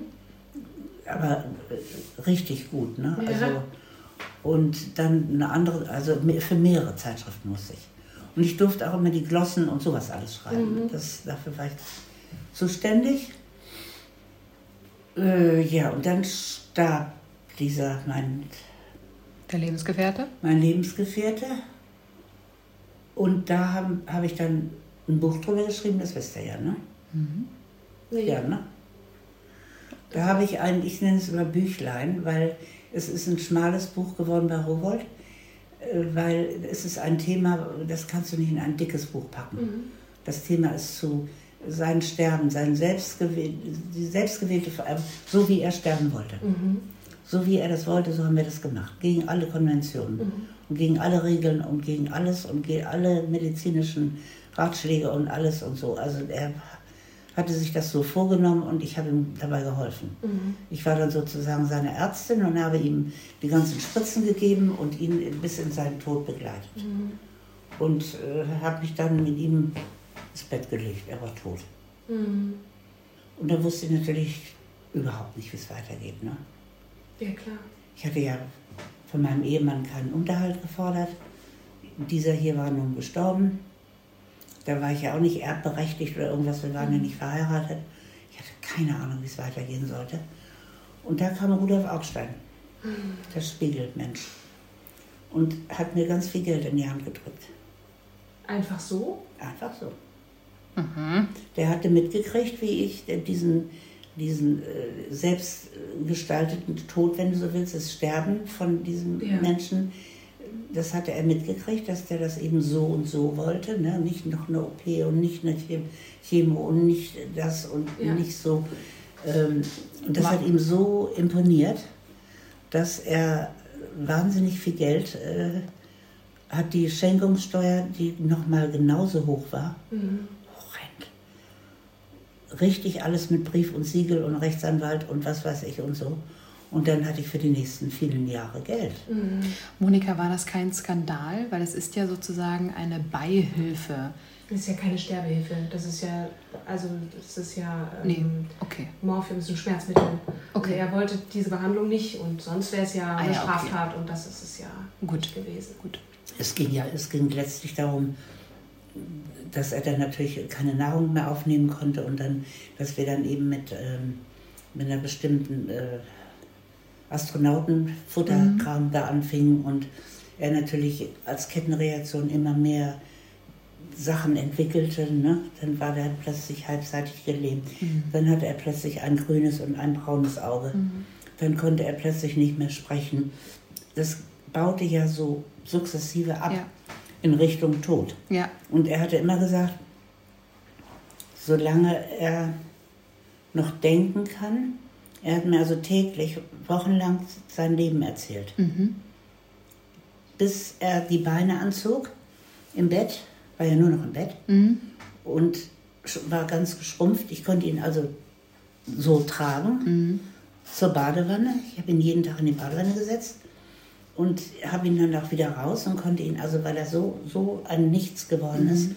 Aber äh, richtig gut. Ne? Ja. Also, und dann eine andere, also für mehrere Zeitschriften musste ich. Und ich durfte auch immer die Glossen und sowas alles schreiben. Mhm. Das, dafür war ich zuständig. Äh, ja, und dann starb dieser, mein... Der Lebensgefährte? Mein Lebensgefährte. Und da habe hab ich dann ein Buch drüber geschrieben, das wisst ihr ja, ne? Mhm. Ja, ne? Da habe ich ein, ich nenne es immer Büchlein, weil es ist ein schmales Buch geworden bei Rowold, äh, weil es ist ein Thema, das kannst du nicht in ein dickes Buch packen. Mhm. Das Thema ist zu sein Sterben, sein selbstgewählte, die selbstgewählte, so wie er sterben wollte. Mhm. So wie er das wollte, so haben wir das gemacht. Gegen alle Konventionen mhm. Und gegen alle Regeln und gegen alles und gegen alle medizinischen Ratschläge und alles und so. Also er hatte sich das so vorgenommen und ich habe ihm dabei geholfen. Mhm. Ich war dann sozusagen seine Ärztin und habe ihm die ganzen Spritzen gegeben und ihn bis in seinen Tod begleitet. Mhm. Und äh, habe mich dann mit ihm ins Bett gelegt. Er war tot. Mhm. Und da wusste ich natürlich überhaupt nicht, wie es weitergeht. Ne? Ja, klar. Ich hatte ja von meinem Ehemann keinen Unterhalt gefordert. Dieser hier war nun gestorben. Da war ich ja auch nicht erbberechtigt oder irgendwas, wir waren ja nicht verheiratet. Ich hatte keine Ahnung, wie es weitergehen sollte. Und da kam Rudolf Augstein, der Spiegelmensch, und hat mir ganz viel Geld in die Hand gedrückt. Einfach so? Einfach so. Mhm. Der hatte mitgekriegt, wie ich diesen, diesen äh, selbstgestalteten Tod, wenn du so willst, das Sterben von diesem ja. Menschen das hatte er mitgekriegt, dass der das eben so und so wollte. Ne? Nicht noch eine OP und nicht eine Chemo und nicht das und ja. nicht so. Ähm, und das hat ihm so imponiert, dass er wahnsinnig viel Geld äh, hat die Schenkungssteuer, die nochmal genauso hoch war, mhm. Richtig alles mit Brief und Siegel und Rechtsanwalt und was weiß ich und so. Und dann hatte ich für die nächsten vielen Jahre Geld. Mhm. Monika, war das kein Skandal? Weil es ist ja sozusagen eine Beihilfe. Das ist ja keine Sterbehilfe. Das ist ja, also das ist ja ähm, nee. okay. Morphium ist ein Schmerzmittel. Okay. Also er wollte diese Behandlung nicht und sonst wäre es ja eine ah, ja, Straftat okay. und das ist es ja Gut. gewesen. Gut. Es ging ja, es ging letztlich darum, dass er dann natürlich keine Nahrung mehr aufnehmen konnte und dann, dass wir dann eben mit, ähm, mit einer bestimmten äh, Astronautenfutterkram mhm. da anfing und er natürlich als Kettenreaktion immer mehr Sachen entwickelte. Ne? Dann war er plötzlich halbseitig gelähmt. Mhm. Dann hatte er plötzlich ein grünes und ein braunes Auge. Mhm. Dann konnte er plötzlich nicht mehr sprechen. Das baute ja so sukzessive ab ja. In Richtung Tod. Ja. Und er hatte immer gesagt, solange er noch denken kann, er hat mir also täglich, wochenlang sein Leben erzählt. Mhm. Bis er die Beine anzog im Bett, war ja nur noch im Bett mhm. und war ganz geschrumpft. Ich konnte ihn also so tragen mhm. zur Badewanne. Ich habe ihn jeden Tag in die Badewanne gesetzt und habe ihn dann auch wieder raus und konnte ihn, also weil er so, so ein Nichts geworden ist. Mhm.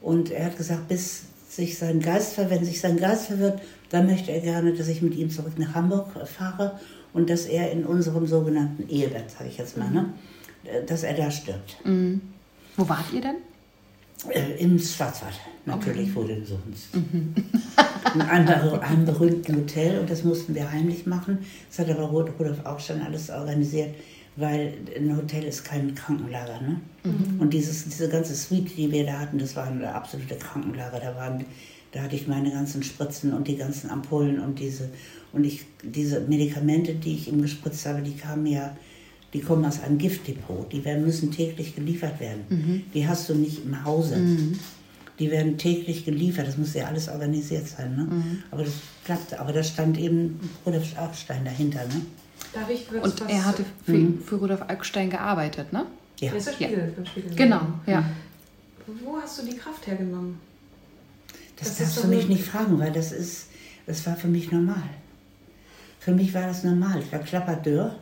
Und er hat gesagt, bis sich sein Geist verwendet, sich sein Geist verwirrt, dann möchte er gerne, dass ich mit ihm zurück nach Hamburg fahre und dass er in unserem sogenannten Ehebett, sage ich jetzt mal, ne, dass er da stirbt. Mhm. Wo wart ihr denn? Äh, Im Schwarzwald, natürlich, okay. wo denn sonst. Mhm. In einem, einem berühmten Hotel und das mussten wir heimlich machen. Das hat aber Rudolf auch schon alles organisiert, weil ein Hotel ist kein Krankenlager. Ne? Mhm. Und dieses, diese ganze Suite, die wir da hatten, das war ein absolute Krankenlager. Da waren da hatte ich meine ganzen Spritzen und die ganzen Ampullen und diese und ich diese Medikamente, die ich ihm gespritzt habe, die kamen ja, die kommen aus einem Giftdepot. Die werden, müssen täglich geliefert werden. Mhm. Die hast du nicht im Hause. Mhm. Die werden täglich geliefert, das muss ja alles organisiert sein. Ne? Aber das klappte. Aber da stand eben Rudolf Augstein dahinter. Ne? Darf ich kurz Und was- er hatte für, für Rudolf Alkstein gearbeitet, ne? Ja. Der ist der Spiegel. Genau, ja. Wo hast du die Kraft hergenommen? Das, Das darfst du mich nicht fragen, weil das ist, das war für mich normal. Für mich war das normal. Ich war klapperdürr.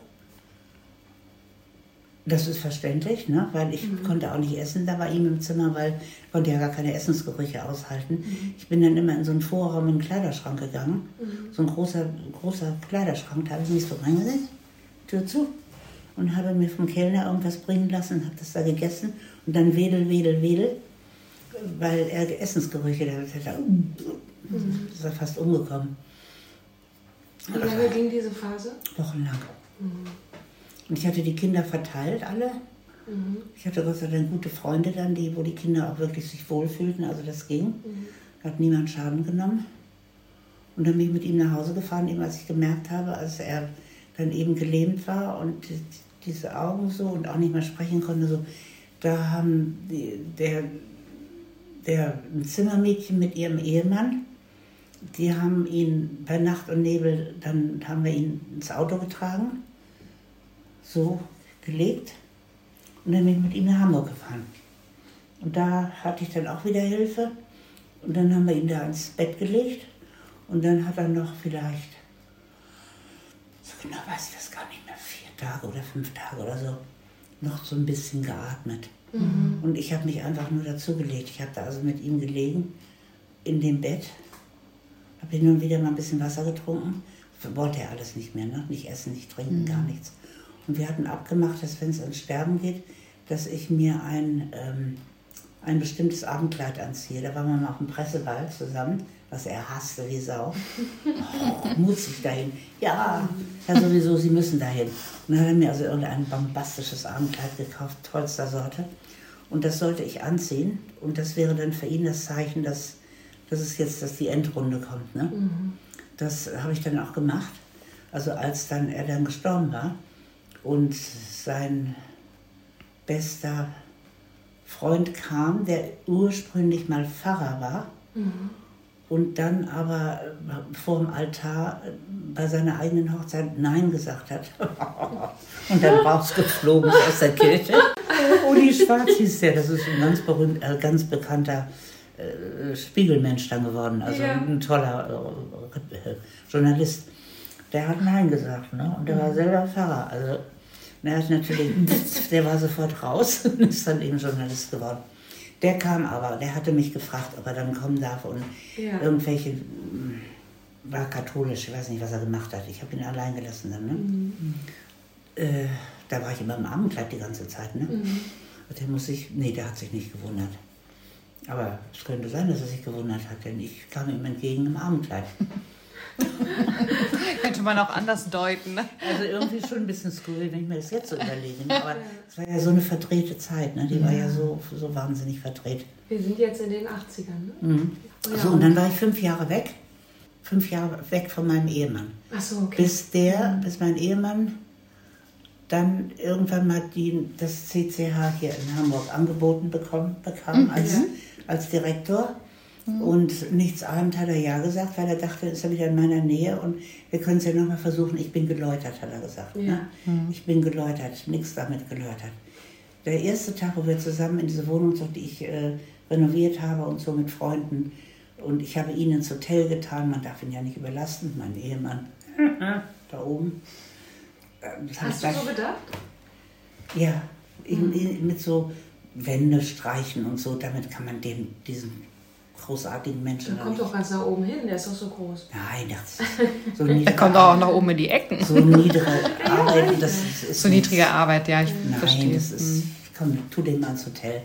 Das ist verständlich, ne? weil ich Mhm. konnte auch nicht essen da bei ihm im Zimmer, weil ich konnte ja gar keine Essensgerüche aushalten. Mhm. Ich bin dann immer in so einen Vorraum, in den Kleiderschrank gegangen. Mhm. So ein großer, großer Kleiderschrank, da habe ich mich so reingesetzt, Tür zu und habe mir vom Kellner irgendwas bringen lassen, habe das da gegessen und dann wedel, wedel, wedel, weil er Essensgerüche, da da- da- Mhm. ist er fast umgekommen, Wie lange ging diese Phase? wochenlang. Und ich hatte die Kinder verteilt, alle. Ich hatte Gott sei Dank gute Freunde dann, die, wo die Kinder auch wirklich sich wohlfühlten, also das ging. Hat niemand Schaden genommen. Und dann bin ich mit ihm nach Hause gefahren, eben als ich gemerkt habe, als er dann eben gelähmt war und die- diese Augen so und auch nicht mehr sprechen konnte, so, da haben die, der, der ein Zimmermädchen mit ihrem Ehemann, die haben ihn bei Nacht und Nebel, dann haben wir ihn ins Auto getragen, so gelegt und dann bin ich mit ihm nach Hamburg gefahren. Und da hatte ich dann auch wieder Hilfe und dann haben wir ihn da ins Bett gelegt und dann hat er noch vielleicht, so genau weiß ich das gar nicht mehr, vier Tage oder fünf Tage oder so, noch so ein bisschen geatmet. Und ich habe mich einfach nur dazugelegt. Ich habe da also mit ihm gelegen in dem Bett, habe hin und wieder mal ein bisschen Wasser getrunken. Wollte er alles nicht mehr, ne? nicht essen, nicht trinken, gar nichts. Und wir hatten abgemacht, dass wenn es ans Sterben geht, dass ich mir ein, ähm, ein bestimmtes Abendkleid anziehe. Da waren wir mal auf dem Presseball zusammen, was er hasste wie Sau. Oh, muss ich dahin? Ja, ja sowieso, Sie müssen dahin. Und dann hat er mir also irgendein bombastisches Abendkleid gekauft, tollster Sorte. Und das sollte ich anziehen. Und das wäre dann für ihn das Zeichen, dass, dass es jetzt dass die Endrunde kommt. Ne? Das habe ich dann auch gemacht. Also als dann er dann gestorben war und sein bester Freund kam, der ursprünglich mal Pfarrer war und dann aber äh, vor dem Altar äh, bei seiner eigenen Hochzeit Nein gesagt hat. und dann rausgeflogen ist aus der Kirche. Uli Schwarz hieß der, das ist ein ganz, berühmt, äh, ganz bekannter äh, Spiegelmensch dann geworden, also Ja. ein toller äh, äh, Journalist. Der hat Nein gesagt, ne? Und der war selber Pfarrer. Also der hat natürlich, der war sofort raus und ist dann eben Journalist geworden. Der kam aber, der hatte mich gefragt, ob er dann kommen darf und Ja. irgendwelche, mm, war katholisch, ich weiß nicht, was er gemacht hat. Ich habe ihn allein gelassen dann, ne? Äh, da war ich immer im Abendkleid die ganze Zeit, ne? Und Der muss sich, nee, der hat sich nicht gewundert. Aber es könnte sein, dass er sich gewundert hat, denn ich kam ihm entgegen im Abendkleid. Könnte man auch anders deuten, ne? Also irgendwie schon ein bisschen skurril, wenn ich mir das jetzt so überlege. ne? Aber es war ja so eine verdrehte Zeit, ne? Die war ja so, so wahnsinnig verdreht. Wir sind jetzt in den 80ern, ne? Mhm. Ja. So, und dann war ich fünf Jahre weg. Fünf Jahre weg von meinem Ehemann. Ach so, okay. Bis der, bis mein Ehemann dann irgendwann mal die, das CCH hier in Hamburg angeboten bekommen, bekam als, als Direktor. Und nichts ahnend hat er ja gesagt, weil er dachte, ist er wieder in meiner Nähe und wir können es ja nochmal versuchen. Ich bin geläutert, hat er gesagt. Ne? Ich bin geläutert, nichts damit geläutert. Der erste Tag, wo wir zusammen in diese Wohnung, so, die ich äh, renoviert habe und so mit Freunden, und ich habe ihn ins Hotel getan, man darf ihn ja nicht überlasten, mein Ehemann, da oben. Äh, das Hast du so gedacht? ja, in, in, mit so Wände streichen und so, damit kann man dem, diesen großartigen Menschen. Der kommt doch ganz nach oben hin, der ist doch so groß. Nein, das so niedrige, Er kommt auch nach oben in die Ecken. so niedere Arbeiten, das ist, ist So nichts. niedrige Arbeit, ja, ich Nein, verstehe. das ist, komm, tu den mal ins Hotel.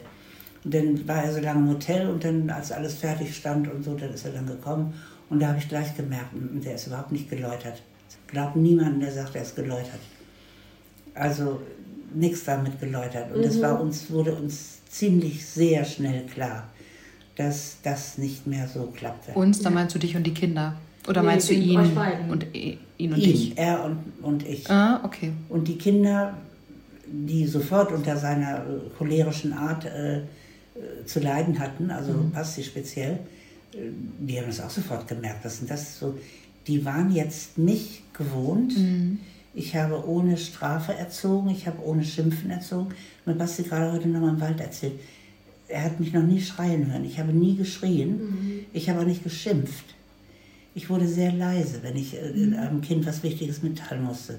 Und dann war er so lange im Hotel und dann, als alles fertig stand und so, dann ist er dann gekommen. Und da habe ich gleich gemerkt, mm, der ist überhaupt nicht geläutert. Glaubt niemanden, der sagt, er ist geläutert. Also nichts damit geläutert. Und das war uns, wurde uns ziemlich sehr schnell klar, dass das nicht mehr so klappte. Uns, da meinst du dich und die Kinder? Oder Nee, meinst du ihn und i- ihn und Ihn, dich? er und, und ich. Ah, okay. Und die Kinder, die sofort unter seiner äh, cholerischen Art äh, äh, zu leiden hatten, also mhm. Basti speziell, äh, die haben das auch sofort gemerkt. Sind das so? Die waren jetzt mich gewohnt. Mhm. Ich habe ohne Strafe erzogen, ich habe ohne Schimpfen erzogen. Mir Basti gerade heute noch mal im Wald erzählt. Er hat mich noch nie schreien hören. Ich habe nie geschrien. Mhm. Ich habe auch nicht geschimpft. Ich wurde sehr leise, wenn ich äh, mhm. einem Kind was Wichtiges mitteilen musste.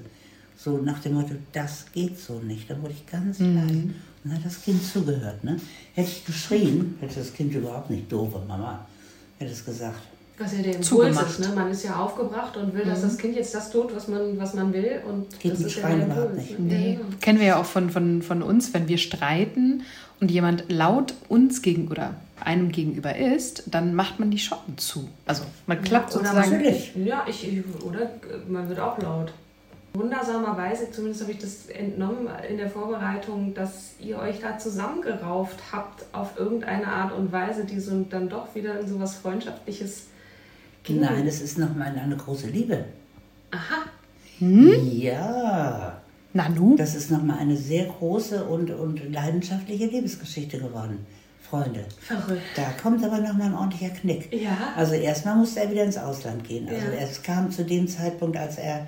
So nach dem Motto, das geht so nicht. Dann wurde ich ganz mhm. leise. Und dann hat das Kind zugehört. Ne? Hätte ich geschrien, hätte das Kind überhaupt nicht doofe Mama, hätte es gesagt. Was ja der Impuls ist, ne? Man ist ja aufgebracht und will, dass mhm. das Kind jetzt das tut, was man, was man will. Und Geht das ist Schreien ja überhaupt nicht. Nee. Kennen wir ja auch von, von, von uns, wenn wir streiten und jemand laut uns gegen oder einem gegenüber ist, dann macht man die Schotten zu. Also man klappt ja, sozusagen. Natürlich. Ja, ich, oder man wird auch laut. Wundersamerweise, zumindest habe ich das entnommen in der Vorbereitung, dass ihr euch da zusammengerauft habt auf irgendeine Art und Weise, die so dann doch wieder in so was Freundschaftliches. Nein, es ist nochmal eine große Liebe. Aha. Hm? Ja. Nanu? Das ist nochmal eine sehr große und, und leidenschaftliche Liebesgeschichte geworden. Freunde. Verrückt. Da kommt aber nochmal ein ordentlicher Knick. Ja. Also erstmal musste er wieder ins Ausland gehen. Also ja. es kam zu dem Zeitpunkt, als er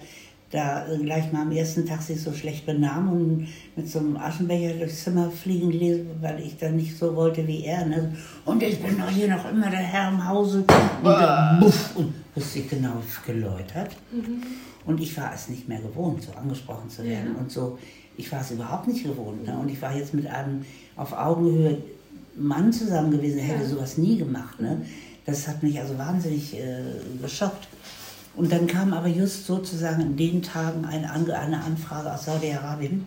da gleich mal am ersten Tag sich so schlecht benahm und mit so einem Aschenbecher durchs Zimmer fliegen ließ, weil ich dann nicht so wollte wie er. Ne? Und ich bin doch hier noch immer der Herr im Hause. Und dann buff, und bis sich genau geläutert. Mhm. Und ich war es nicht mehr gewohnt, so angesprochen zu werden. Ja. Und so, ich war es überhaupt nicht gewohnt. Ne? Und ich war jetzt mit einem auf Augenhöhe Mann zusammen gewesen, der ja. hätte sowas nie gemacht. Ne? Das hat mich also wahnsinnig äh, geschockt. Und dann kam aber just sozusagen in den Tagen eine, eine Anfrage aus Saudi-Arabien.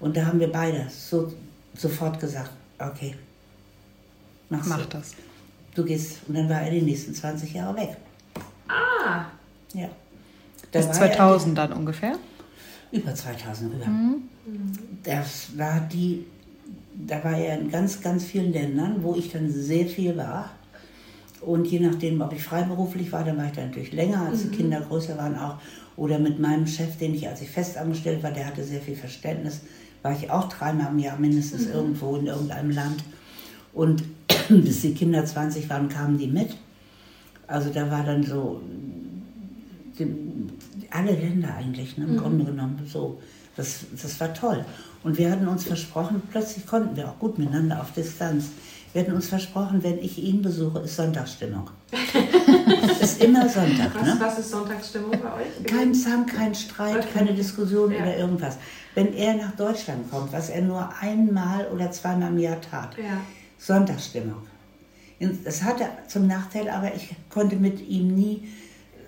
Und da haben wir beide so, sofort gesagt, okay, mach das. Du gehst. Und dann war er die nächsten 20 Jahre weg. Ah. Ja. Da Bis 2000 dann ungefähr? Über 2000 rüber. Mhm. Das war die, da war er in ganz, ganz vielen Ländern, wo ich dann sehr viel war. Und je nachdem, ob ich freiberuflich war, dann war ich da natürlich länger, als mhm. die Kinder größer waren auch. Oder mit meinem Chef, den ich, als ich festangestellt war, der hatte sehr viel Verständnis, war ich auch dreimal im Jahr mindestens mhm. irgendwo in irgendeinem Land. Und bis die Kinder 20 waren, kamen die mit. Also da war dann so, die, alle Länder eigentlich, ne, im mhm. Grunde genommen so. Das, das war toll. Und wir hatten uns versprochen, plötzlich konnten wir auch gut miteinander auf Distanz. Wir hatten uns versprochen, wenn ich ihn besuche, ist Sonntagsstimmung. ist immer Sonntag. Was, ne? was ist Sonntagsstimmung bei euch? Kein Zank, kein Streit, okay. keine Diskussion ja. oder irgendwas. Wenn er nach Deutschland kommt, was er nur einmal oder zweimal im Jahr tat, ja. Sonntagsstimmung. Das hatte zum Nachteil, aber ich konnte mit ihm nie,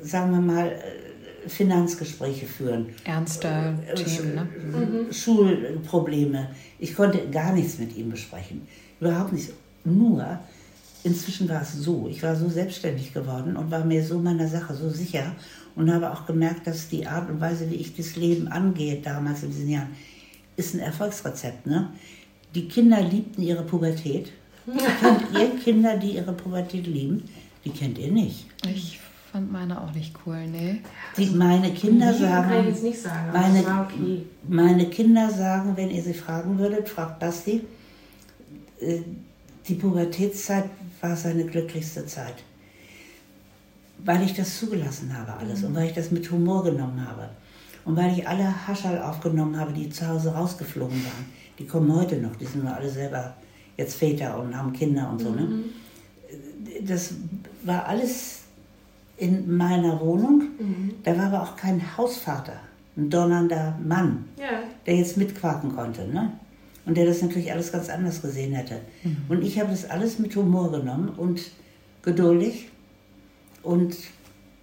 sagen wir mal, äh, Finanzgespräche führen. Ernste äh, Themen, ne? Mhm. Schulprobleme. Ich konnte gar nichts mit ihm besprechen. Überhaupt nicht. Nur, inzwischen war es so, ich war so selbstständig geworden und war mir so meiner Sache so sicher und habe auch gemerkt, dass die Art und Weise, wie ich das Leben angehe, damals in diesen Jahren, ist ein Erfolgsrezept. Ne? Die Kinder liebten ihre Pubertät. kennt ihr Kinder, die ihre Pubertät lieben? Die kennt ihr nicht. Ich fand meine auch nicht cool, nee. Die, meine Kinder sagen, kann ich jetzt nicht sagen meine, okay. meine Kinder sagen, wenn ihr sie fragen würdet, fragt Basti, äh, die Pubertätszeit war seine glücklichste Zeit. Weil ich das zugelassen habe alles mhm. und weil ich das mit Humor genommen habe. Und weil ich alle Haschall aufgenommen habe, die zu Hause rausgeflogen waren. Die kommen heute noch, die sind nur alle selber jetzt Väter und haben Kinder und so. Ne? Mhm. Das war alles in meiner Wohnung. Mhm. Da war aber auch kein Hausvater, ein donnernder Mann, ja. der jetzt mitquaken konnte. Ne? Und der das natürlich alles ganz anders gesehen hätte. Mhm. Und ich habe das alles mit Humor genommen und geduldig und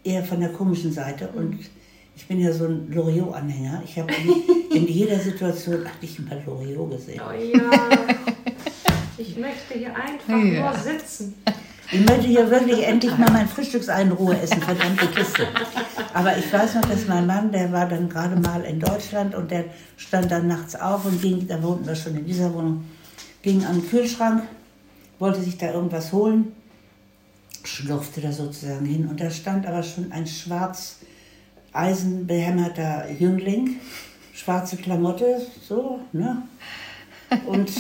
eher von der komischen Seite. Mhm. Und ich bin ja so ein Loriot-Anhänger. Ich habe in, in, jeder Situation eigentlich immer Loriot gesehen. Oh ja, ich möchte hier einfach ja. nur sitzen. Ich möchte hier wirklich endlich mal mein Frühstücksei in Ruhe essen, verdammte Kiste. Aber ich weiß noch, dass mein Mann, der war dann gerade mal in Deutschland und der stand dann nachts auf und ging, da wohnten wir schon in dieser Wohnung, ging an den Kühlschrank, wollte sich da irgendwas holen, schlurfte da sozusagen hin und da stand aber schon ein schwarz eisenbehämmerter Jüngling, schwarze Klamotte, so, ne? Und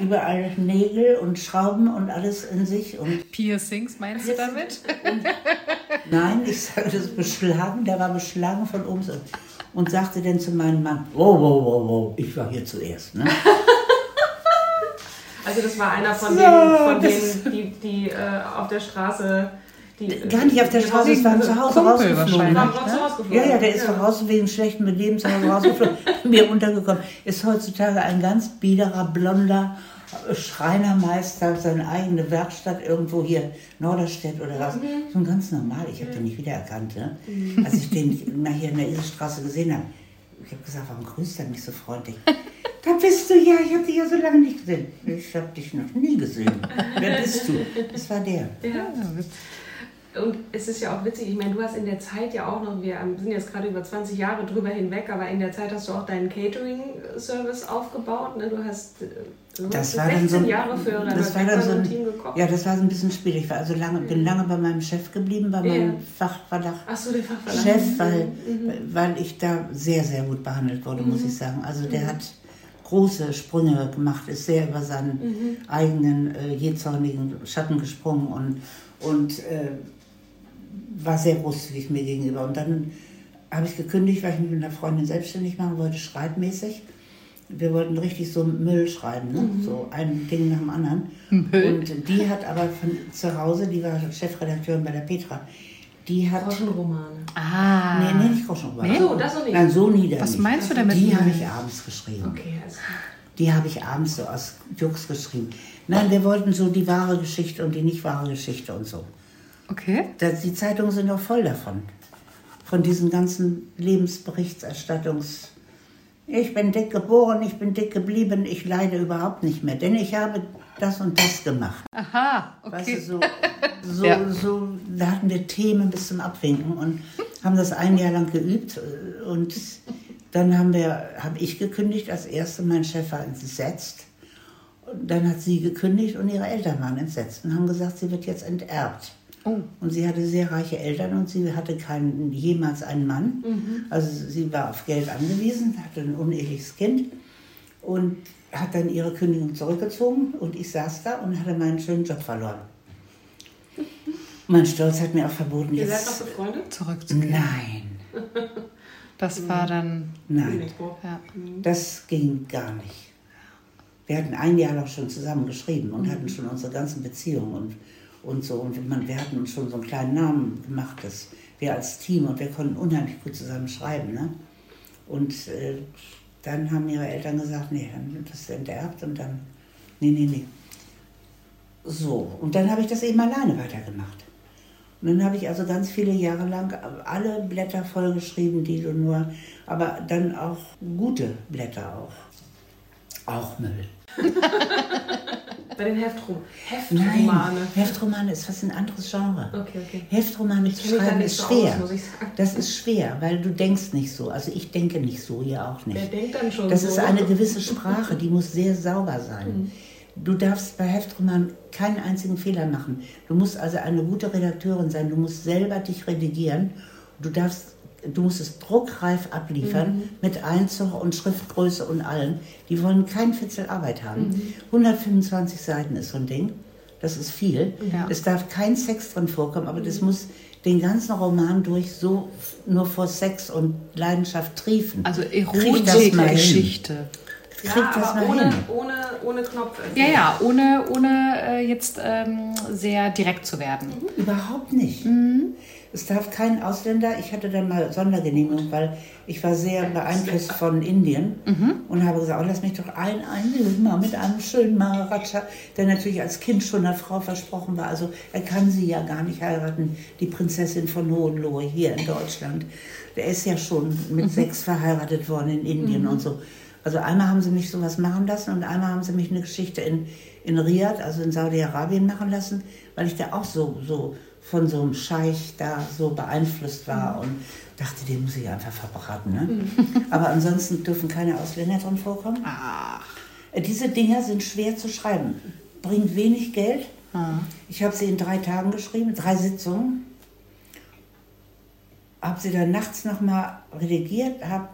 überall Nägel und Schrauben und alles in sich. Und Piercings meinst du damit? nein, ich sage das beschlagen, der war beschlagen von oben und, und sagte dann zu meinem Mann, wow, wow, wow, wow, ich war hier zuerst. Ne? Also das war einer von So, denen, von denen die, die äh, auf der Straße... Die, Gar nicht auf der Straße, es war zu Hause Kumpel rausgeflogen. ne? zu Hause geflogen, Ja, ja, der ist ja. von draußen wegen schlechtem Benehmen zu Hause rausgeflogen, mir untergekommen. Ist heutzutage ein ganz biederer, blonder Schreinermeister, seine eigene Werkstatt irgendwo hier, Norderstedt oder was. So ein ganz normal, ich habe den nicht wiedererkannt. Ne? Als ich den hier in der Iselstraße gesehen habe, ich habe gesagt, warum grüßt er mich so freundlich? Da bist du ja, ich habe dich ja so lange nicht gesehen. Ich habe dich noch nie gesehen. Wer bist du? Das war der. Ja. Und es ist ja auch witzig, ich meine, du hast in der Zeit ja auch noch, wir sind jetzt gerade über 20 Jahre drüber hinweg, aber in der Zeit hast du auch deinen Catering-Service aufgebaut. Ne? Du hast äh, du Das hast war dann so, Jahre für das war dann so ein, Team gekocht. ja, das war so ein bisschen schwierig. Ich war also lange, bin lange bei meinem Chef geblieben, bei meinem Ja. Fachverlag. Ach so, der Fachverlag. Chef, weil, weil ich da sehr, sehr gut behandelt wurde, muss ich sagen. Also der hat große Sprünge gemacht, ist sehr über seinen eigenen äh, jähzornigen Schatten gesprungen und, und äh, war sehr großzügig mir gegenüber. Und dann habe ich gekündigt, weil ich mich mit einer Freundin selbstständig machen wollte, schreibmäßig. Wir wollten richtig so Müll schreiben, ne? so ein Ding nach dem anderen. Und die hat aber von zu Hause, die war Chefredakteurin bei der Petra, die hat Groschenromane. Ah. Nee, nee, nicht Groschenroman. Nee? So, das noch nicht. Nein, so nieder. Was nicht. meinst du damit? Die habe ich abends geschrieben. Okay, also, Die habe ich abends so aus Jux geschrieben. Nein, wir wollten so die wahre Geschichte und die nicht wahre Geschichte und so. Okay. Das, die Zeitungen sind auch voll davon. Von diesen ganzen Lebensberichterstattungs. Ich bin dick geboren, ich bin dick geblieben, ich leide überhaupt nicht mehr, denn ich habe das und das gemacht. Aha, Weißt du, okay. so, so, Ja. so, da hatten wir Themen bis zum Abwinken und haben das ein Jahr lang geübt. äh, Und dann haben wir, habe ich gekündigt als erste, mein Chef war entsetzt. Und dann hat sie gekündigt und ihre Eltern waren entsetzt und haben gesagt, sie wird jetzt enterbt. Oh. Und sie hatte sehr reiche Eltern und sie hatte keinen, jemals einen Mann. Also sie war auf Geld angewiesen, hatte ein uneheliches Kind und hat dann ihre Kündigung zurückgezogen und ich saß da und hatte meinen schönen Job verloren. Mein Stolz hat mir auch verboten, ihr seid noch jetzt. befreundet? Zurückzugehen. Nein, Das war dann. nein, Ja. das ging gar nicht. Wir hatten ein Jahr lang schon zusammen geschrieben und hatten schon unsere ganzen Beziehungen und, und so. Und wir hatten uns schon so einen kleinen Namen gemacht, dass wir als Team und wir konnten unheimlich gut zusammen schreiben. Ne? Und äh, dann haben ihre Eltern gesagt, nee, dann wird das enterbt und dann, nee, nee, nee. So, und dann habe ich das eben alleine weitergemacht. Und dann habe ich also ganz viele Jahre lang alle Blätter vollgeschrieben, die du nur, aber dann auch gute Blätter auch. Auch Müll. Bei den Heftrom Nein, Heftromane. Heftromane ist fast ein anderes Genre. Okay, okay. Heftromane zu schreiben ist schwer. aus. Das ist schwer, weil du denkst nicht so. Also ich denke nicht so, ihr auch nicht. Wer denkt dann schon Das so? ist eine gewisse Sprache, die muss sehr sauber sein. Du darfst bei Heftroman keinen einzigen Fehler machen. Du musst also eine gute Redakteurin sein. Du musst selber dich redigieren. Du darfst, du musst es druckreif abliefern mit Einzug und Schriftgröße und allem. Die wollen kein Fitzel Arbeit haben. 125 Seiten ist so ein Ding. Das ist viel. Ja. Es darf kein Sex drin vorkommen, aber das muss den ganzen Roman durch so nur vor Sex und Leidenschaft triefen. Also Krieg das mal hin. Erotik-Geschichte. Ja, aber mal ohne, hin. ohne, ohne Knopf. Ja, ja, ohne, ohne äh, jetzt ähm, sehr direkt zu werden. Überhaupt nicht. Es darf kein Ausländer, ich hatte dann mal Sondergenehmigung, weil ich war sehr beeinflusst von Indien und habe gesagt, oh, lass mich doch ein einlösen, mal mit einem schönen Maharaja, der natürlich als Kind schon einer Frau versprochen war. Also er kann sie ja gar nicht heiraten, die Prinzessin von Hohenlohe hier in Deutschland. Der ist ja schon mit sechs verheiratet worden in Indien und so. Also einmal haben sie mich sowas machen lassen und einmal haben sie mich eine Geschichte in, in Riyadh, also in Saudi-Arabien machen lassen, weil ich da auch so, so von so einem Scheich da so beeinflusst war und dachte, den muss ich einfach verbraten. Ne? Aber ansonsten dürfen keine Ausländer drin vorkommen. Äh, Diese Dinger sind schwer zu schreiben, bringt wenig Geld. Ich habe sie in drei Tagen geschrieben, drei Sitzungen. Habe sie dann nachts nochmal redigiert, habe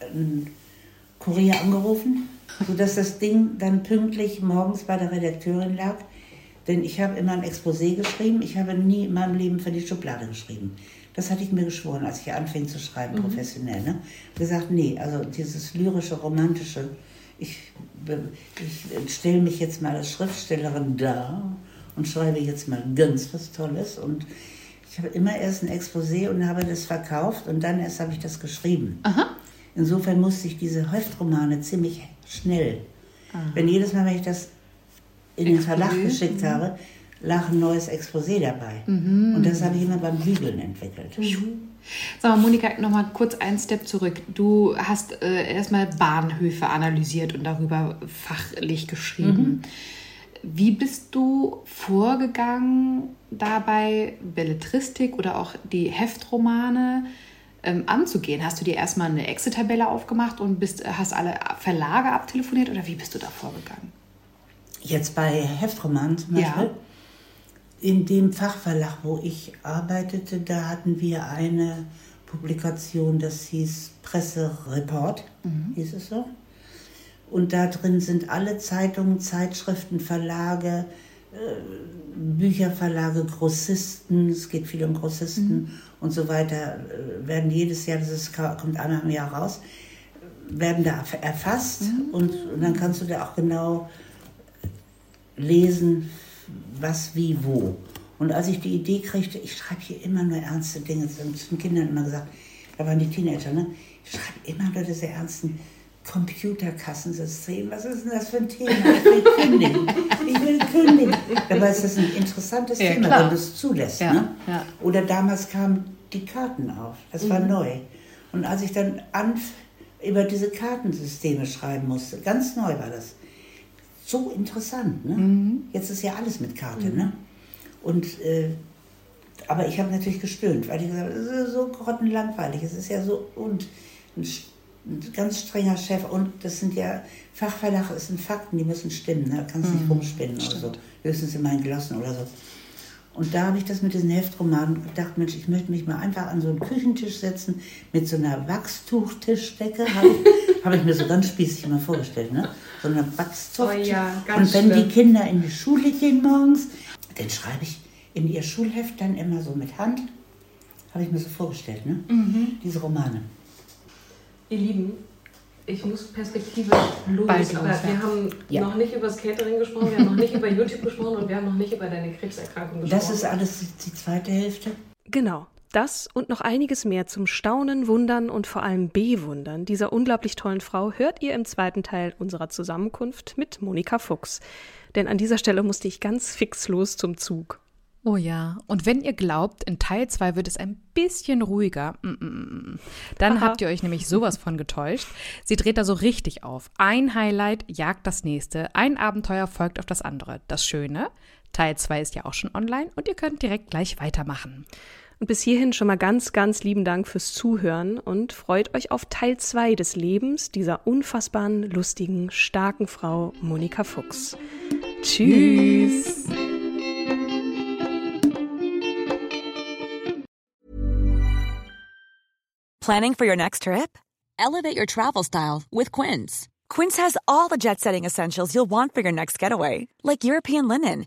einen Kurier angerufen sodass das Ding dann pünktlich morgens bei der Redakteurin lag. Denn ich habe immer ein Exposé geschrieben, ich habe nie in meinem Leben für die Schublade geschrieben. Das hatte ich mir geschworen, als ich anfing zu schreiben, mhm. professionell. Ne? gesagt, nee, also dieses lyrische, romantische, ich, ich stelle mich jetzt mal als Schriftstellerin dar und schreibe jetzt mal ganz was Tolles. Und ich habe immer erst ein Exposé und habe das verkauft und dann erst habe ich das geschrieben. Aha. Insofern musste ich diese Heftromane ziemlich schnell. Aha. Wenn jedes Mal, wenn ich das in den Verlag geschickt habe, lag ein neues Exposé dabei. Mhm. Und das habe ich immer beim Bügeln entwickelt. Mhm. Sag mal, Monika, nochmal kurz einen Step zurück. Du hast äh, erstmal Bahnhöfe analysiert und darüber fachlich geschrieben. Mhm. Wie bist du vorgegangen, dabei Belletristik oder auch die Heftromane ähm, anzugehen? Hast du dir erstmal eine Excel-Tabelle aufgemacht und bist, hast alle Verlage abtelefoniert oder wie bist du da vorgegangen? Jetzt bei Heftromanen zum Beispiel. Ja. In dem Fachverlag, wo ich arbeitete, da hatten wir eine Publikation, das hieß Pressereport, mhm. hieß es so. Und da drin sind alle Zeitungen, Zeitschriften, Verlage, äh, Bücherverlage, Grossisten, es geht viel um Grossisten mhm. und so weiter, äh, werden jedes Jahr, das ist, kommt einmal im Jahr raus, werden da erfasst mhm. und, und, dann kannst du da auch genau lesen, was, wie, wo. Und als ich die Idee kriegte, ich schreibe hier immer nur ernste Dinge, das haben den Kindern immer gesagt, da waren die Teenager, ne? ich schreibe immer nur diese ernsten Computerkassensystem. Was ist denn das für ein Thema? Ich will kündigen. Ich will kündigen. Dabei ist das ein interessantes ja, Thema, klar. wenn du es zulässt. Ja, ne? ja. Oder damals kamen die Karten auf. Das mhm. war neu. Und als ich dann über diese Kartensysteme schreiben musste, ganz neu war das. So interessant. Ne? Mhm. Jetzt ist ja alles mit Karte. Mhm. Ne? Und, äh, aber ich habe natürlich gestöhnt, weil ich gesagt habe, es ist so grottenlangweilig. Es ist ja so und, und ein ganz strenger Chef und das sind ja, Fachverlag das sind Fakten, die müssen stimmen, ne? da kannst du nicht mhm, rumspinnen oder so, höchstens in meinen Glossen oder so. Und da habe ich das mit diesen Heftromanen gedacht, Mensch, ich möchte mich mal einfach an so einen Küchentisch setzen mit so einer Wachstuchtischdecke, habe ich, hab ich mir so ganz spießig mal vorgestellt, ne? So einer Wachstuchtisch. Oh ja, und wenn schlimm. die Kinder in die Schule gehen morgens, dann schreibe ich in ihr Schulheft dann immer so mit Hand, habe ich mir so vorgestellt, ne? Mhm. diese Romane. Ihr Lieben, ich muss Perspektive los, los aber ja. wir haben ja. noch nicht über das Catering gesprochen, wir haben noch nicht über YouTube gesprochen und wir haben noch nicht über deine Krebserkrankung gesprochen. Das ist alles die zweite Hälfte. Genau. Das und noch einiges mehr zum Staunen, Wundern und vor allem Bewundern dieser unglaublich tollen Frau hört ihr im zweiten Teil unserer Zusammenkunft mit Monika Fuchs. Denn an dieser Stelle musste ich ganz fix los zum Zug. Oh ja, und wenn ihr glaubt, in Teil 2 wird es ein bisschen ruhiger, mm, mm, mm, dann Aha. habt ihr euch nämlich sowas von getäuscht. Sie dreht da so richtig auf. Ein Highlight jagt das nächste, ein Abenteuer folgt auf das andere. Das Schöne, Teil 2 ist ja auch schon online und ihr könnt direkt gleich weitermachen. Und bis hierhin schon mal ganz, ganz lieben Dank fürs Zuhören und freut euch auf Teil 2 des Lebens dieser unfassbaren, lustigen, starken Frau Monika Fuchs. Tschüss. Planning for your next trip? Elevate your travel style with Quince. Quince has all the jet setting essentials you'll want for your next getaway, like European linen,